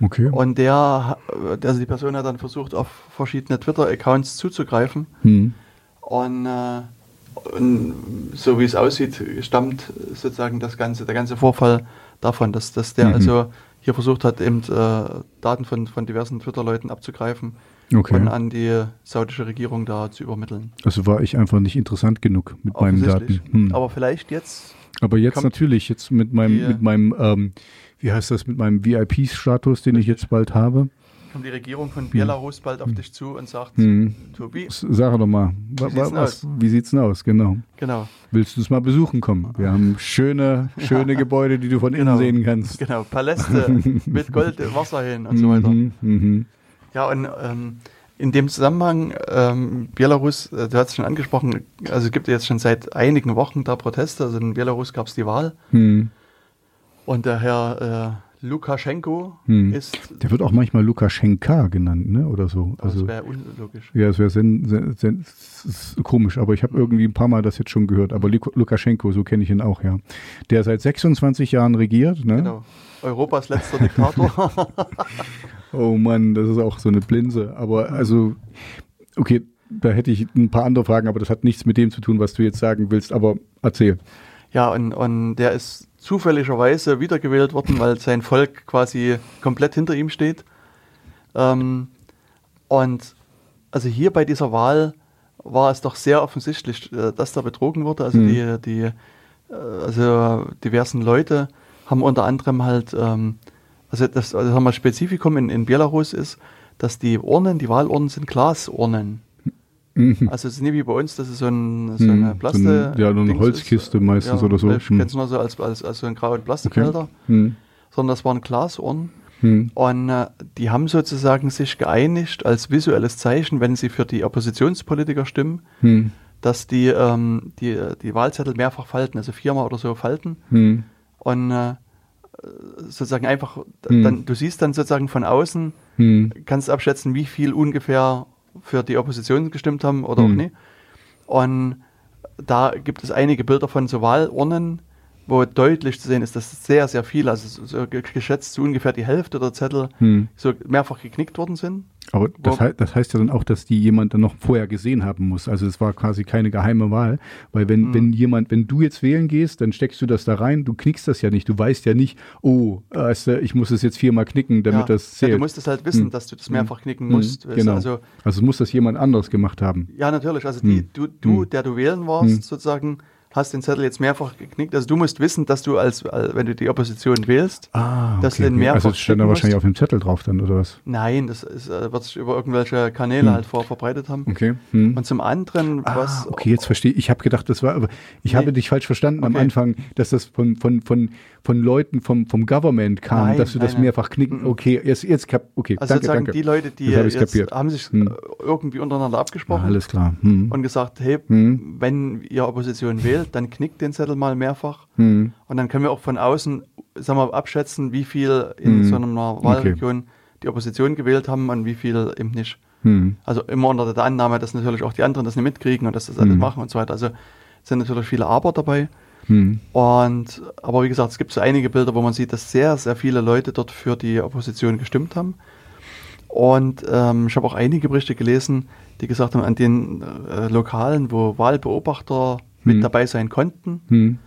Speaker 2: Okay.
Speaker 1: Und der, also die Person hat dann versucht, auf verschiedene Twitter-Accounts zuzugreifen.
Speaker 2: Hm.
Speaker 1: Und, äh, und so wie es aussieht, stammt sozusagen das ganze, der ganze Vorfall davon, dass, dass der
Speaker 2: Mhm.
Speaker 1: also hier versucht hat, eben äh, Daten von, von diversen Twitter-Leuten abzugreifen
Speaker 2: Okay.
Speaker 1: und an die saudische Regierung da zu übermitteln.
Speaker 2: Also war ich einfach nicht interessant genug mit meinen Daten. Hm.
Speaker 1: Aber vielleicht jetzt,
Speaker 2: Aber jetzt natürlich, jetzt mit meinem, mit meinem, ähm, wie heißt das, mit meinem VIP-Status, den ich jetzt bald habe.
Speaker 1: kommt die Regierung von Belarus bald auf dich zu und sagt,
Speaker 2: Hm.
Speaker 1: Tobi,
Speaker 2: Sag doch mal, wa-
Speaker 1: sieht's
Speaker 2: wa-
Speaker 1: denn
Speaker 2: was,
Speaker 1: aus?
Speaker 2: wie sieht's denn aus? Genau.
Speaker 1: genau,
Speaker 2: Willst du es mal besuchen kommen? Wir haben schöne, schöne Gebäude, die du von innen
Speaker 1: Genau.
Speaker 2: sehen kannst.
Speaker 1: genau, Paläste mit Gold, Wasser hin und so weiter.
Speaker 2: Mhm, mhm.
Speaker 1: Ja, und ähm, in dem Zusammenhang, ähm, Belarus, äh, du hast es schon angesprochen, also es gibt jetzt schon seit einigen Wochen da Proteste. Also in Belarus gab es die Wahl
Speaker 2: Mhm.
Speaker 1: Und der Herr äh, Lukaschenko
Speaker 2: Hm.
Speaker 1: ist,
Speaker 2: Der wird auch manchmal Lukaschenka genannt, ne? Oder so.
Speaker 1: das
Speaker 2: Also,
Speaker 1: wäre unlogisch.
Speaker 2: ja, es wäre komisch, aber ich habe irgendwie ein paar Mal das jetzt schon gehört. Aber Luk- Lukaschenko, so kenne ich ihn auch, ja. Der seit 26 Jahren regiert, ne?
Speaker 1: Genau. Europas letzter Diktator.
Speaker 2: Oh Mann, das ist auch so eine Blinse. Aber also, okay, da hätte ich ein paar andere Fragen, aber das hat nichts mit dem zu tun, was du jetzt sagen willst. Aber erzähl.
Speaker 1: ja, und, und der ist zufälligerweise wiedergewählt worden, weil sein Volk quasi komplett hinter ihm steht. Ähm, und also hier bei dieser Wahl war es doch sehr offensichtlich, äh, dass da betrogen wurde. Also
Speaker 2: Mhm.
Speaker 1: die, die äh, also diversen Leute haben unter anderem halt, ähm, also das also sagen wir, Spezifikum in, in Belarus ist, dass die Urnen, die Wahlurnen sind Glasurnen.
Speaker 2: Mhm.
Speaker 1: Also es ist nicht wie bei uns, dass es so, ein, so
Speaker 2: Mhm.
Speaker 1: eine
Speaker 2: So
Speaker 1: Plaste.
Speaker 2: ein- ja, nur eine
Speaker 1: Dings
Speaker 2: Holzkiste meistens oder so.
Speaker 1: Ich kenne es nur so als, als, als so ein grauen
Speaker 2: Okay.
Speaker 1: Plastikbehälter,
Speaker 2: Hm.
Speaker 1: sondern das waren Glasurnen.
Speaker 2: Hm.
Speaker 1: Und äh, die haben sozusagen sich geeinigt als visuelles Zeichen, wenn sie für die Oppositionspolitiker stimmen,
Speaker 2: Hm.
Speaker 1: dass die, ähm, die, die Wahlzettel mehrfach falten, also viermal oder so falten.
Speaker 2: Hm.
Speaker 1: Und äh, sozusagen einfach, dann, du siehst dann sozusagen von außen, kannst abschätzen, wie viel ungefähr für die Opposition gestimmt haben oder auch
Speaker 2: Hm.
Speaker 1: nicht. Und da gibt es einige Bilder von so Wahlurnen, wo deutlich zu sehen ist, dass sehr, sehr viele, also so geschätzt so ungefähr die Hälfte der Zettel
Speaker 2: Hm.
Speaker 1: so mehrfach geknickt worden sind.
Speaker 2: Aber das, hei- das heißt ja dann auch, dass die jemand dann noch vorher gesehen haben muss. Also es war quasi keine geheime Wahl, weil wenn,
Speaker 1: Mhm.
Speaker 2: wenn jemand, wenn du jetzt wählen gehst, dann steckst du das da rein, du knickst das ja nicht, du weißt ja nicht, oh, weißt du, ich muss es jetzt viermal knicken, damit
Speaker 1: ja.
Speaker 2: das
Speaker 1: ja,
Speaker 2: zählt.
Speaker 1: du musst es halt wissen,
Speaker 2: Hm.
Speaker 1: dass du das mehrfach knicken
Speaker 2: Hm,
Speaker 1: musst.
Speaker 2: Genau.
Speaker 1: Also,
Speaker 2: Also, muss das jemand anderes gemacht haben.
Speaker 1: ja, natürlich. Also die,
Speaker 2: Hm.
Speaker 1: du, du
Speaker 2: Hm.
Speaker 1: der du wählen warst,
Speaker 2: Hm.
Speaker 1: sozusagen, hast den Zettel jetzt mehrfach geknickt. Also du musst wissen, dass du als, als wenn du die Opposition wählst,
Speaker 2: Ah,
Speaker 1: Dass du den mehrfach
Speaker 2: Also es stand da wahrscheinlich auf dem Zettel drauf dann, oder was?
Speaker 1: nein, das ist, äh, wird sich über irgendwelche Kanäle
Speaker 2: Hm.
Speaker 1: halt vor verbreitet haben.
Speaker 2: Okay. Hm.
Speaker 1: Und zum anderen,
Speaker 2: Ah,
Speaker 1: was
Speaker 2: okay, jetzt verstehe ich. Ich habe gedacht, das war, aber ich
Speaker 1: Nee.
Speaker 2: habe dich falsch verstanden am
Speaker 1: Okay.
Speaker 2: Anfang, dass das von, von, von, von Leuten vom, vom Government kam,
Speaker 1: Nein,
Speaker 2: dass du das
Speaker 1: nein, nein.
Speaker 2: mehrfach knicken.
Speaker 1: Mhm.
Speaker 2: Okay, jetzt, jetzt kap okay,
Speaker 1: Also
Speaker 2: danke,
Speaker 1: sozusagen
Speaker 2: danke.
Speaker 1: die Leute, die
Speaker 2: Jetzt
Speaker 1: haben sich
Speaker 2: Hm.
Speaker 1: äh, irgendwie untereinander abgesprochen
Speaker 2: Ah, alles klar. Hm.
Speaker 1: und gesagt, hey,
Speaker 2: Hm.
Speaker 1: wenn ihr Opposition wählt, dann knickt den Zettel mal mehrfach.
Speaker 2: Hm.
Speaker 1: Und dann können wir auch von außen, sagen wir, abschätzen, wie viel in
Speaker 2: Hm.
Speaker 1: so einer Wahlregion die Opposition gewählt haben und wie viel eben nicht.
Speaker 2: Hm.
Speaker 1: Also immer unter der Annahme, dass natürlich auch die anderen das nicht mitkriegen und dass das alles
Speaker 2: Hm.
Speaker 1: machen und so weiter. Also sind natürlich viele Aber dabei.
Speaker 2: Hm.
Speaker 1: Und aber wie gesagt, es gibt so einige Bilder, wo man sieht, dass sehr, sehr viele Leute dort für die Opposition gestimmt haben. Und ähm, ich habe auch einige Berichte gelesen, die gesagt haben, an den äh, Lokalen, wo Wahlbeobachter
Speaker 2: Hm.
Speaker 1: mit dabei sein konnten,
Speaker 2: Hm.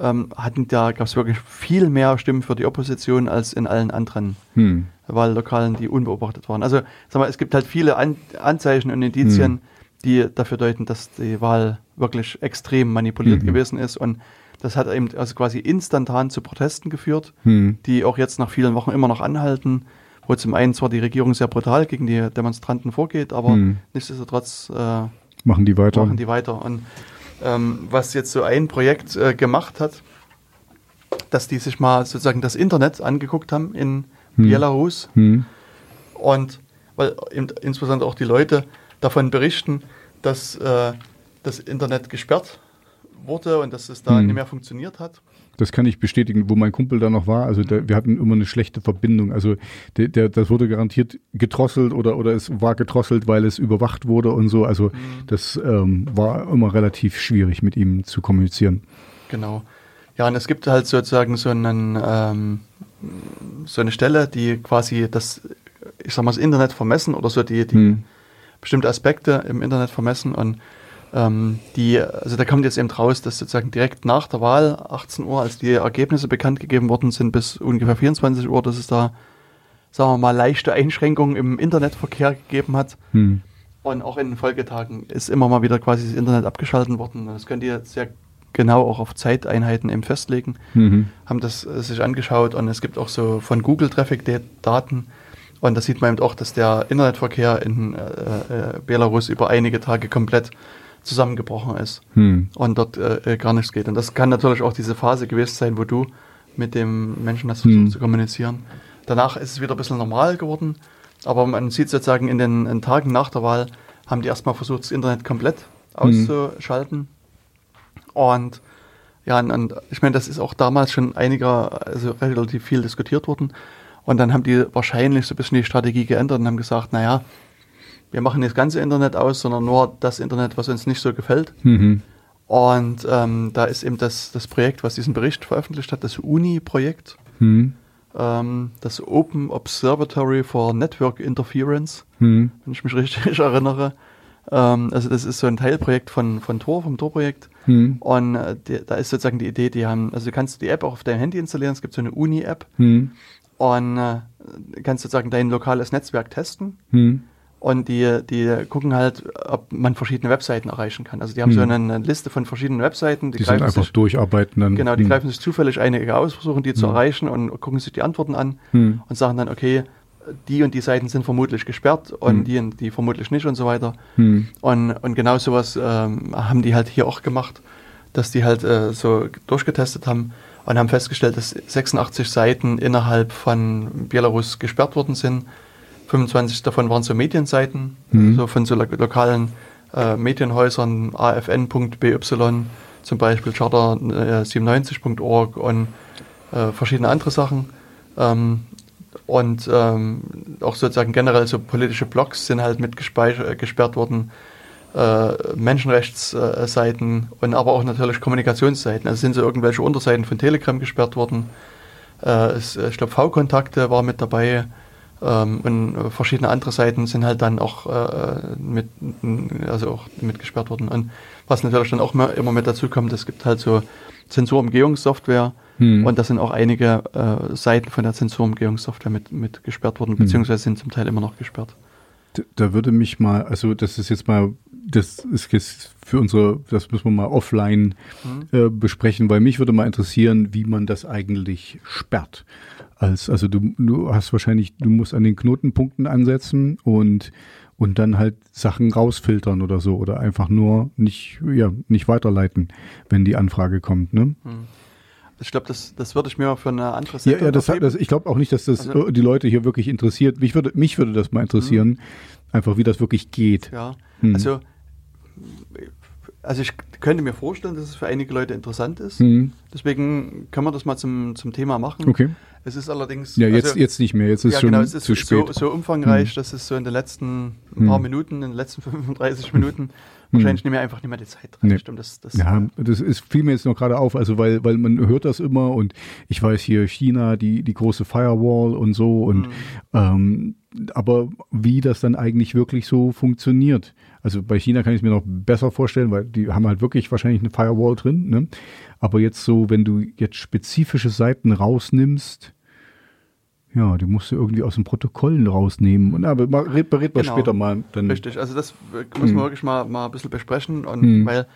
Speaker 1: ähm, hatten da gab es wirklich viel mehr Stimmen für die Opposition als in allen anderen
Speaker 2: Hm.
Speaker 1: Wahllokalen, die unbeobachtet waren. Also sag mal, es gibt halt viele An Anzeichen und Indizien,
Speaker 2: Hm.
Speaker 1: die dafür deuten, dass die Wahl wirklich extrem manipuliert
Speaker 2: Mhm.
Speaker 1: gewesen ist und das hat eben also quasi instantan zu Protesten geführt,
Speaker 2: Hm.
Speaker 1: die auch jetzt nach vielen Wochen immer noch anhalten, wo zum einen zwar die Regierung sehr brutal gegen die Demonstranten vorgeht, aber
Speaker 2: Hm.
Speaker 1: nichtsdestotrotz äh,
Speaker 2: Machen die weiter.
Speaker 1: machen die weiter. Und ähm, was jetzt so ein Projekt äh, gemacht hat, dass die sich mal sozusagen das Internet angeguckt haben in
Speaker 2: Hm.
Speaker 1: Belarus
Speaker 2: Hm.
Speaker 1: und weil insbesondere auch die Leute davon berichten, dass äh, das Internet gesperrt wurde und dass es da
Speaker 2: Hm.
Speaker 1: nicht mehr funktioniert hat.
Speaker 2: Das kann ich bestätigen, wo mein Kumpel da noch war. Also der, wir hatten immer eine schlechte Verbindung. Also der, der, das wurde garantiert gedrosselt oder, oder es war gedrosselt, weil es überwacht wurde und so. Also das ähm, war immer relativ schwierig, mit ihm zu kommunizieren.
Speaker 1: Genau. Ja, und es gibt halt sozusagen so, einen, ähm, so eine Stelle, die quasi das, ich sag mal, das Internet vermessen oder so die, die
Speaker 2: Hm.
Speaker 1: bestimmte Aspekte im Internet vermessen und ähm, die, also da kommt jetzt eben raus, dass sozusagen direkt nach der Wahl, 18 Uhr, als die Ergebnisse bekannt gegeben worden sind, bis ungefähr 24 Uhr, dass es da, sagen wir mal, leichte Einschränkungen im Internetverkehr gegeben hat.
Speaker 2: Hm.
Speaker 1: Und auch in den Folgetagen ist immer mal wieder quasi das Internet abgeschaltet worden. Das könnt ihr sehr genau auch auf Zeiteinheiten eben festlegen.
Speaker 2: Mhm.
Speaker 1: Haben das äh, sich angeschaut und es gibt auch so von Google Traffic-Daten. Und da sieht man eben auch, dass der Internetverkehr in äh, äh, Belarus über einige Tage komplett zusammengebrochen ist
Speaker 2: Hm.
Speaker 1: und dort äh, äh, gar nichts geht. Und das kann natürlich auch diese Phase gewesen sein, wo du mit dem Menschen hast versucht
Speaker 2: Hm.
Speaker 1: zu kommunizieren. Danach ist es wieder ein bisschen normal geworden, aber man sieht sozusagen in den, in Tagen nach der Wahl haben die erstmal versucht, das Internet komplett auszuschalten. Und ja, und, und ich meine, das ist auch damals schon einiger, also relativ viel diskutiert worden. Und dann haben die wahrscheinlich so ein bisschen die Strategie geändert und haben gesagt, naja, wir machen nicht das ganze Internet aus, sondern nur das Internet, was uns nicht so gefällt.
Speaker 2: Mhm.
Speaker 1: Und ähm, da ist eben das, das Projekt, was diesen Bericht veröffentlicht hat, das UNI-Projekt,
Speaker 2: Hm.
Speaker 1: ähm, das Open Observatory for Network Interference,
Speaker 2: Hm.
Speaker 1: wenn ich mich richtig erinnere. Ähm, also das ist so ein Teilprojekt von, von Tor, vom Tor-Projekt.
Speaker 2: Hm.
Speaker 1: Und äh, die, da ist sozusagen die Idee, die haben, also du kannst die App auch auf deinem Handy installieren, es gibt so eine Uni-App
Speaker 2: Hm.
Speaker 1: und äh, kannst sozusagen dein lokales Netzwerk testen. Und die, die gucken halt, ob man verschiedene Webseiten erreichen kann. Also die haben
Speaker 2: Hm.
Speaker 1: so eine, eine Liste von verschiedenen Webseiten, die,
Speaker 2: Die sind
Speaker 1: greifen
Speaker 2: einfach
Speaker 1: sich,
Speaker 2: durcharbeiten dann.
Speaker 1: genau, die
Speaker 2: Hm.
Speaker 1: greifen sich zufällig einige aus, versuchen die zu
Speaker 2: Hm.
Speaker 1: erreichen und gucken sich die Antworten an
Speaker 2: Hm.
Speaker 1: und sagen dann, okay, die und die Seiten sind vermutlich gesperrt und
Speaker 2: Hm.
Speaker 1: die und die vermutlich nicht und so weiter.
Speaker 2: Hm.
Speaker 1: Und, und genau sowas ähm, haben die halt hier auch gemacht, dass die halt äh, so durchgetestet haben und haben festgestellt, dass 86 Seiten innerhalb von Belarus gesperrt worden sind. 25 davon waren so Medienseiten,
Speaker 2: Mhm.
Speaker 1: so von so lo lokalen äh, Medienhäusern, afn.by zum Beispiel, charter97.org und äh, verschiedene andere Sachen. Ähm, und ähm, auch sozusagen generell so politische Blogs sind halt mit äh, gesperrt worden. äh, Menschenrechtsseiten und aber auch natürlich Kommunikationsseiten. Also sind so irgendwelche Unterseiten von Telegram gesperrt worden. Äh, ich glaube, V-Kontakte war mit dabei. Ähm, und verschiedene andere Seiten sind halt dann auch äh, mit, also auch mit gesperrt worden. Und was natürlich dann auch immer, immer mit dazu kommt, es gibt halt so Zensurumgehungssoftware hm. und da sind auch einige äh, Seiten von der Zensurumgehungssoftware mit, mit gesperrt worden, hm. beziehungsweise sind zum Teil immer noch gesperrt.
Speaker 2: Da, da würde mich mal, also das ist jetzt mal, das ist jetzt für unsere, das müssen wir mal offline mhm. äh, besprechen, weil mich würde mal interessieren, wie man das eigentlich sperrt. Als, also du, du hast wahrscheinlich, du musst an den Knotenpunkten ansetzen und und dann halt Sachen rausfiltern oder so oder einfach nur nicht, ja, nicht weiterleiten, wenn die Anfrage kommt. Ne? Hm.
Speaker 1: Ich glaube, das, das würde ich mir für eine andere
Speaker 2: Seite Ja, ja das, das, ich glaube auch nicht, dass das also, die Leute hier wirklich interessiert. Mich würde, mich würde das mal interessieren, mhm. einfach wie das wirklich geht.
Speaker 1: Ja, hm. also also ich könnte mir vorstellen, dass es für einige Leute interessant ist. Mhm. Deswegen können wir das mal zum, zum Thema machen.
Speaker 2: Okay.
Speaker 1: Es ist allerdings.
Speaker 2: Ja, jetzt, also, jetzt nicht mehr. Jetzt ist ja, schon genau, es ist zu spät.
Speaker 1: So, so umfangreich, mhm. dass es so in den letzten ein paar mhm. Minuten, in den letzten 35 Minuten wahrscheinlich nicht mehr einfach nicht mehr die Zeit reicht.
Speaker 2: Nee. Um das, das, ja, das ist, fiel mir jetzt noch gerade auf, also weil, weil man hört das immer und ich weiß hier China, die, die große Firewall und so und mhm. ähm, aber wie das dann eigentlich wirklich so funktioniert. Also bei China kann ich es mir noch besser vorstellen, weil die haben halt wirklich wahrscheinlich eine Firewall drin. Ne? Aber jetzt so, wenn du jetzt spezifische Seiten rausnimmst, ja, die musst du irgendwie aus den Protokollen rausnehmen. Und aber mal, red, red genau. später mal.
Speaker 1: Dann. Richtig, also das müssen wir hm. wirklich mal, mal ein bisschen besprechen. Und hm. weil,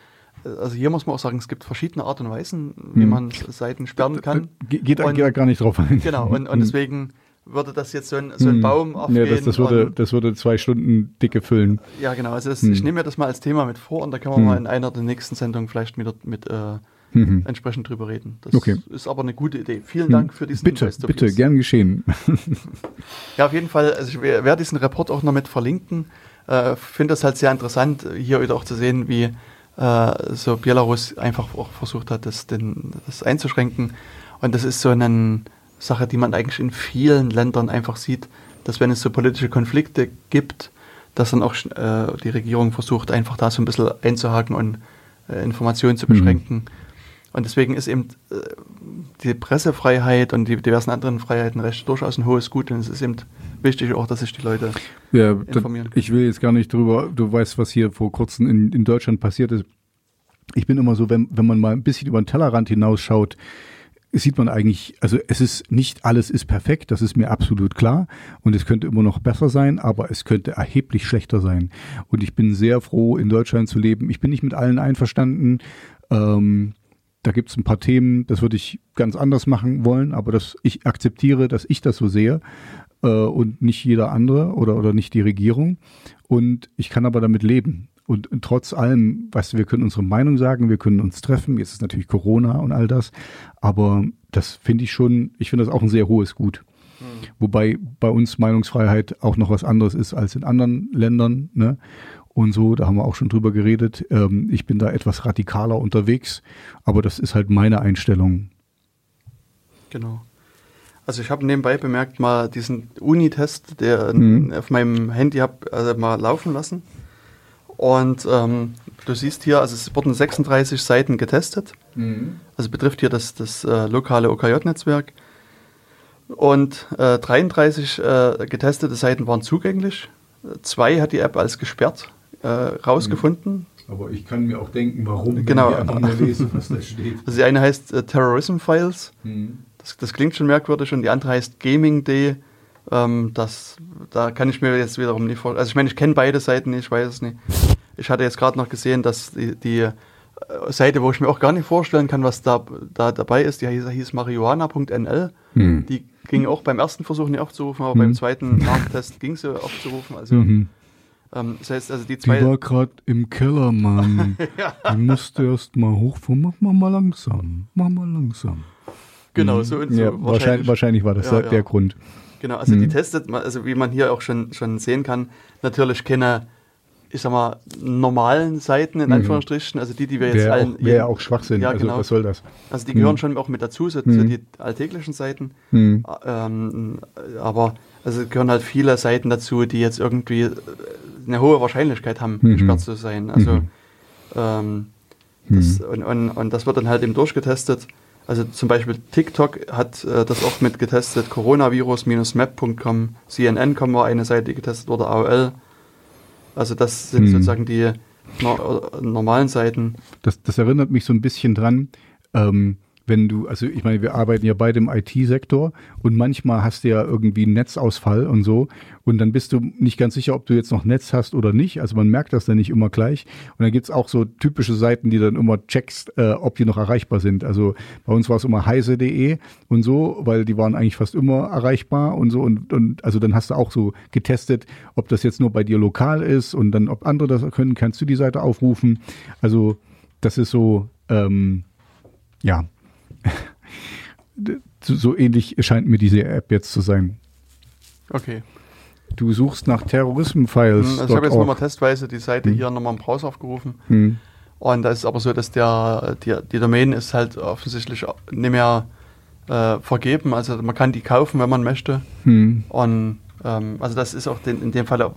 Speaker 1: also hier muss man auch sagen, es gibt verschiedene Art und Weisen, wie hm. man Seiten sperren kann.
Speaker 2: Geht da gar nicht drauf ein.
Speaker 1: Genau, und, und hm. deswegen würde das jetzt so ein, so ein hm. Baum
Speaker 2: aufgehen. Ja, das, das, würde, das würde zwei Stunden dicke füllen.
Speaker 1: Ja, genau. Also das, ich nehme mir das mal als Thema mit vor und da können wir mal in einer der nächsten Sendungen vielleicht mit, mit äh, mhm. entsprechend drüber reden. Das okay. ist aber eine gute Idee. Vielen. Dank für diesen
Speaker 2: Bitte, Hinweis, bitte, gern geschehen.
Speaker 1: ja, auf jeden Fall. Also ich werde diesen Report auch noch mit verlinken. Äh, Finde das halt sehr interessant, hier wieder auch zu sehen, wie äh, so Belarus einfach auch versucht hat, das, den, das einzuschränken. Und das ist so eine Sache, die man eigentlich in vielen Ländern einfach sieht, dass wenn es so politische Konflikte gibt, dass dann auch äh, die Regierung versucht, einfach da so ein bisschen einzuhaken und äh, Informationen zu mhm. beschränken. Mhm. Und deswegen ist eben äh, die Pressefreiheit und die diversen anderen Freiheiten recht durchaus ein hohes Gut. Und es ist eben wichtig auch, dass sich die Leute
Speaker 2: ja, informieren. Das, ich will jetzt gar nicht drüber, du weißt, was hier vor kurzem in, in Deutschland passiert ist. Ich bin immer so, wenn, wenn man mal ein bisschen über den Tellerrand hinausschaut, sieht man eigentlich, also es ist nicht alles ist perfekt, das ist mir absolut klar und es könnte immer noch besser sein, aber es könnte erheblich schlechter sein. Und ich bin sehr froh, in Deutschland zu leben. Ich bin nicht mit allen einverstanden. Ähm, da gibt es ein paar Themen, das würde ich ganz anders machen wollen, aber das, ich akzeptiere, dass ich das so sehe äh, und nicht jeder andere oder, oder nicht die Regierung. Und ich kann aber damit leben. Und, und trotz allem, weißt du, wir können unsere Meinung sagen, wir können uns treffen. Jetzt ist natürlich Corona und all das. Aber das finde ich schon, ich finde das auch ein sehr hohes Gut. Hm. Wobei bei uns Meinungsfreiheit auch noch was anderes ist als in anderen Ländern. Ne? Und so, da haben wir auch schon drüber geredet. Ähm, ich bin da etwas radikaler unterwegs, aber das ist halt meine Einstellung.
Speaker 1: Genau. Also ich habe nebenbei bemerkt mal diesen Uni-Test, der mhm. auf meinem Handy habe, also mal laufen lassen. Und ähm, du siehst hier, also es wurden 36 Seiten getestet. Mhm. Also betrifft hier das, das äh, lokale OKJ-Netzwerk. Und äh, 33 äh, getestete Seiten waren zugänglich. Zwei hat die App als gesperrt äh, rausgefunden.
Speaker 2: Aber ich kann mir auch denken, warum,
Speaker 1: genau. ich einfach mal lese, was da steht. Also die eine heißt äh, Terrorism Files. Mhm. Das, das, klingt schon merkwürdig. Und die andere heißt Gaming Day. Ähm, das, da kann ich mir jetzt wiederum nicht vorstellen. Also ich meine, ich kenne beide Seiten nicht, ich weiß es nicht. Ich hatte jetzt gerade noch gesehen, dass die, die äh, Seite, wo ich mir auch gar nicht vorstellen kann, was da, da dabei ist, die hieß, hieß marihuana.nl. Hm. Die ging auch beim ersten Versuch nicht aufzurufen, aber hm. beim zweiten Markttest ging sie aufzurufen. Also mhm.
Speaker 2: Ähm, das heißt also die zwei. Die war gerade im Keller, Mann. ja. Die musste erst mal hochfahren. Mach mal, mal langsam. Mach mal langsam.
Speaker 1: Genau, mhm. so,
Speaker 2: so ja, wahrscheinlich, wahrscheinlich, war das ja, der ja. Grund.
Speaker 1: Genau, also mhm. die testet, also wie man hier auch schon, schon sehen kann, natürlich keine, ich sag mal, normalen Seiten in mhm. Anführungsstrichen, also die, die wir jetzt
Speaker 2: wär allen. Wäre ja auch Schwachsinn,
Speaker 1: ja, also genau.
Speaker 2: was soll das?
Speaker 1: Also die gehören mhm. schon auch mit dazu, so, so mhm. die alltäglichen Seiten. Mhm. Ähm, aber also gehören halt viele Seiten dazu, die jetzt irgendwie eine hohe Wahrscheinlichkeit haben,
Speaker 2: Mhm.
Speaker 1: gesperrt zu sein. Also
Speaker 2: Mhm.
Speaker 1: ähm, das,
Speaker 2: Mhm.
Speaker 1: und, und, und das wird dann halt eben durchgetestet. Also zum Beispiel TikTok hat äh, das auch mit getestet, coronavirus-map.com, CNN.com war eine Seite, die getestet wurde, AOL. Also das sind
Speaker 2: Mhm.
Speaker 1: sozusagen die no normalen Seiten.
Speaker 2: Das, das erinnert mich so ein bisschen dran, ähm, wenn du, also ich meine, wir arbeiten ja beide im IT-Sektor und manchmal hast du ja irgendwie einen Netzausfall und so und dann bist du nicht ganz sicher, ob du jetzt noch Netz hast oder nicht. Also man merkt das dann nicht immer gleich. Und dann gibt's auch so typische Seiten, die dann immer checkst, äh, ob die noch erreichbar sind. Also bei uns war es immer heise.de und so, weil die waren eigentlich fast immer erreichbar und so und, und also dann hast du auch so getestet, ob das jetzt nur bei dir lokal ist und dann, ob andere das können, kannst du die Seite aufrufen. Also das ist so, ähm, ja, so ähnlich scheint mir diese App jetzt zu sein.
Speaker 1: Okay.
Speaker 2: Du suchst nach
Speaker 1: Hm,
Speaker 2: Terrorism-Files.
Speaker 1: Also ich habe jetzt nochmal testweise die Seite hier nochmal im Browser aufgerufen.
Speaker 2: Hm.
Speaker 1: Und da ist es aber so, dass der, die, die Domain ist halt offensichtlich nicht mehr äh, vergeben. Also man kann die kaufen, wenn man möchte.
Speaker 2: Hm.
Speaker 1: Und ähm, also das ist auch den, in dem Fall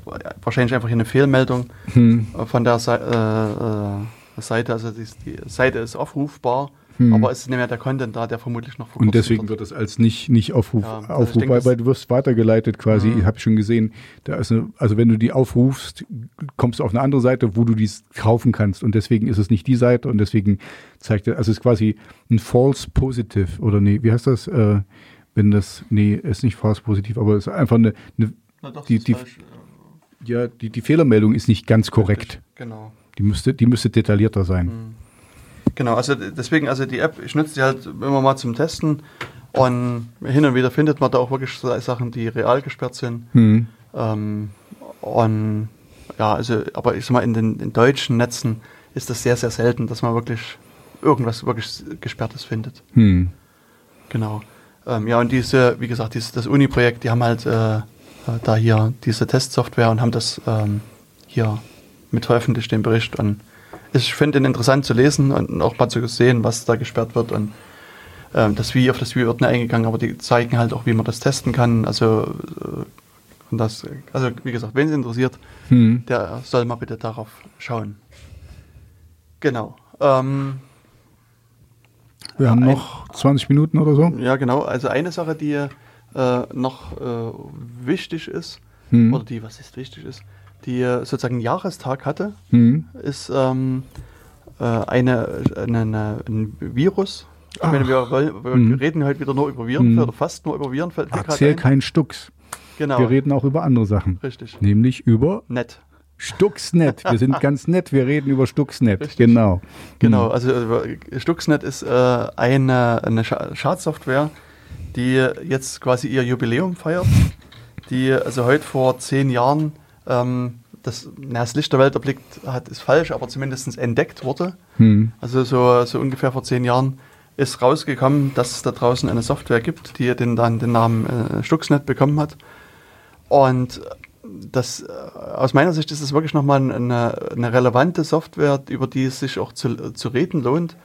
Speaker 1: wahrscheinlich einfach eine Fehlmeldung
Speaker 2: Hm.
Speaker 1: von der Sei äh, äh, Seite. Also die, die Seite ist aufrufbar,
Speaker 2: Hm.
Speaker 1: aber es ist nicht mehr der Content da, der vermutlich noch
Speaker 2: Und deswegen wird es als nicht, nicht Aufruf,
Speaker 1: Ja, also
Speaker 2: Aufruf
Speaker 1: denke,
Speaker 2: weil, du wirst weitergeleitet quasi.
Speaker 1: Mhm.
Speaker 2: Ich habe schon gesehen, da ist eine, also wenn du die aufrufst, kommst du auf eine andere Seite, wo du dies kaufen kannst. Und deswegen ist es nicht die Seite und deswegen zeigt er, also es ist quasi ein False Positive oder nee, wie heißt das? Äh, wenn das, nee, ist nicht False Positive, aber es ist einfach eine, eine
Speaker 1: Na doch,
Speaker 2: die- die- ja, die, die Fehlermeldung ist nicht ganz korrekt.
Speaker 1: Richtig, Genau.
Speaker 2: Die müsste, die müsste detaillierter sein.
Speaker 1: Genau, also deswegen, also die App, ich nutze die halt immer mal zum Testen und hin und wieder findet man da auch wirklich so Sachen, die real gesperrt sind.
Speaker 2: Hm.
Speaker 1: Ähm, und ja, also, aber ich sag mal, in den in deutschen Netzen ist das sehr, sehr selten, dass man wirklich irgendwas wirklich Gesperrtes findet.
Speaker 2: Hm.
Speaker 1: Genau. Ähm, ja, und diese, wie gesagt, dieses, das Uni-Projekt, die haben halt äh, äh, da hier diese Testsoftware und haben das ähm, hier mit veröffentlicht, den Bericht. Und ich finde ihn interessant zu lesen und auch mal zu sehen, was da gesperrt wird. Und ähm, das Wie, auf das Wie wird nicht eingegangen, aber die zeigen halt auch, wie man das testen kann. Also, äh, und das, also wie gesagt, wen es interessiert,
Speaker 2: Hm.
Speaker 1: der soll mal bitte darauf schauen. Genau. Ähm,
Speaker 2: Wir haben
Speaker 1: Ein-
Speaker 2: noch 20 Minuten oder so.
Speaker 1: Ja, genau. Also eine Sache, die äh, noch äh, wichtig ist,
Speaker 2: Hm.
Speaker 1: oder die, was ist wichtig ist, die sozusagen einen Jahrestag hatte,
Speaker 2: Hm.
Speaker 1: ist ähm, äh, eine, eine, eine, ein Virus. Ich meine, wir, wir
Speaker 2: Hm.
Speaker 1: reden heute wieder nur über Viren,
Speaker 2: Hm.
Speaker 1: oder fast nur über Viren. Fällt mir grad
Speaker 2: Erzähl
Speaker 1: ein.
Speaker 2: kein Stucks.
Speaker 1: Genau,
Speaker 2: Wir reden auch über andere Sachen.
Speaker 1: richtig.
Speaker 2: Nämlich über
Speaker 1: Nett.
Speaker 2: Stuxnet. Wir sind ganz nett. Wir reden über Stuxnet.
Speaker 1: Richtig.
Speaker 2: Genau.
Speaker 1: Genau, also äh, Stuxnet ist äh, eine, eine Scha- Schadsoftware, die jetzt quasi ihr Jubiläum feiert, die also heute vor zehn Jahren ähm, das, na, das Licht der Welt erblickt hat, ist falsch, aber zumindest entdeckt wurde.
Speaker 2: Hm.
Speaker 1: Also so, so ungefähr vor zehn Jahren ist rausgekommen, dass es da draußen eine Software gibt, die den, dann den Namen äh, Stuxnet bekommen hat. Und das, äh, aus meiner Sicht ist es wirklich nochmal eine, eine relevante Software, über die es sich auch zu, zu reden lohnt,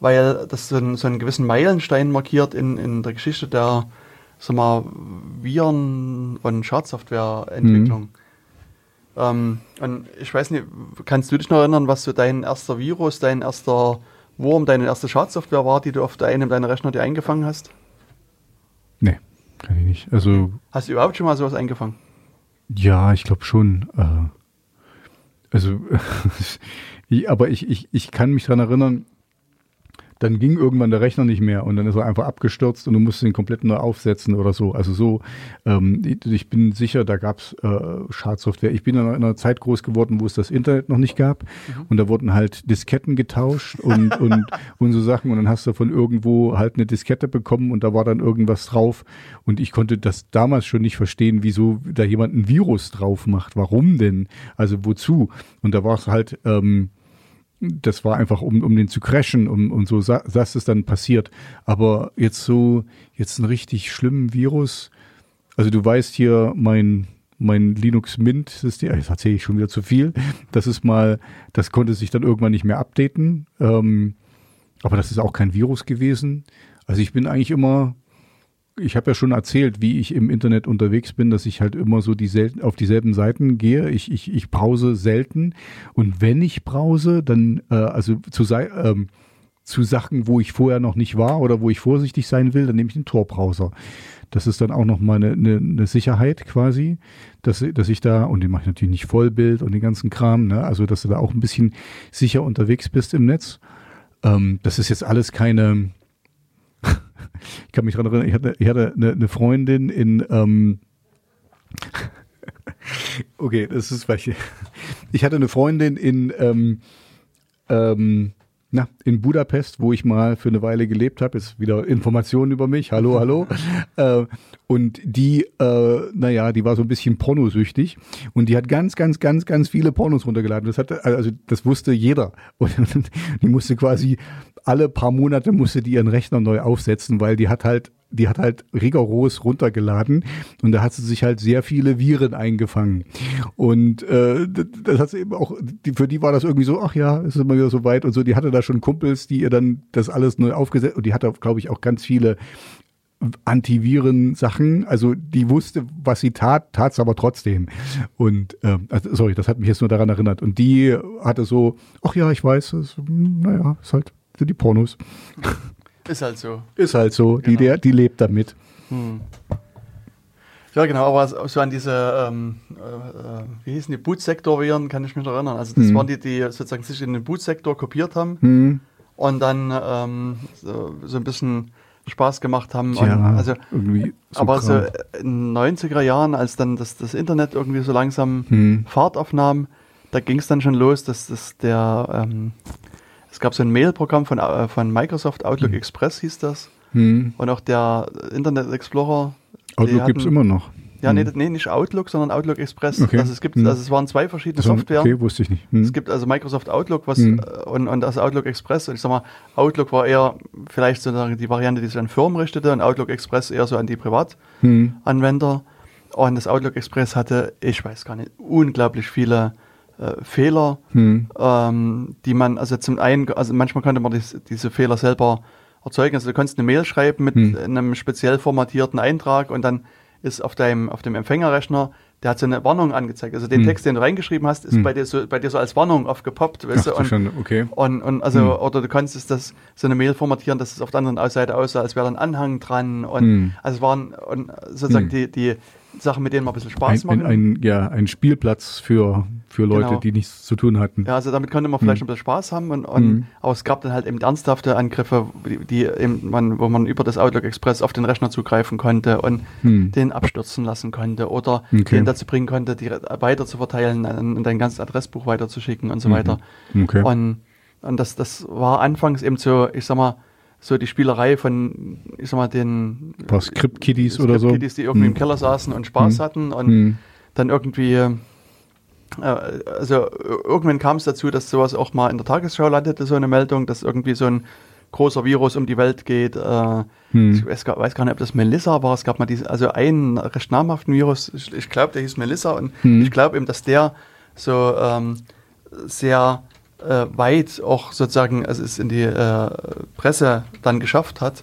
Speaker 1: weil das so, einen- so einen gewissen Meilenstein markiert in, in der Geschichte der sag mal, Viren- und Schadsoftwareentwicklung. Ähm, und ich weiß nicht, kannst du dich noch erinnern, was so dein erster Virus, dein erster Wurm, deine erste Schadsoftware war, die du auf einem deiner Rechner dir eingefangen hast?
Speaker 2: Nee, kann ich nicht. Also,
Speaker 1: Hast du überhaupt schon mal sowas eingefangen?
Speaker 2: ja, ich glaube schon. Äh, also, aber ich, ich, ich kann mich daran erinnern, dann ging irgendwann der Rechner nicht mehr und dann ist er einfach abgestürzt und du musst ihn komplett neu aufsetzen oder so. Also so, ähm, ich, bin sicher, da gab es äh, Schadsoftware. Ich bin in einer, in einer Zeit groß geworden, wo es das Internet noch nicht gab und da wurden halt Disketten getauscht und, und, und so Sachen und dann hast du von irgendwo halt eine Diskette bekommen und da war dann irgendwas drauf und ich konnte das damals schon nicht verstehen, wieso da jemand ein Virus drauf macht. Warum denn? Also wozu? Und da war es halt... Ähm, das war einfach, um, um den zu crashen um, und so, das ist dann passiert. Aber jetzt so, jetzt einen richtig schlimmen Virus, also du weißt hier, mein, mein Linux Mint System, jetzt erzähle ich schon wieder zu viel, das ist mal, das konnte sich dann irgendwann nicht mehr updaten, ähm, aber das ist auch kein Virus gewesen. Also ich bin eigentlich immer ich habe ja schon erzählt, wie ich im Internet unterwegs bin, dass ich halt immer so die selten, auf dieselben Seiten gehe. Ich, ich, ich browse selten. Und wenn ich browse, dann, äh, also zu, ähm, zu Sachen, wo ich vorher noch nicht war oder wo ich vorsichtig sein will, dann nehme ich den Tor-Browser. Das ist dann auch nochmal eine, eine, eine Sicherheit quasi, dass, dass ich da, und den mache ich natürlich nicht Vollbild und den ganzen Kram, ne? also dass du da auch ein bisschen sicher unterwegs bist im Netz. Ähm, das ist jetzt alles keine, ich kann mich daran erinnern, ich hatte, ich hatte eine, eine Freundin in, ähm, okay, das ist vielleicht, ich hatte eine Freundin in, ähm, ähm, na, in Budapest, wo ich mal für eine Weile gelebt habe, ist wieder Informationen über mich, hallo, hallo. äh, und die, äh, naja, die war so ein bisschen pornosüchtig und die hat ganz, ganz, ganz, ganz viele Pornos runtergeladen. Das hatte, also das wusste jeder. Und die musste quasi alle paar Monate musste die ihren Rechner neu aufsetzen, weil die hat halt die hat halt rigoros runtergeladen und da hat sie sich halt sehr viele Viren eingefangen. Und äh, das, hat sie eben auch, die, für die war das irgendwie so, ach ja, es ist immer wieder so weit und so. Die hatte da schon Kumpels, die ihr dann das alles neu aufgesetzt und die hatte, glaube ich, auch ganz viele Antiviren-Sachen. Also die wusste, was sie tat, tat es aber trotzdem. Und ähm, also, sorry, das hat mich jetzt nur daran erinnert. Und die hatte so, ach ja, ich weiß, es, naja, ist halt sind die Pornos.
Speaker 1: Ist halt so.
Speaker 2: Ist halt so, die,
Speaker 1: Genau.
Speaker 2: der, die lebt damit.
Speaker 1: Ja, genau, aber so- so an diese, ähm, äh, äh, wie hießen die, Bootsektor-Viren, kann ich mich noch erinnern. Also das
Speaker 2: Mhm.
Speaker 1: waren die, die sozusagen sich in den Bootsektor kopiert haben
Speaker 2: Hm.
Speaker 1: und dann ähm, so, so ein bisschen Spaß gemacht haben.
Speaker 2: Tja,
Speaker 1: und, also,
Speaker 2: irgendwie so
Speaker 1: aber so
Speaker 2: Kram.
Speaker 1: in den 90er Jahren, als dann das, das Internet irgendwie so langsam
Speaker 2: Hm.
Speaker 1: Fahrt aufnahm, da ging es dann schon los, dass das der, ähm, gab so ein Mail-Programm von, äh, von Microsoft, Outlook Express hieß das.
Speaker 2: Hm.
Speaker 1: Und auch der Internet Explorer.
Speaker 2: Outlook gibt es immer noch.
Speaker 1: Ja, nee,
Speaker 2: Hm.
Speaker 1: das- nee, nicht Outlook, sondern Outlook Express.
Speaker 2: Okay.
Speaker 1: Also es gibt,
Speaker 2: Hm.
Speaker 1: also es waren zwei verschiedene
Speaker 2: Also,
Speaker 1: Software.
Speaker 2: Okay, wusste ich nicht. Hm.
Speaker 1: Es gibt also Microsoft Outlook was,
Speaker 2: Hm.
Speaker 1: äh, und, und das Outlook Express. Und ich sag mal, Outlook war eher vielleicht sozusagen die Variante, die sich an Firmen richtete und Outlook Express eher so an die Privatanwender.
Speaker 2: Hm.
Speaker 1: Und das Outlook Express hatte, ich weiß gar nicht, unglaublich viele äh, Fehler,
Speaker 2: Hm.
Speaker 1: ähm, die man, also zum einen, also manchmal konnte man dies, diese Fehler selber erzeugen. Also du konntest eine Mail schreiben mit
Speaker 2: Hm.
Speaker 1: einem speziell formatierten Eintrag und dann ist auf deinem, auf dem Empfängerrechner, der hat so eine Warnung angezeigt. Also den
Speaker 2: Hm.
Speaker 1: Text, den du reingeschrieben hast, ist
Speaker 2: Hm.
Speaker 1: bei dir so, bei dir so als Warnung aufgepoppt, weißt
Speaker 2: Ach,
Speaker 1: du? Und,
Speaker 2: schon, okay.
Speaker 1: und, und also,
Speaker 2: Hm.
Speaker 1: oder du konntest das, so eine Mail formatieren, dass es auf der anderen Seite aussah, als wäre da ein Anhang dran. Und
Speaker 2: Hm.
Speaker 1: also es waren und sozusagen die, die Sachen, mit denen man ein bisschen Spaß
Speaker 2: ein,
Speaker 1: machen.
Speaker 2: ein, ja, ein Spielplatz für, für Leute,
Speaker 1: Genau.
Speaker 2: die nichts zu tun hatten.
Speaker 1: Ja, also damit konnte man vielleicht ein bisschen Spaß haben, und, und,
Speaker 2: Mhm.
Speaker 1: aber es gab dann halt eben ernsthafte Angriffe, die, eben man, wo man über das Outlook Express auf den Rechner zugreifen konnte und
Speaker 2: Hm.
Speaker 1: den abstürzen lassen konnte oder
Speaker 2: Okay.
Speaker 1: den dazu bringen konnte, die weiter zu verteilen, an dein ganzes Adressbuch weiterzuschicken und so
Speaker 2: Mhm.
Speaker 1: weiter.
Speaker 2: Okay.
Speaker 1: Und, und das, das war anfangs eben so, ich sag mal, so die Spielerei von, ich sag mal, den
Speaker 2: Ein paar Script-Kiddies oder so.
Speaker 1: Kiddies, die irgendwie
Speaker 2: Hm.
Speaker 1: im Keller saßen und Spaß
Speaker 2: Hm.
Speaker 1: hatten und
Speaker 2: Hm.
Speaker 1: dann irgendwie, äh, also irgendwann kam es dazu, dass sowas auch mal in der Tagesschau landete, so eine Meldung, dass irgendwie so ein großer Virus um die Welt geht. Äh,
Speaker 2: Hm.
Speaker 1: Ich weiß gar, weiß gar nicht, ob das Melissa war. Es gab mal diese, also einen recht namhaften Virus, ich, ich glaube, der hieß Melissa und
Speaker 2: Hm.
Speaker 1: ich glaube eben, dass der so ähm, sehr äh, weit auch sozusagen also es in die äh, Presse dann geschafft hat.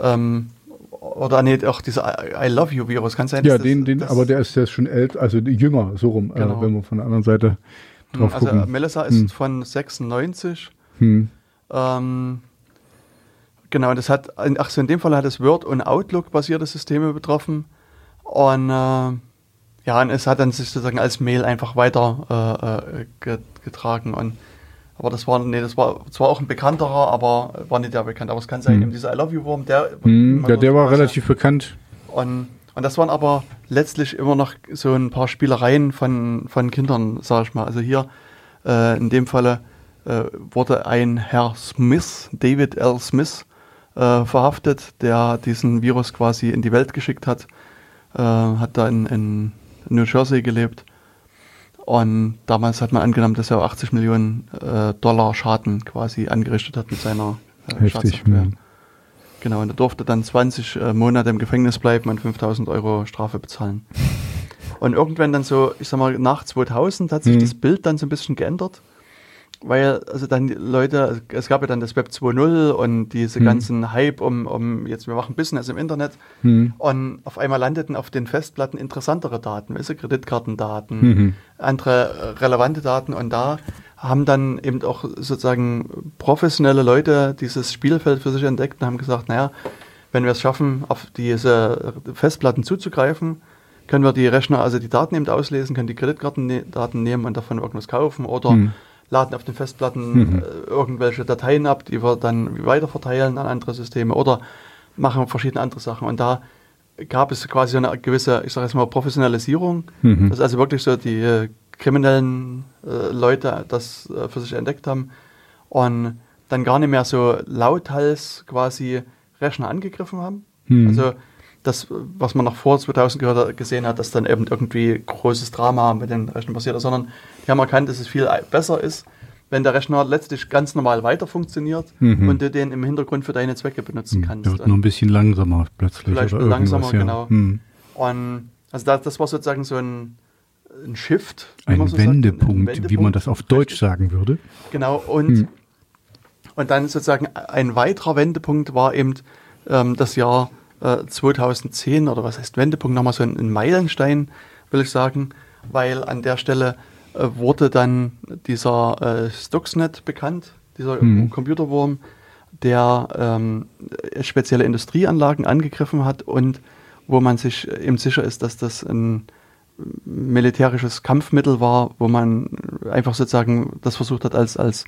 Speaker 1: Ähm, oder nee, auch dieser I, I Love You Virus, kann sein?
Speaker 2: Ja, den,
Speaker 1: das-
Speaker 2: den,
Speaker 1: das-
Speaker 2: aber der ist ja schon älter, also jünger, so rum,
Speaker 1: Genau.
Speaker 2: äh, wenn wir von der anderen Seite drauf
Speaker 1: also
Speaker 2: gucken.
Speaker 1: Melissa ist
Speaker 2: Hm.
Speaker 1: von 96.
Speaker 2: Hm.
Speaker 1: Ähm, genau, das hat, ach so, in dem Fall hat es Word- und Outlook-basierte Systeme betroffen. Und äh, ja, und es hat dann sich sozusagen als Mail einfach weiter äh, äh, ge- getragen. Und, aber das war, nee, das war zwar auch ein bekannterer, aber war nicht der bekannt. Aber es kann sein,
Speaker 2: Hm.
Speaker 1: eben dieser I Love You-Wurm, der.
Speaker 2: Hm.
Speaker 1: immer
Speaker 2: Ja, der war relativ bekannt.
Speaker 1: Und, und das waren aber letztlich immer noch so ein paar Spielereien von, von Kindern, sag ich mal. Also hier äh, in dem Falle äh, wurde ein Herr Smith, David L. Smith, äh, verhaftet, der diesen Virus quasi in die Welt geschickt hat. Äh, hat da in, in New Jersey gelebt. Und damals hat man angenommen, dass er 80 Millionen äh, Dollar Schaden quasi angerichtet hat mit seiner äh,
Speaker 2: Heftig. Hm.
Speaker 1: Genau, und er durfte dann 20 äh, Monate im Gefängnis bleiben und 5000 Euro Strafe bezahlen. Und irgendwann dann so, ich sag mal, nach 2000 hat sich
Speaker 2: Mhm.
Speaker 1: das Bild dann so ein bisschen geändert, weil also dann die Leute, es gab ja dann das Web 2.0 und diese
Speaker 2: Hm.
Speaker 1: ganzen Hype um, um jetzt wir machen Business im Internet
Speaker 2: Hm.
Speaker 1: und auf einmal landeten auf den Festplatten interessantere Daten, weißt du, Kreditkartendaten,
Speaker 2: Mhm.
Speaker 1: andere äh, relevante Daten und da haben dann eben auch sozusagen professionelle Leute dieses Spielfeld für sich entdeckt und haben gesagt, naja, wenn wir es schaffen, auf diese Festplatten zuzugreifen, können wir die Rechner, also die Daten eben auslesen, können die Kreditkartendaten nehmen und davon irgendwas kaufen oder
Speaker 2: Mhm.
Speaker 1: Laden auf den Festplatten
Speaker 2: Mhm.
Speaker 1: äh, irgendwelche Dateien ab, die wir dann weiterverteilen an andere Systeme oder machen verschiedene andere Sachen. Und da gab es quasi so eine gewisse, ich sage jetzt mal, Professionalisierung,
Speaker 2: Mhm.
Speaker 1: dass also wirklich so die äh, kriminellen äh, Leute das äh, für sich entdeckt haben und dann gar nicht mehr so lauthals quasi Rechner angegriffen haben.
Speaker 2: Mhm.
Speaker 1: Also das, was man noch vor 2000 gehört, gesehen hat, dass dann eben irgendwie großes Drama mit den Rechnern passiert ist, sondern die haben erkannt, dass es viel besser ist, wenn der Rechner letztlich ganz normal weiter funktioniert
Speaker 2: Mhm.
Speaker 1: und du den im Hintergrund für deine Zwecke benutzen
Speaker 3: Der
Speaker 1: kannst.
Speaker 3: wird nur ein bisschen langsamer plötzlich.
Speaker 1: Vielleicht
Speaker 3: oder
Speaker 1: langsamer,
Speaker 3: ja.
Speaker 1: genau.
Speaker 3: Hm.
Speaker 1: Und also das, das war sozusagen so ein, ein Shift.
Speaker 3: Ein,
Speaker 1: man so sagt,
Speaker 3: Wendepunkt, wie man das auf Deutsch
Speaker 1: Richtig.
Speaker 3: sagen würde.
Speaker 1: Genau, und,
Speaker 3: Hm.
Speaker 1: und dann sozusagen ein weiterer Wendepunkt war eben ähm, das Jahr äh, 2010 oder was heißt Wendepunkt, nochmal so ein, ein Meilenstein, will ich sagen, weil an der Stelle äh, wurde dann dieser äh, Stuxnet bekannt, dieser
Speaker 3: Hm.
Speaker 1: Computerwurm, der ähm, spezielle Industrieanlagen angegriffen hat und wo man sich eben sicher ist, dass das ein militärisches Kampfmittel war, wo man einfach sozusagen das versucht hat, als, als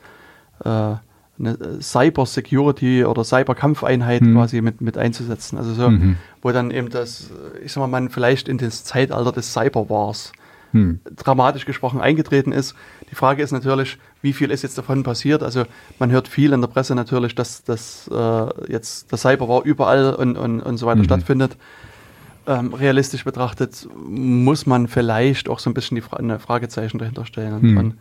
Speaker 1: äh, eine Cyber-Security oder Cyber-Kampfeinheit
Speaker 2: Mhm.
Speaker 1: quasi mit, mit einzusetzen. Also so,
Speaker 2: Mhm.
Speaker 1: wo dann eben das, ich sag mal, man vielleicht in das Zeitalter des Cyberwars
Speaker 2: Hm.
Speaker 1: dramatisch gesprochen eingetreten ist. Die Frage ist natürlich, wie viel ist jetzt davon passiert? Also man hört viel in der Presse natürlich, dass das äh, jetzt das Cyberwar überall und, und, und so weiter
Speaker 2: Mhm.
Speaker 1: stattfindet. Ähm, realistisch betrachtet muss man vielleicht auch so ein bisschen die Fra eine Fragezeichen dahinter stellen. Und
Speaker 2: Mhm.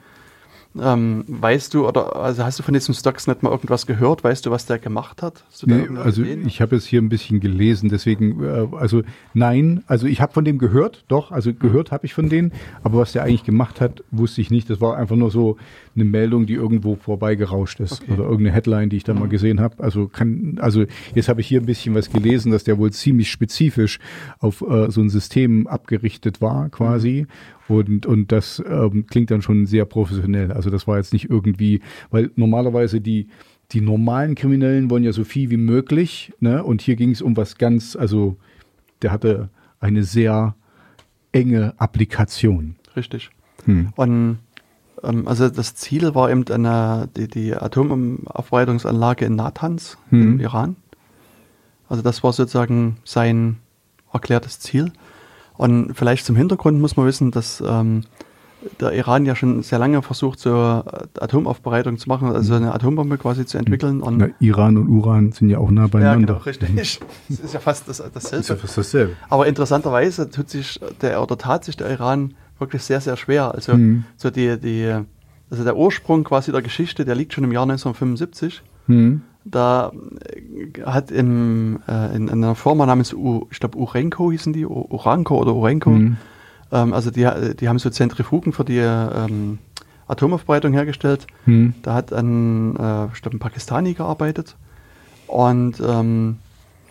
Speaker 1: Ähm, weißt du, oder also hast du von diesem Stuxnet mal irgendwas gehört? Weißt du, was der gemacht hat?
Speaker 2: Nee, also
Speaker 1: Ideen?
Speaker 2: ich habe es hier ein bisschen gelesen, deswegen, äh, also nein, also ich habe von dem gehört, doch, also gehört habe ich von denen, aber was der eigentlich gemacht hat, wusste ich nicht. Das war einfach nur so eine Meldung, die irgendwo vorbeigerauscht ist
Speaker 1: Okay.
Speaker 2: oder irgendeine Headline, die ich da mal gesehen habe. Also kann, also jetzt habe ich hier ein bisschen was gelesen, dass der wohl ziemlich spezifisch auf äh, so ein System abgerichtet war, quasi. Und, und das ähm, klingt dann schon sehr professionell. Also das war jetzt nicht irgendwie, weil normalerweise die, die normalen Kriminellen wollen ja so viel wie möglich, ne? Und hier ging es um was ganz, also der hatte eine sehr enge Applikation.
Speaker 1: Richtig.
Speaker 2: Hm.
Speaker 1: Und also das Ziel war eben eine, die, die Atomaufbereitungsanlage in Natanz
Speaker 2: Mhm.
Speaker 1: im Iran. Also das war sozusagen sein erklärtes Ziel. Und vielleicht zum Hintergrund muss man wissen, dass ähm, der Iran ja schon sehr lange versucht, so äh, Atomaufbereitung zu machen, also eine Atombombe quasi zu entwickeln. Und
Speaker 2: Na, Iran und Uran sind ja auch nah
Speaker 1: ja,
Speaker 2: beieinander.
Speaker 1: genau, richtig. Das ist ja fast das, dasselbe.
Speaker 2: Ist ja fast dasselbe.
Speaker 1: Aber interessanterweise tut sich der oder tat sich der Iran wirklich sehr, sehr schwer. Also
Speaker 2: Mhm.
Speaker 1: so die, die, also der Ursprung quasi der Geschichte, der liegt schon im Jahr 1975.
Speaker 2: Hm.
Speaker 1: Da äh, hat im, äh, in, in einer Firma namens, U, ich glaube Urenco hießen die, U- Uranco oder Urenco,
Speaker 2: Mhm.
Speaker 1: ähm, also die, die haben so Zentrifugen für die ähm, Atomaufbereitung hergestellt.
Speaker 2: Hm.
Speaker 1: Da hat ein, äh, ich glaube, ein Pakistani gearbeitet und, ähm,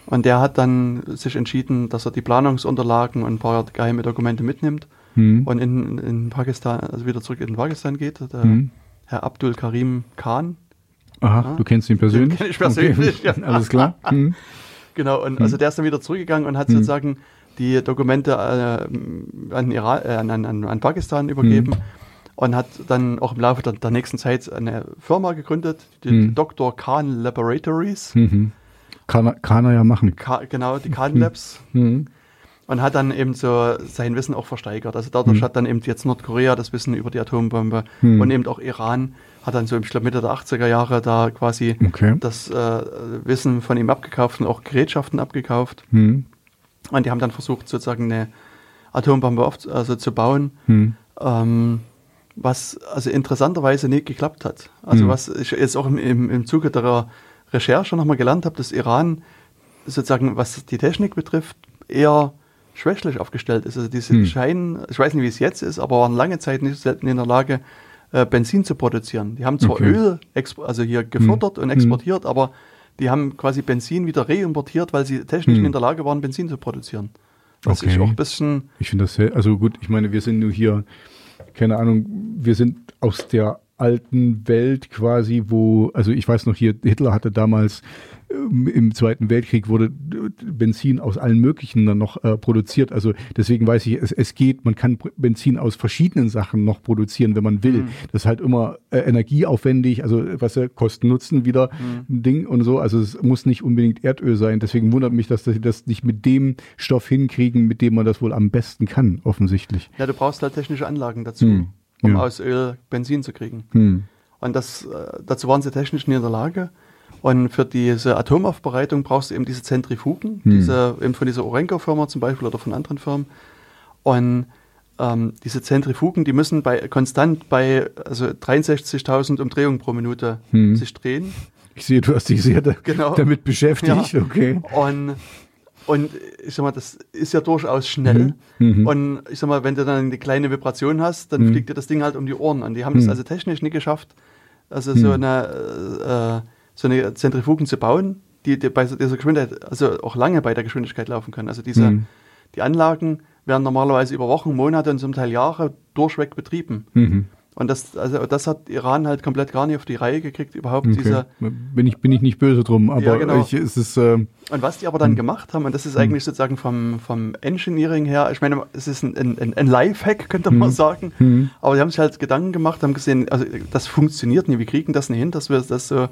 Speaker 1: und der hat dann sich entschieden, dass er die Planungsunterlagen und ein paar geheime Dokumente mitnimmt
Speaker 2: Hm.
Speaker 1: und in, in Pakistan, also wieder zurück in Pakistan geht. Der
Speaker 2: Hm.
Speaker 1: Herr Abdul Karim Khan,
Speaker 2: Aha,
Speaker 1: Ja.
Speaker 2: du kennst ihn persönlich?
Speaker 1: kenn ich persönlich,
Speaker 2: Okay.
Speaker 1: ja.
Speaker 2: Alles klar. Hm.
Speaker 1: genau, und also der ist dann wieder zurückgegangen und hat
Speaker 2: Hm.
Speaker 1: sozusagen die Dokumente äh, an, Iran, äh, an, an, an Pakistan übergeben.
Speaker 2: Hm.
Speaker 1: Und hat dann auch im Laufe der, der nächsten Zeit eine Firma gegründet, die
Speaker 2: Hm.
Speaker 1: Dr. Khan Laboratories.
Speaker 2: Kann, er, kann er ja machen.
Speaker 1: Ka genau, die Khan Labs.
Speaker 2: Mhm.
Speaker 1: Und hat dann eben so sein Wissen auch versteigert. Also dadurch
Speaker 2: Hm.
Speaker 1: hat dann eben jetzt Nordkorea das Wissen über die Atombombe
Speaker 2: Hm.
Speaker 1: und eben auch Iran hat dann so, ich glaube Mitte der 80er Jahre da quasi
Speaker 2: Okay.
Speaker 1: das äh, Wissen von ihm abgekauft und auch Gerätschaften abgekauft.
Speaker 2: Hm.
Speaker 1: Und die haben dann versucht, sozusagen eine Atombombe auf, also zu bauen,
Speaker 2: Hm.
Speaker 1: ähm, was also interessanterweise nicht geklappt hat. Also
Speaker 2: Hm.
Speaker 1: was ich jetzt auch im, im, im Zuge der Recherche nochmal gelernt habe, dass Iran sozusagen, was die Technik betrifft, eher schwächlich aufgestellt ist. Also diese
Speaker 2: Hm.
Speaker 1: scheinen, ich weiß nicht, wie es jetzt ist, aber waren lange Zeit nicht selten in der Lage, äh, Benzin zu produzieren. Die haben zwar
Speaker 2: Okay.
Speaker 1: Öl also hier gefördert und exportiert, aber die haben quasi Benzin wieder reimportiert, weil sie technisch nicht in der Lage waren, Benzin zu produzieren. Das ist
Speaker 2: Okay.
Speaker 1: auch ein bisschen,
Speaker 2: Ich finde das sehr, also gut, ich meine, wir sind nur hier, keine Ahnung, wir sind aus der alten Welt quasi, wo, also ich weiß noch hier, Hitler hatte damals im Zweiten Weltkrieg wurde äh, Benzin aus allen möglichen dann noch äh, produziert. Also deswegen weiß ich, es, es geht, man kann Benzin aus verschiedenen Sachen noch produzieren, wenn man will. Das ist halt immer äh, energieaufwendig, also was ja Kosten-Nutzen wieder ein Ding und so. Also es muss nicht unbedingt Erdöl sein. Deswegen wundert mich, dass sie das nicht mit dem Stoff hinkriegen, mit dem man das wohl am besten kann, offensichtlich.
Speaker 1: ja, du brauchst halt technische Anlagen dazu,
Speaker 2: Hm,
Speaker 1: um
Speaker 2: ja.
Speaker 1: aus Öl Benzin zu kriegen.
Speaker 2: Hm.
Speaker 1: Und das, äh, dazu waren sie technisch nicht in der Lage. Und für diese Atomaufbereitung brauchst du eben diese Zentrifugen,
Speaker 2: Hm.
Speaker 1: diese, eben von dieser Orenco-Firma zum Beispiel oder von anderen Firmen. Und ähm, diese Zentrifugen, die müssen bei, konstant bei also 63.000 Umdrehungen pro Minute
Speaker 2: Hm.
Speaker 1: sich drehen.
Speaker 2: Ich sehe, du hast dich sehr da,
Speaker 1: Genau.
Speaker 2: damit beschäftigt.
Speaker 1: Ja.
Speaker 2: Okay.
Speaker 1: Und, und ich sag mal, das ist ja durchaus schnell.
Speaker 2: Mhm.
Speaker 1: Und ich sag mal, wenn du dann eine kleine Vibration hast, dann
Speaker 2: Mhm.
Speaker 1: fliegt dir das Ding halt um die Ohren. Und die haben das
Speaker 2: Mhm.
Speaker 1: also technisch nicht geschafft, also so eine, äh, so eine Zentrifugen zu bauen, die, die bei dieser Geschwindigkeit, also auch lange bei der Geschwindigkeit laufen können. Also diese,
Speaker 2: Mhm.
Speaker 1: die Anlagen werden normalerweise über Wochen, Monate und zum Teil Jahre durchweg betrieben.
Speaker 2: Mhm.
Speaker 1: Und das, also das hat Iran halt komplett gar nicht auf die Reihe gekriegt, überhaupt
Speaker 2: Okay.
Speaker 1: diese,
Speaker 2: Bin, ich, bin ich nicht böse drum, aber
Speaker 1: Ja, genau.
Speaker 2: ich, es ist, äh,
Speaker 1: Und was die aber dann gemacht haben, und das ist eigentlich sozusagen vom, vom Engineering her, ich meine, es ist ein, ein, ein Lifehack, könnte man sagen,
Speaker 2: Mhm.
Speaker 1: aber die haben sich halt Gedanken gemacht, haben gesehen, also das funktioniert nicht, wir kriegen das nicht hin, dass wir das so,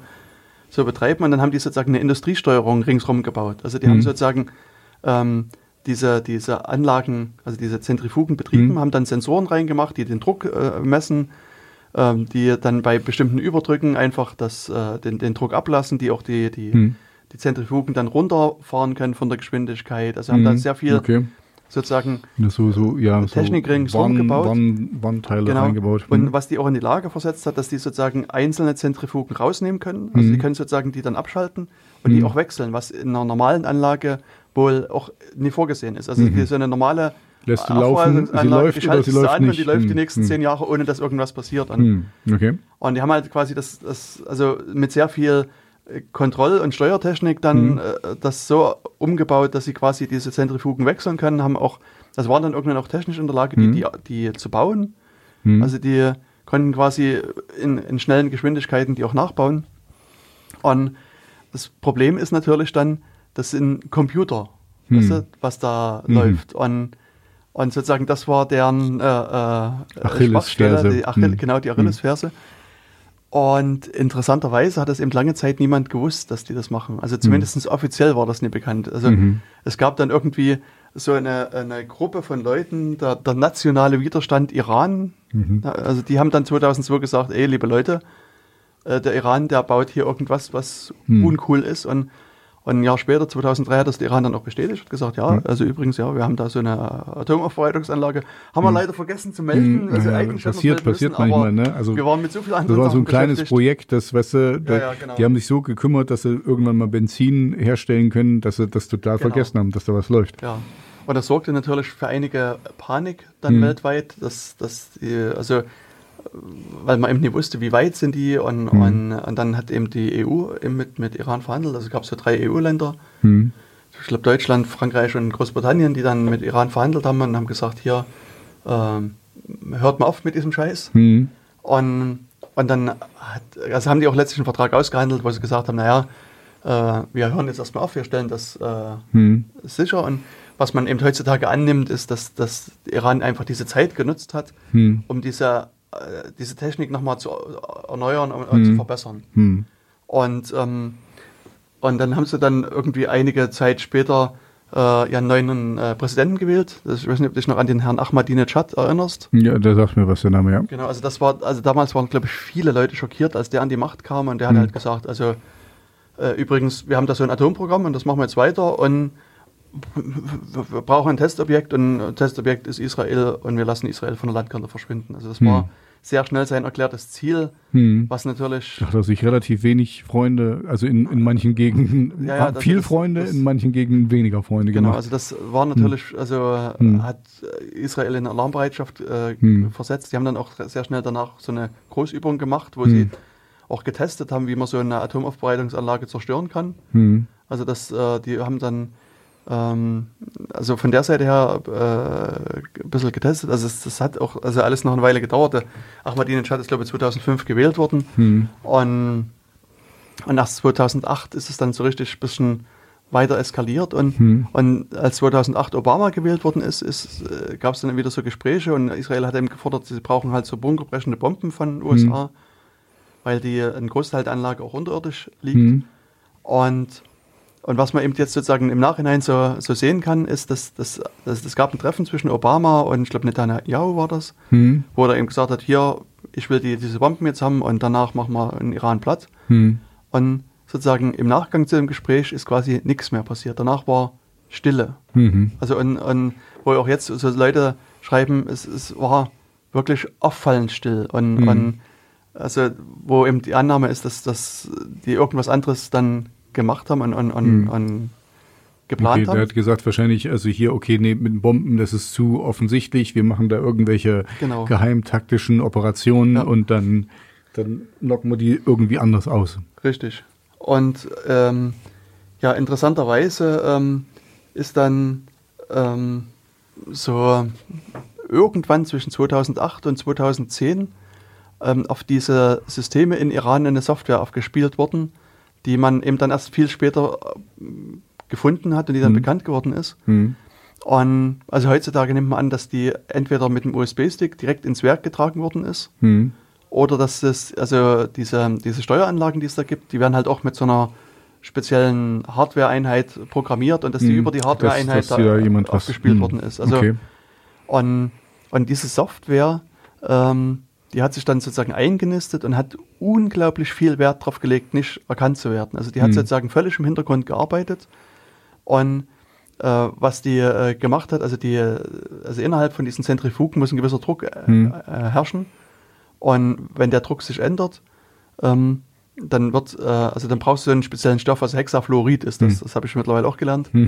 Speaker 1: so betreiben und dann haben die sozusagen eine Industriesteuerung ringsrum gebaut. Also die haben
Speaker 2: Mhm.
Speaker 1: sozusagen ähm, diese, diese Anlagen, also diese Zentrifugen betrieben,
Speaker 2: Mhm.
Speaker 1: haben dann Sensoren reingemacht, die den Druck äh, messen, ähm, die dann bei bestimmten Überdrücken einfach das, äh, den, den Druck ablassen, die auch die, die,
Speaker 2: Mhm.
Speaker 1: die Zentrifugen dann runterfahren können von der Geschwindigkeit. Also haben da
Speaker 2: mhm.
Speaker 1: sehr viel
Speaker 2: Okay.
Speaker 1: Sozusagen
Speaker 2: So, so, ja, so
Speaker 1: Technik ringsrum
Speaker 2: Warn- Warnteile
Speaker 1: genau.
Speaker 2: reingebaut.
Speaker 1: Und
Speaker 2: Mhm.
Speaker 1: was die auch in die Lage versetzt hat, dass die sozusagen einzelne Zentrifugen rausnehmen können. Also
Speaker 2: Mhm.
Speaker 1: die können sozusagen die dann abschalten und die
Speaker 2: Mhm.
Speaker 1: auch wechseln, was in einer normalen Anlage wohl auch nie vorgesehen ist. Also
Speaker 2: Mhm.
Speaker 1: die, so eine normale
Speaker 2: Lässt sie laufen, sie läuft
Speaker 1: die
Speaker 2: oder sie läuft
Speaker 1: an
Speaker 2: nicht.
Speaker 1: die läuft die
Speaker 2: Mhm.
Speaker 1: nächsten
Speaker 2: Mhm.
Speaker 1: zehn Jahre, ohne dass irgendwas passiert. Und,
Speaker 2: Hm, Okay.
Speaker 1: und die haben halt quasi das, das also mit sehr viel Kontroll- und Steuertechnik dann
Speaker 2: Mhm.
Speaker 1: äh, das so umgebaut, dass sie quasi diese Zentrifugen wechseln können, haben auch, das waren dann irgendwann auch technisch in der Lage, die,
Speaker 2: Mhm.
Speaker 1: die, die zu bauen.
Speaker 2: Hm.
Speaker 1: Also die konnten quasi in, in schnellen Geschwindigkeiten die auch nachbauen. Und das Problem ist natürlich dann, das sind Computer,
Speaker 2: Hm.
Speaker 1: weißt du, was da
Speaker 2: Mhm.
Speaker 1: läuft. Und, und sozusagen das war deren äh, äh,
Speaker 2: Achillesferse.
Speaker 1: Die Achill,
Speaker 2: Hm.
Speaker 1: genau die Achillesferse. Und interessanterweise hat es eben lange Zeit niemand gewusst, dass die das machen. Also zumindest offiziell war das nicht bekannt. Also
Speaker 2: Mhm.
Speaker 1: es gab dann irgendwie so eine, eine Gruppe von Leuten, der, der nationale Widerstand Iran.
Speaker 2: Mhm.
Speaker 1: Also die haben dann 2002 gesagt, ey, liebe Leute, äh, der Iran, der baut hier irgendwas, was
Speaker 2: Mhm.
Speaker 1: uncool ist. Und, und ein Jahr später, 2003, hat das der Iran dann auch bestätigt und gesagt, ja, also übrigens, ja, wir haben da so eine Atomaufbereitungsanlage. Haben wir leider vergessen zu melden.
Speaker 2: Mhm.
Speaker 1: Also
Speaker 2: Ja,
Speaker 1: eigentlich
Speaker 2: passiert- passiert
Speaker 1: müssen,
Speaker 2: manchmal, ne? Also,
Speaker 1: wir waren mit so viel
Speaker 2: Das
Speaker 1: anderen
Speaker 2: war so ein kleines. Projekt, das, weißt du, da,
Speaker 1: ja, genau.
Speaker 2: die haben sich so gekümmert, dass sie irgendwann mal Benzin herstellen können, dass sie das total
Speaker 1: Genau.
Speaker 2: vergessen haben, dass da was läuft.
Speaker 1: Ja. Und das sorgte natürlich für einige Panik dann
Speaker 2: Mhm.
Speaker 1: weltweit, dass, dass die, also, weil man eben nicht wusste, wie weit sind die und,
Speaker 2: Mhm.
Speaker 1: und, und dann hat eben die EU eben mit, mit Iran verhandelt. Also gab es so drei EU-Länder,
Speaker 2: Hm.
Speaker 1: ich glaube Deutschland, Frankreich und Großbritannien, die dann mit Iran verhandelt haben und haben gesagt, hier, ähm, hört mal auf mit diesem Scheiß.
Speaker 2: Hm.
Speaker 1: Und, und dann hat, also haben die auch letztlich einen Vertrag ausgehandelt, wo sie gesagt haben, naja, äh, wir hören jetzt erstmal auf, wir stellen das äh,
Speaker 2: Hm.
Speaker 1: sicher. Und was man eben heutzutage annimmt, ist, dass, dass Iran einfach diese Zeit genutzt hat,
Speaker 2: Hm.
Speaker 1: um diese, äh, diese Technik nochmal zu erneuern und,
Speaker 2: Mhm.
Speaker 1: zu verbessern.
Speaker 2: Hm.
Speaker 1: Und, ähm, und dann haben sie dann irgendwie einige Zeit später äh, ihren neuen äh, Präsidenten gewählt. Das, ich weiß nicht, ob du dich noch an den Herrn Ahmadinejad erinnerst.
Speaker 2: Ja, da sagt mir was der Name, ja.
Speaker 1: Genau, also das war, also damals waren, glaube ich, viele Leute schockiert, als der an die Macht kam und der
Speaker 2: Mhm.
Speaker 1: hat halt gesagt, also äh, übrigens, wir haben da so ein Atomprogramm und das machen wir jetzt weiter und wir brauchen ein Testobjekt und ein Testobjekt ist Israel und wir lassen Israel von der Landkarte verschwinden. Also das war
Speaker 2: Mhm.
Speaker 1: sehr schnell sein erklärtes Ziel,
Speaker 2: Hm.
Speaker 1: was natürlich
Speaker 2: Da hat er sich relativ wenig Freunde, also in, in manchen Gegenden
Speaker 1: Ja, ja,
Speaker 2: viel
Speaker 1: das-
Speaker 2: Freunde,
Speaker 1: das-
Speaker 2: in manchen Gegenden weniger Freunde
Speaker 1: Genau,
Speaker 2: gemacht.
Speaker 1: also das war natürlich, also äh,
Speaker 2: Hm.
Speaker 1: hat Israel in Alarmbereitschaft äh,
Speaker 2: Hm.
Speaker 1: versetzt. Die haben dann auch sehr schnell danach so eine Großübung gemacht, wo
Speaker 2: Hm.
Speaker 1: sie auch getestet haben, wie man so eine Atomaufbereitungsanlage zerstören kann.
Speaker 2: Hm.
Speaker 1: Also das, äh, die haben dann ähm, also von der Seite her äh, ein bisschen getestet. Also es, das hat auch also alles noch eine Weile gedauert. Ahmadinejad ist glaube ich 2005 gewählt worden
Speaker 2: Hm.
Speaker 1: und, und erst 2008 ist es dann so richtig ein bisschen weiter eskaliert und,
Speaker 2: Hm.
Speaker 1: und als 2008 Obama gewählt worden ist, ist äh, gab es dann wieder so Gespräche und Israel hat eben gefordert, sie brauchen halt so bunkerbrechende Bomben von USA, weil die ein Großteil der Anlage auch unterirdisch liegt.
Speaker 2: Hm.
Speaker 1: Und, und was man eben jetzt sozusagen im Nachhinein so, so sehen kann, ist, dass es dass, dass, es gab ein Treffen zwischen Obama und ich glaube Netanyahu war das,
Speaker 2: Hm.
Speaker 1: wo er eben gesagt hat, hier, ich will die, diese Bomben jetzt haben und danach machen wir den Iran platt.
Speaker 2: Hm.
Speaker 1: Und sozusagen im Nachgang zu dem Gespräch ist quasi nichts mehr passiert. Danach war Stille.
Speaker 2: Mhm.
Speaker 1: Also und, und wo auch jetzt so Leute schreiben, es, es war wirklich auffallend still. Und,
Speaker 2: Mhm.
Speaker 1: und also wo eben die Annahme ist, dass, dass die irgendwas anderes dann gemacht haben und, und, und,
Speaker 2: Mhm.
Speaker 1: und geplant
Speaker 2: Okay, der
Speaker 1: haben.
Speaker 2: hat gesagt, wahrscheinlich, also hier, okay, nee, mit Bomben, das ist zu offensichtlich, wir machen da irgendwelche
Speaker 1: Genau.
Speaker 2: geheimtaktischen Operationen
Speaker 1: Ja.
Speaker 2: und dann, dann locken wir die irgendwie anders aus.
Speaker 1: Richtig. Und ähm, ja, interessanterweise ähm, ist dann ähm, so irgendwann zwischen 2008 und 2010 ähm, auf diese Systeme in Iran eine Software aufgespielt worden, die man eben dann erst viel später ähm, gefunden hat und die dann
Speaker 2: Mhm.
Speaker 1: bekannt geworden ist.
Speaker 2: Hm.
Speaker 1: Und also heutzutage nimmt man an, dass die entweder mit dem USB-Stick direkt ins Werk getragen worden ist
Speaker 2: Hm.
Speaker 1: oder dass es, also diese, diese Steueranlagen, die es da gibt, die werden halt auch mit so einer speziellen Hardware-Einheit programmiert und dass die
Speaker 2: Hm.
Speaker 1: über die Hardware-Einheit
Speaker 2: da jemand was-
Speaker 1: aufgespielt
Speaker 2: hm.
Speaker 1: worden ist. Also
Speaker 2: okay.
Speaker 1: und, und diese Software, ähm, die hat sich dann sozusagen eingenistet und hat unglaublich viel Wert darauf gelegt, nicht erkannt zu werden. Also die hat
Speaker 2: Hm.
Speaker 1: sozusagen völlig im Hintergrund gearbeitet und äh, was die äh, gemacht hat, also die, also innerhalb von diesen Zentrifugen muss ein gewisser Druck äh,
Speaker 2: Hm.
Speaker 1: äh, herrschen. Und wenn der Druck sich ändert, ähm, dann wird, äh, also dann brauchst du einen speziellen Stoff, also Hexafluorid ist das,
Speaker 2: Hm.
Speaker 1: das habe ich mittlerweile auch gelernt.
Speaker 2: Hm.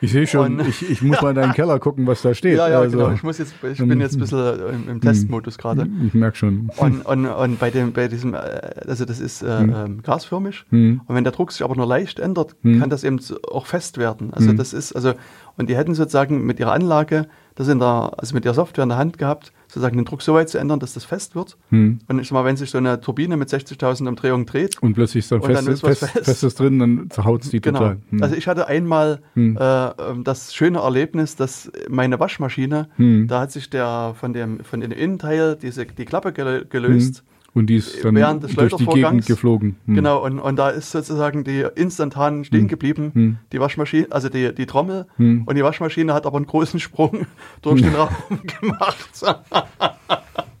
Speaker 2: Ich sehe schon,
Speaker 1: Und-
Speaker 2: ich, ich muss mal in deinen Keller gucken, was da steht.
Speaker 1: Ja, ja,
Speaker 2: also,
Speaker 1: genau. Ich muss jetzt, ich bin jetzt ein bisschen im, im Testmodus gerade.
Speaker 2: Ich merke schon.
Speaker 1: Und, und, und bei, dem, bei diesem, äh, also das ist äh,
Speaker 2: Hm.
Speaker 1: ähm, gasförmig.
Speaker 2: Hm.
Speaker 1: Und wenn der Druck sich aber nur leicht ändert,
Speaker 2: Hm.
Speaker 1: kann das eben auch fest werden. Also
Speaker 2: Hm.
Speaker 1: das ist, also, und die hätten sozusagen mit ihrer Anlage, das in der, also mit ihrer Software in der Hand gehabt, sozusagen den Druck so weit zu ändern, dass das fest wird.
Speaker 2: Hm.
Speaker 1: Und ich sag mal, wenn sich so eine Turbine mit 60.000 Umdrehungen dreht,
Speaker 2: Und plötzlich ist dann,
Speaker 1: Und dann ist was
Speaker 2: fest,
Speaker 1: fest.
Speaker 2: Festes drin, dann zerhaut es die
Speaker 1: genau.
Speaker 2: total. Hm.
Speaker 1: Also ich hatte einmal
Speaker 2: Hm.
Speaker 1: äh, ähm, das schöne Erlebnis, dass meine Waschmaschine,
Speaker 2: Hm.
Speaker 1: da hat sich der von dem von dem Innenteil diese die Klappe gel gelöst.
Speaker 2: Und die ist dann
Speaker 1: während des
Speaker 2: durch die Gegend geflogen. Hm.
Speaker 1: Genau, und, und da ist sozusagen die instantan stehen
Speaker 2: Hm.
Speaker 1: geblieben,
Speaker 2: Hm.
Speaker 1: die Waschmaschine, also die, die Trommel.
Speaker 2: Hm.
Speaker 1: Und die Waschmaschine hat aber einen großen Sprung durch den Raum gemacht.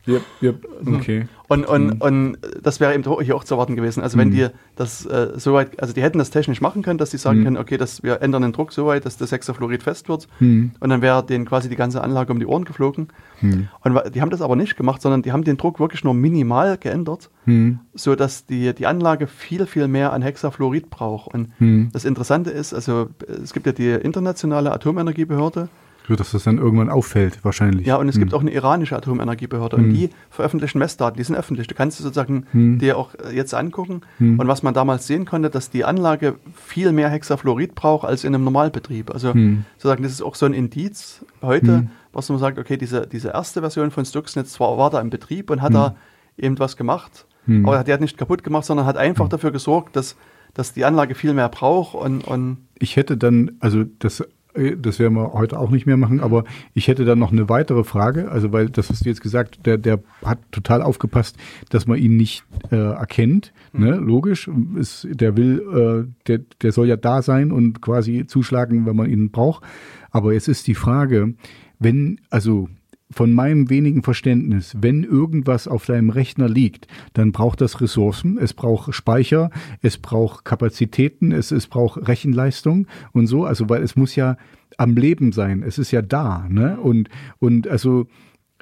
Speaker 2: Yep, yep. Okay.
Speaker 1: Und, und,
Speaker 2: Hm.
Speaker 1: und das wäre eben hier auch zu erwarten gewesen. Also wenn
Speaker 2: Hm.
Speaker 1: die das äh, so weit, also die hätten das technisch machen können, dass sie sagen
Speaker 2: Hm.
Speaker 1: können, okay, das, wir ändern den Druck so weit, dass das Hexafluorid fest wird.
Speaker 2: Hm.
Speaker 1: Und dann wäre denen quasi die ganze Anlage um die Ohren geflogen.
Speaker 2: Hm.
Speaker 1: Und die haben das aber nicht gemacht, sondern die haben den Druck wirklich nur minimal geändert,
Speaker 2: Hm.
Speaker 1: so dass die, die Anlage viel, viel mehr an Hexafluorid braucht. Und
Speaker 2: Hm.
Speaker 1: das Interessante ist, also es gibt ja die internationale Atomenergiebehörde,
Speaker 2: So, dass das dann irgendwann auffällt, wahrscheinlich.
Speaker 1: ja, und es
Speaker 2: Hm.
Speaker 1: gibt auch eine iranische Atomenergiebehörde
Speaker 2: Hm.
Speaker 1: und die veröffentlichen Messdaten, die sind öffentlich. Du kannst sozusagen
Speaker 2: Hm.
Speaker 1: dir auch äh, jetzt angucken.
Speaker 2: Hm.
Speaker 1: Und was man damals sehen konnte, dass die Anlage viel mehr Hexafluorid braucht als in einem Normalbetrieb. Also
Speaker 2: Hm.
Speaker 1: sozusagen, das ist auch so ein Indiz heute,
Speaker 2: Hm.
Speaker 1: was man sagt, okay, diese, diese erste Version von Stuxnet zwar war da im Betrieb und hat da eben was gemacht, aber die hat nicht kaputt gemacht, sondern hat einfach dafür gesorgt, dass, dass die Anlage viel mehr braucht und, und
Speaker 2: Ich hätte dann, also das, das werden wir heute auch nicht mehr machen, aber ich hätte dann noch eine weitere Frage, also weil das hast du jetzt gesagt, der, der hat total aufgepasst, dass man ihn nicht äh, erkennt, ne? logisch, ist, der will, äh, der, der soll ja da sein und quasi zuschlagen, wenn man ihn braucht, aber jetzt ist die Frage, wenn, also von meinem wenigen Verständnis, wenn irgendwas auf deinem Rechner liegt, dann braucht das Ressourcen, es braucht Speicher, es braucht Kapazitäten, es, es braucht Rechenleistung und so, also weil es muss ja am Leben sein, es ist ja da, ne? Und, und also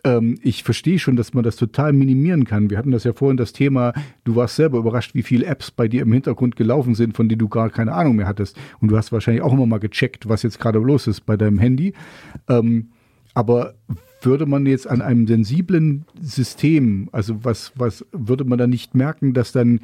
Speaker 2: ähm, ich verstehe schon, dass man das total minimieren kann. Wir hatten das ja vorhin das Thema, du warst selber überrascht, wie viele Apps bei dir im Hintergrund gelaufen sind, von denen du gar keine Ahnung mehr hattest. Und du hast wahrscheinlich auch immer mal gecheckt, was jetzt gerade los ist bei deinem Handy. Ähm, aber würde man jetzt an einem sensiblen System, also was, was würde man da nicht merken, dass dann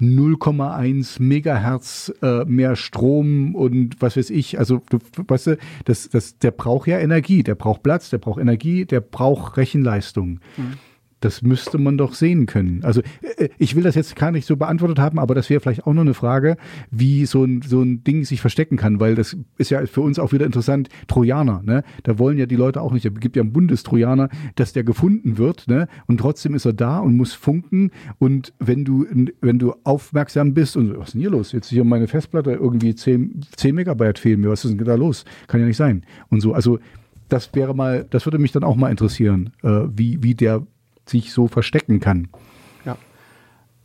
Speaker 2: 0,1 Megahertz äh, mehr Strom und was weiß ich, also du weißt du, das, das, der braucht ja Energie, der braucht Platz, der braucht Energie, der braucht Rechenleistung. Mhm. Das müsste man doch sehen können. Also äh, ich will das jetzt gar nicht so beantwortet haben, aber das wäre vielleicht auch noch eine Frage, wie so ein, so ein Ding sich verstecken kann, weil das ist ja für uns auch wieder interessant. Trojaner, ne? Da wollen ja die Leute auch nicht, es gibt ja einen Bundestrojaner, dass der gefunden wird, ne? Und trotzdem ist er da und muss funken. Und wenn du, wenn du aufmerksam bist und was ist denn hier los? Jetzt hier meine Festplatte irgendwie 10, 10 Megabyte fehlen mir, was ist denn da los? Kann ja nicht sein. Und so, also das wäre mal, das würde mich dann auch mal interessieren, äh, wie, wie der sich so verstecken kann.
Speaker 1: Ja,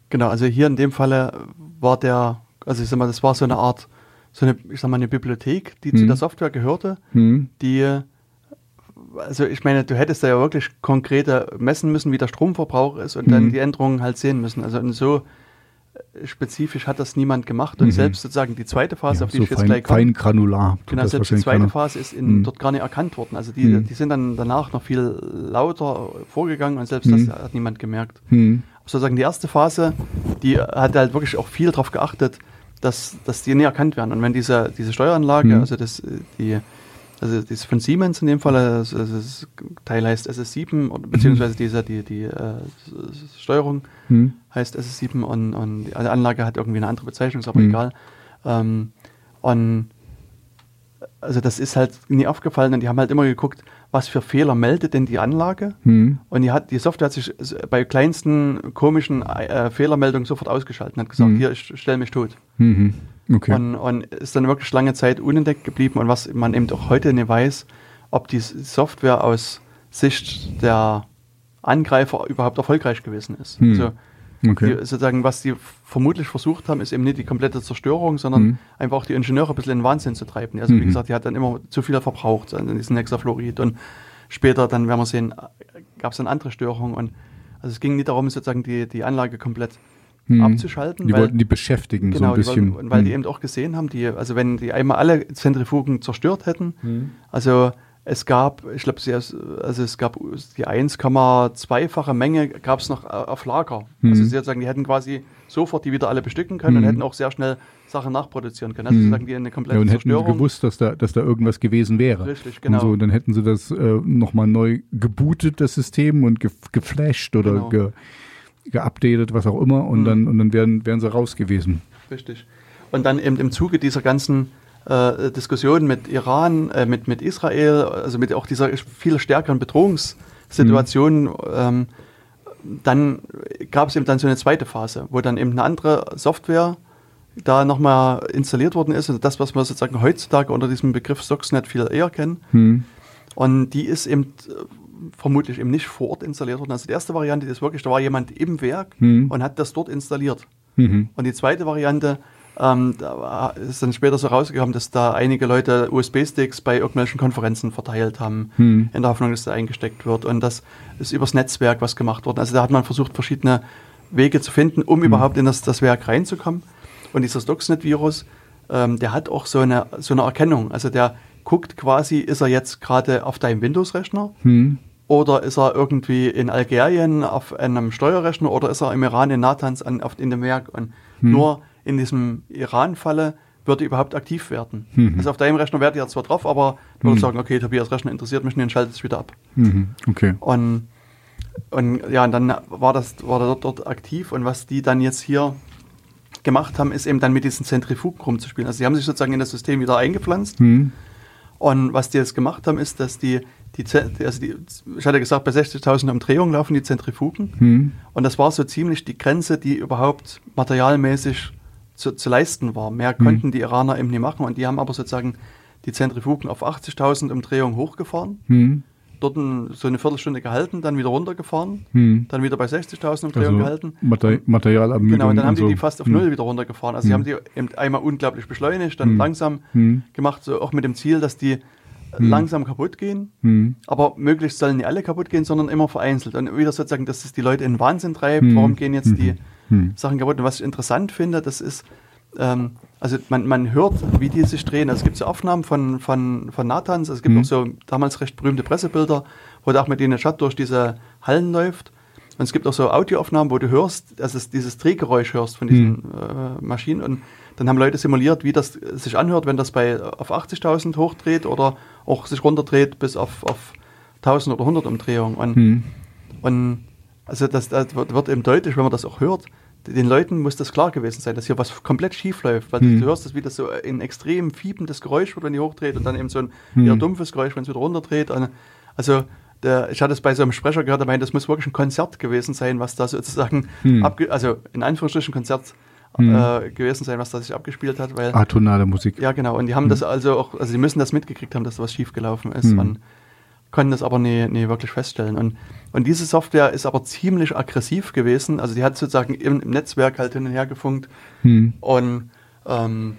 Speaker 1: genau. Also hier in dem Falle war der, also ich sag mal, das war so eine Art, so eine, ich sag mal, eine Bibliothek, die hm. zu der Software gehörte, hm. die also ich meine, du hättest da ja wirklich konkrete messen müssen, wie der Stromverbrauch ist und mhm. dann die Änderungen halt sehen müssen. Also und so spezifisch hat das niemand gemacht und mhm. selbst sozusagen die zweite Phase,
Speaker 2: ja, auf die so ich jetzt fein, gleich komme. Fein granular.
Speaker 1: Genau, selbst die zweite Phase ist in, mhm. dort gar nicht erkannt worden. Also die, mhm. die sind dann danach noch viel lauter vorgegangen und selbst das mhm. hat niemand gemerkt. Mhm. Sozusagen die erste Phase, die hat halt wirklich auch viel darauf geachtet, dass, dass die nicht erkannt werden. Und wenn diese, diese Steueranlage, mhm. also das, die also das ist von Siemens in dem Fall, also das Teil heißt SS7, beziehungsweise mhm. diese, die, die äh, Steuerung mhm. heißt SS7 und, und die Anlage hat irgendwie eine andere Bezeichnung, ist aber mhm. egal. Ähm, und also das ist halt nie aufgefallen und die haben halt immer geguckt, was für Fehler meldet denn die Anlage? Mhm. Und die, hat, die Software hat sich bei kleinsten komischen äh, Fehlermeldungen sofort ausgeschaltet und hat gesagt, mhm. hier, ich stelle mich tot. Mhm. Okay. Und, und, ist dann wirklich lange Zeit unentdeckt geblieben. Und was man eben auch heute nicht weiß, ob die Software aus Sicht der Angreifer überhaupt erfolgreich gewesen ist. Hm. Also, okay. die, sozusagen, was die vermutlich versucht haben, ist eben nicht die komplette Zerstörung, sondern hm. einfach auch die Ingenieure ein bisschen in den Wahnsinn zu treiben. Also, mhm. wie gesagt, die hat dann immer zu viel verbraucht an diesen Hexafluorid. Und später, dann werden wir sehen, gab es dann andere Störungen. Und also es ging nicht darum, sozusagen die, die Anlage komplett hm. abzuschalten.
Speaker 2: Die weil, wollten die beschäftigen genau, so ein bisschen.
Speaker 1: Die, weil, hm. die eben auch gesehen haben, die, also wenn die einmal alle Zentrifugen zerstört hätten, hm. also es gab, ich glaube, also es gab die 1,2-fache Menge gab es noch auf Lager. Mhm. Also sie sagen, die hätten quasi sofort die wieder alle bestücken können mhm. und hätten auch sehr schnell Sachen nachproduzieren können. Also mhm. sagen die eine komplette ja,
Speaker 2: und Zerstörung. hätten gewusst, dass da, dass da irgendwas gewesen wäre.
Speaker 1: Richtig, genau.
Speaker 2: Und, so, und dann hätten sie das äh, nochmal neu gebootet, das System, und ge geflasht oder genau. ge geupdatet, was auch immer, und mhm. dann, und dann wären, wären sie raus gewesen.
Speaker 1: Richtig. Und dann eben im Zuge dieser ganzen äh, Diskussion mit Iran, äh, mit, mit Israel, also mit auch dieser viel stärkeren Bedrohungssituation, mhm. ähm, dann gab es eben dann so eine zweite Phase, wo dann eben eine andere Software da nochmal installiert worden ist. Also das, was wir sozusagen heutzutage unter diesem Begriff Stuxnet viel eher kennen. Mhm. Und die ist eben vermutlich eben nicht vor Ort installiert worden. Also die erste Variante ist wirklich, da war jemand im Werk mhm. und hat das dort installiert. Mhm. Und die zweite Variante, ähm, da ist dann später so rausgekommen, dass da einige Leute USB-Sticks bei irgendwelchen Konferenzen verteilt haben, mhm. in der Hoffnung, dass da eingesteckt wird. Und das ist übers Netzwerk was gemacht worden. Also da hat man versucht, verschiedene Wege zu finden, um mhm. überhaupt in das, das Werk reinzukommen. Und dieser Stuxnet-Virus, ähm, der hat auch so eine, so eine Erkennung. Also der guckt quasi, ist er jetzt gerade auf deinem Windows-Rechner hm. Oder ist er irgendwie in Algerien auf einem Steuerrechner oder ist er im Iran in Natanz an, auf, in dem Werk. Und hm. nur in diesem Iran-Falle würde überhaupt aktiv werden. Mhm. Also auf deinem Rechner wäre er zwar drauf, aber du würdest mhm. sagen, okay, Tobias Rechner interessiert mich nicht und schaltet es wieder ab.
Speaker 2: Mhm. Okay.
Speaker 1: Und, und ja, und dann war das war er dort, dort aktiv und was die dann jetzt hier gemacht haben, ist eben dann mit diesen Zentrifugen rumzuspielen. Also sie haben sich sozusagen in das System wieder eingepflanzt mhm. Und was die jetzt gemacht haben, ist, dass die, die, also die ich hatte gesagt, bei 60.000 Umdrehungen laufen die Zentrifugen. Mhm. Und das war so ziemlich die Grenze, die überhaupt materialmäßig zu, zu leisten war. Mehr mhm. konnten die Iraner eben nicht machen. Und die haben aber sozusagen die Zentrifugen auf 80.000 Umdrehungen hochgefahren. Mhm dort so eine Viertelstunde gehalten, dann wieder runtergefahren, hm. dann wieder bei 60.000 Umdrehungen also gehalten.
Speaker 2: Mater Materialermüdung.
Speaker 1: Genau, und dann haben so. die die fast auf hm. Null wieder runtergefahren. Also hm. sie haben die eben einmal unglaublich beschleunigt, dann hm. langsam hm. gemacht, so auch mit dem Ziel, dass die langsam kaputt gehen.
Speaker 2: Hm.
Speaker 1: Aber möglichst sollen nicht alle kaputt gehen, sondern immer vereinzelt. Und wieder sozusagen, dass es die Leute in den Wahnsinn treibt.
Speaker 2: Hm.
Speaker 1: Warum gehen jetzt
Speaker 2: Mhm.
Speaker 1: die
Speaker 2: Hm.
Speaker 1: Sachen kaputt? Und was ich interessant finde, das ist, ähm, also man, man hört, wie die sich drehen. Also es gibt so Aufnahmen von, von, von Nathans, es gibt
Speaker 2: Mhm.
Speaker 1: auch so damals recht berühmte Pressebilder, wo der Ahmadinejad durch diese Hallen läuft. Und es gibt auch so Audioaufnahmen, wo du hörst, also es dieses Drehgeräusch hörst von diesen äh, Maschinen. Und dann haben Leute simuliert, wie das sich anhört, wenn das bei auf 80.000 hochdreht oder auch sich runterdreht bis auf, auf 1000 oder 100 Umdrehungen. Und
Speaker 2: Hm.
Speaker 1: und also das, das wird, wird eben deutlich, wenn man das auch hört, den Leuten muss das klar gewesen sein, dass hier was komplett schief läuft. Weil
Speaker 2: Hm.
Speaker 1: du hörst das, wie das so ein extrem fiebendes Geräusch wird, wenn die hochdreht und dann eben so ein
Speaker 2: Hm.
Speaker 1: eher dumpfes Geräusch, wenn es wieder runterdreht. Also der, ich hatte es bei so einem Sprecher gehört, der meinte, das muss wirklich ein Konzert gewesen sein, was da sozusagen,
Speaker 2: Hm.
Speaker 1: also in Anführungsstrichen Konzert
Speaker 2: Hm.
Speaker 1: äh, gewesen sein, was da sich abgespielt hat. Weil,
Speaker 2: Atonale Musik.
Speaker 1: ja, genau. Und die haben das also auch, also die müssen das mitgekriegt haben, dass was schiefgelaufen ist.
Speaker 2: Hm.
Speaker 1: Und konnten das aber nie, nie wirklich feststellen. Und, und diese Software ist aber ziemlich aggressiv gewesen. Also die hat sozusagen im, im Netzwerk halt hin und her gefunkt.
Speaker 2: Hm.
Speaker 1: Und ähm,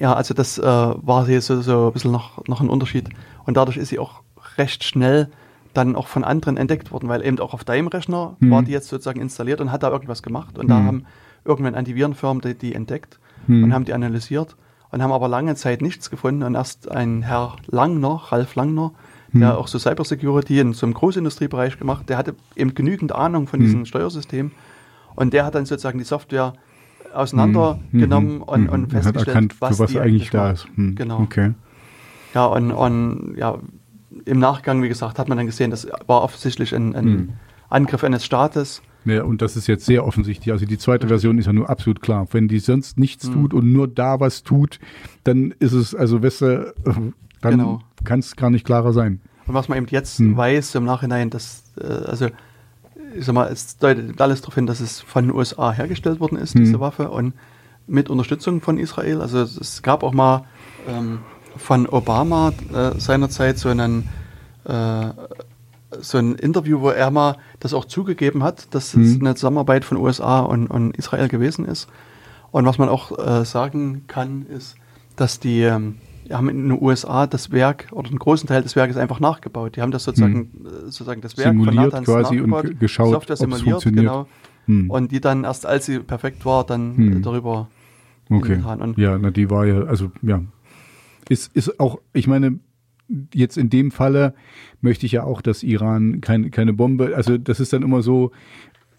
Speaker 1: ja, also das äh, war hier so, so ein bisschen noch, noch ein Unterschied. Und dadurch ist sie auch recht schnell dann auch von anderen entdeckt worden, weil eben auch auf deinem Rechner
Speaker 2: Hm.
Speaker 1: war die jetzt sozusagen installiert und hat da irgendwas gemacht. Und da
Speaker 2: Hm.
Speaker 1: haben irgendwann Antivirenfirmen die, die entdeckt
Speaker 2: Hm.
Speaker 1: und haben die analysiert und haben aber lange Zeit nichts gefunden. Und erst ein Herr Langner, Ralf Langner, der
Speaker 2: Hm.
Speaker 1: auch so Cybersecurity in so einem Großindustriebereich gemacht, der hatte eben genügend Ahnung von
Speaker 2: Hm.
Speaker 1: diesem Steuersystem. Und der hat dann sozusagen die Software auseinandergenommen
Speaker 2: Mhm.
Speaker 1: und,
Speaker 2: Mhm.
Speaker 1: und
Speaker 2: hat
Speaker 1: festgestellt,
Speaker 2: erkannt,
Speaker 1: was,
Speaker 2: für was
Speaker 1: die
Speaker 2: eigentlich da ist. Hm.
Speaker 1: Genau.
Speaker 2: Okay.
Speaker 1: Ja, und, und ja, im Nachgang, wie gesagt, hat man dann gesehen, das war offensichtlich ein, ein
Speaker 2: Hm.
Speaker 1: Angriff eines Staates.
Speaker 2: Ja, und das ist jetzt sehr offensichtlich. Also die zweite Version ist ja nur absolut klar. Wenn die sonst nichts
Speaker 1: Hm.
Speaker 2: tut und nur da was tut, dann ist es, also weißt du, dann
Speaker 1: Genau.
Speaker 2: kann es gar nicht klarer sein.
Speaker 1: Und was man eben jetzt
Speaker 2: Hm.
Speaker 1: weiß im Nachhinein, dass, äh, also, ich sag mal, es deutet alles darauf hin, dass es von den USA hergestellt worden ist,
Speaker 2: Hm.
Speaker 1: diese Waffe, und mit Unterstützung von Israel. Also es, es gab auch mal ähm, von Obama äh, seinerzeit so einen äh, so ein Interview, wo er mal das auch zugegeben hat, dass es
Speaker 2: Hm.
Speaker 1: eine Zusammenarbeit von USA und, und Israel gewesen ist. Und was man auch äh, sagen kann, ist, dass die ähm, haben in den USA das Werk oder einen großen Teil des Werkes einfach nachgebaut. Die haben das sozusagen, äh, sozusagen das Werk.
Speaker 2: Simuliert
Speaker 1: Nathans
Speaker 2: quasi und
Speaker 1: nachgebaut,
Speaker 2: geschaut,
Speaker 1: Software simuliert, genau.
Speaker 2: Hm.
Speaker 1: Und die dann erst, als sie perfekt war, dann äh, darüber
Speaker 2: Okay. Ja, na, die war ja, also ja. Ist, ist auch, ich meine, jetzt in dem Falle möchte ich ja auch, dass Iran kein, keine Bombe, also das ist dann immer so,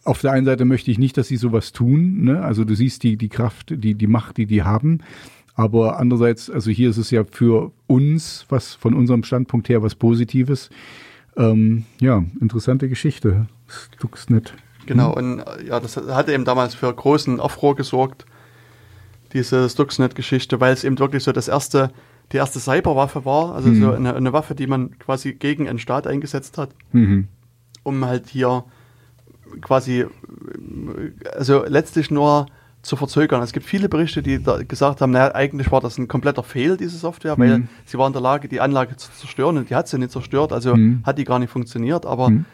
Speaker 2: auf der einen Seite möchte ich nicht, dass sie sowas tun, ne? Also du siehst die, die Kraft, die, die Macht, die die haben. Aber andererseits, also hier ist es ja für uns, was von unserem Standpunkt her was Positives. Ähm, ja, interessante Geschichte. Stuxnet.
Speaker 1: Genau, und äh, ja, das hatte eben damals für großen Aufruhr gesorgt, diese Stuxnet-Geschichte, weil es eben wirklich so das erste, die erste Cyberwaffe war, also
Speaker 2: Mhm.
Speaker 1: so eine, eine Waffe, die man quasi gegen einen Staat eingesetzt hat,
Speaker 2: Mhm.
Speaker 1: um halt hier quasi, also letztlich nur zu verzögern. Es gibt viele Berichte, die gesagt haben, naja, eigentlich war das ein kompletter Fehl, diese Software, weil
Speaker 2: Mhm.
Speaker 1: sie war in der Lage, die Anlage zu zerstören und die hat sie nicht zerstört, also
Speaker 2: Mhm.
Speaker 1: hat die gar nicht funktioniert, aber
Speaker 2: Mhm.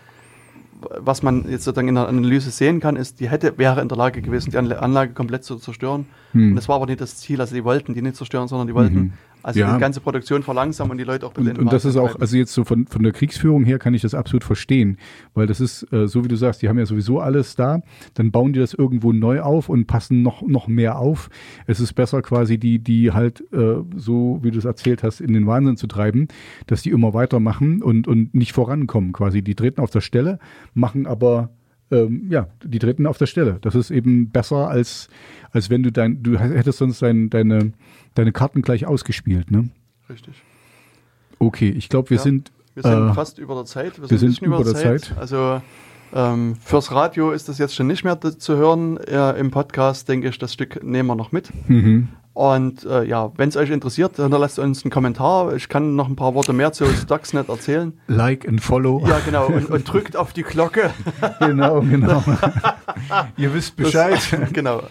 Speaker 1: was man jetzt sozusagen in der Analyse sehen kann, ist, die hätte, wäre in der Lage gewesen, die Anla- Anlage komplett zu zerstören.
Speaker 2: Hm.
Speaker 1: Und das war aber nicht das Ziel. Also die wollten die nicht zerstören, sondern die wollten
Speaker 2: Mhm.
Speaker 1: Also
Speaker 2: Ja.
Speaker 1: die ganze Produktion verlangsamen und die Leute auch
Speaker 2: Und, und das ist auch, also jetzt so von, von der Kriegsführung her kann ich das absolut verstehen, weil das ist, äh, so wie du sagst, die haben ja sowieso alles da, dann bauen die das irgendwo neu auf und passen noch, noch mehr auf. Es ist besser quasi die, die halt, äh, so wie du es erzählt hast, in den Wahnsinn zu treiben, dass die immer weitermachen und, und nicht vorankommen quasi. Die treten auf der Stelle, machen aber ähm, ja, die treten auf der Stelle. Das ist eben besser als, als wenn du dein, du hättest sonst dein, deine, deine Karten gleich ausgespielt, ne?
Speaker 1: Richtig.
Speaker 2: Okay, ich glaube, wir
Speaker 1: Ja.
Speaker 2: sind.
Speaker 1: Wir sind
Speaker 2: äh,
Speaker 1: fast über der Zeit.
Speaker 2: wir
Speaker 1: ein
Speaker 2: sind
Speaker 1: bisschen
Speaker 2: über der Zeit.
Speaker 1: Also ähm, fürs Radio ist das jetzt schon nicht mehr zu hören. Äh, Im Podcast denke ich, das Stück nehmen wir noch mit.
Speaker 2: Mhm.
Speaker 1: Und äh, ja, wenn es euch interessiert, hinterlasst uns einen Kommentar. Ich kann noch ein paar Worte mehr zu Stuxnet erzählen.
Speaker 2: Like and follow.
Speaker 1: Ja, genau. Und, und drückt auf die Glocke.
Speaker 2: genau, genau. Ihr wisst Bescheid.
Speaker 1: Das, genau.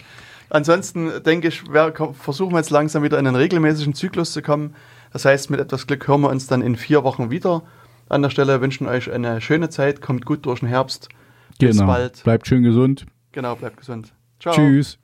Speaker 1: Ansonsten denke ich, wir versuchen wir jetzt langsam wieder in einen regelmäßigen Zyklus zu kommen. Das heißt, mit etwas Glück hören wir uns dann in vier Wochen wieder. An der Stelle wünschen euch eine schöne Zeit, kommt gut durch den Herbst. Bis
Speaker 2: genau.
Speaker 1: bald.
Speaker 2: Bleibt schön gesund.
Speaker 1: Genau, bleibt gesund. Ciao.
Speaker 2: Tschüss.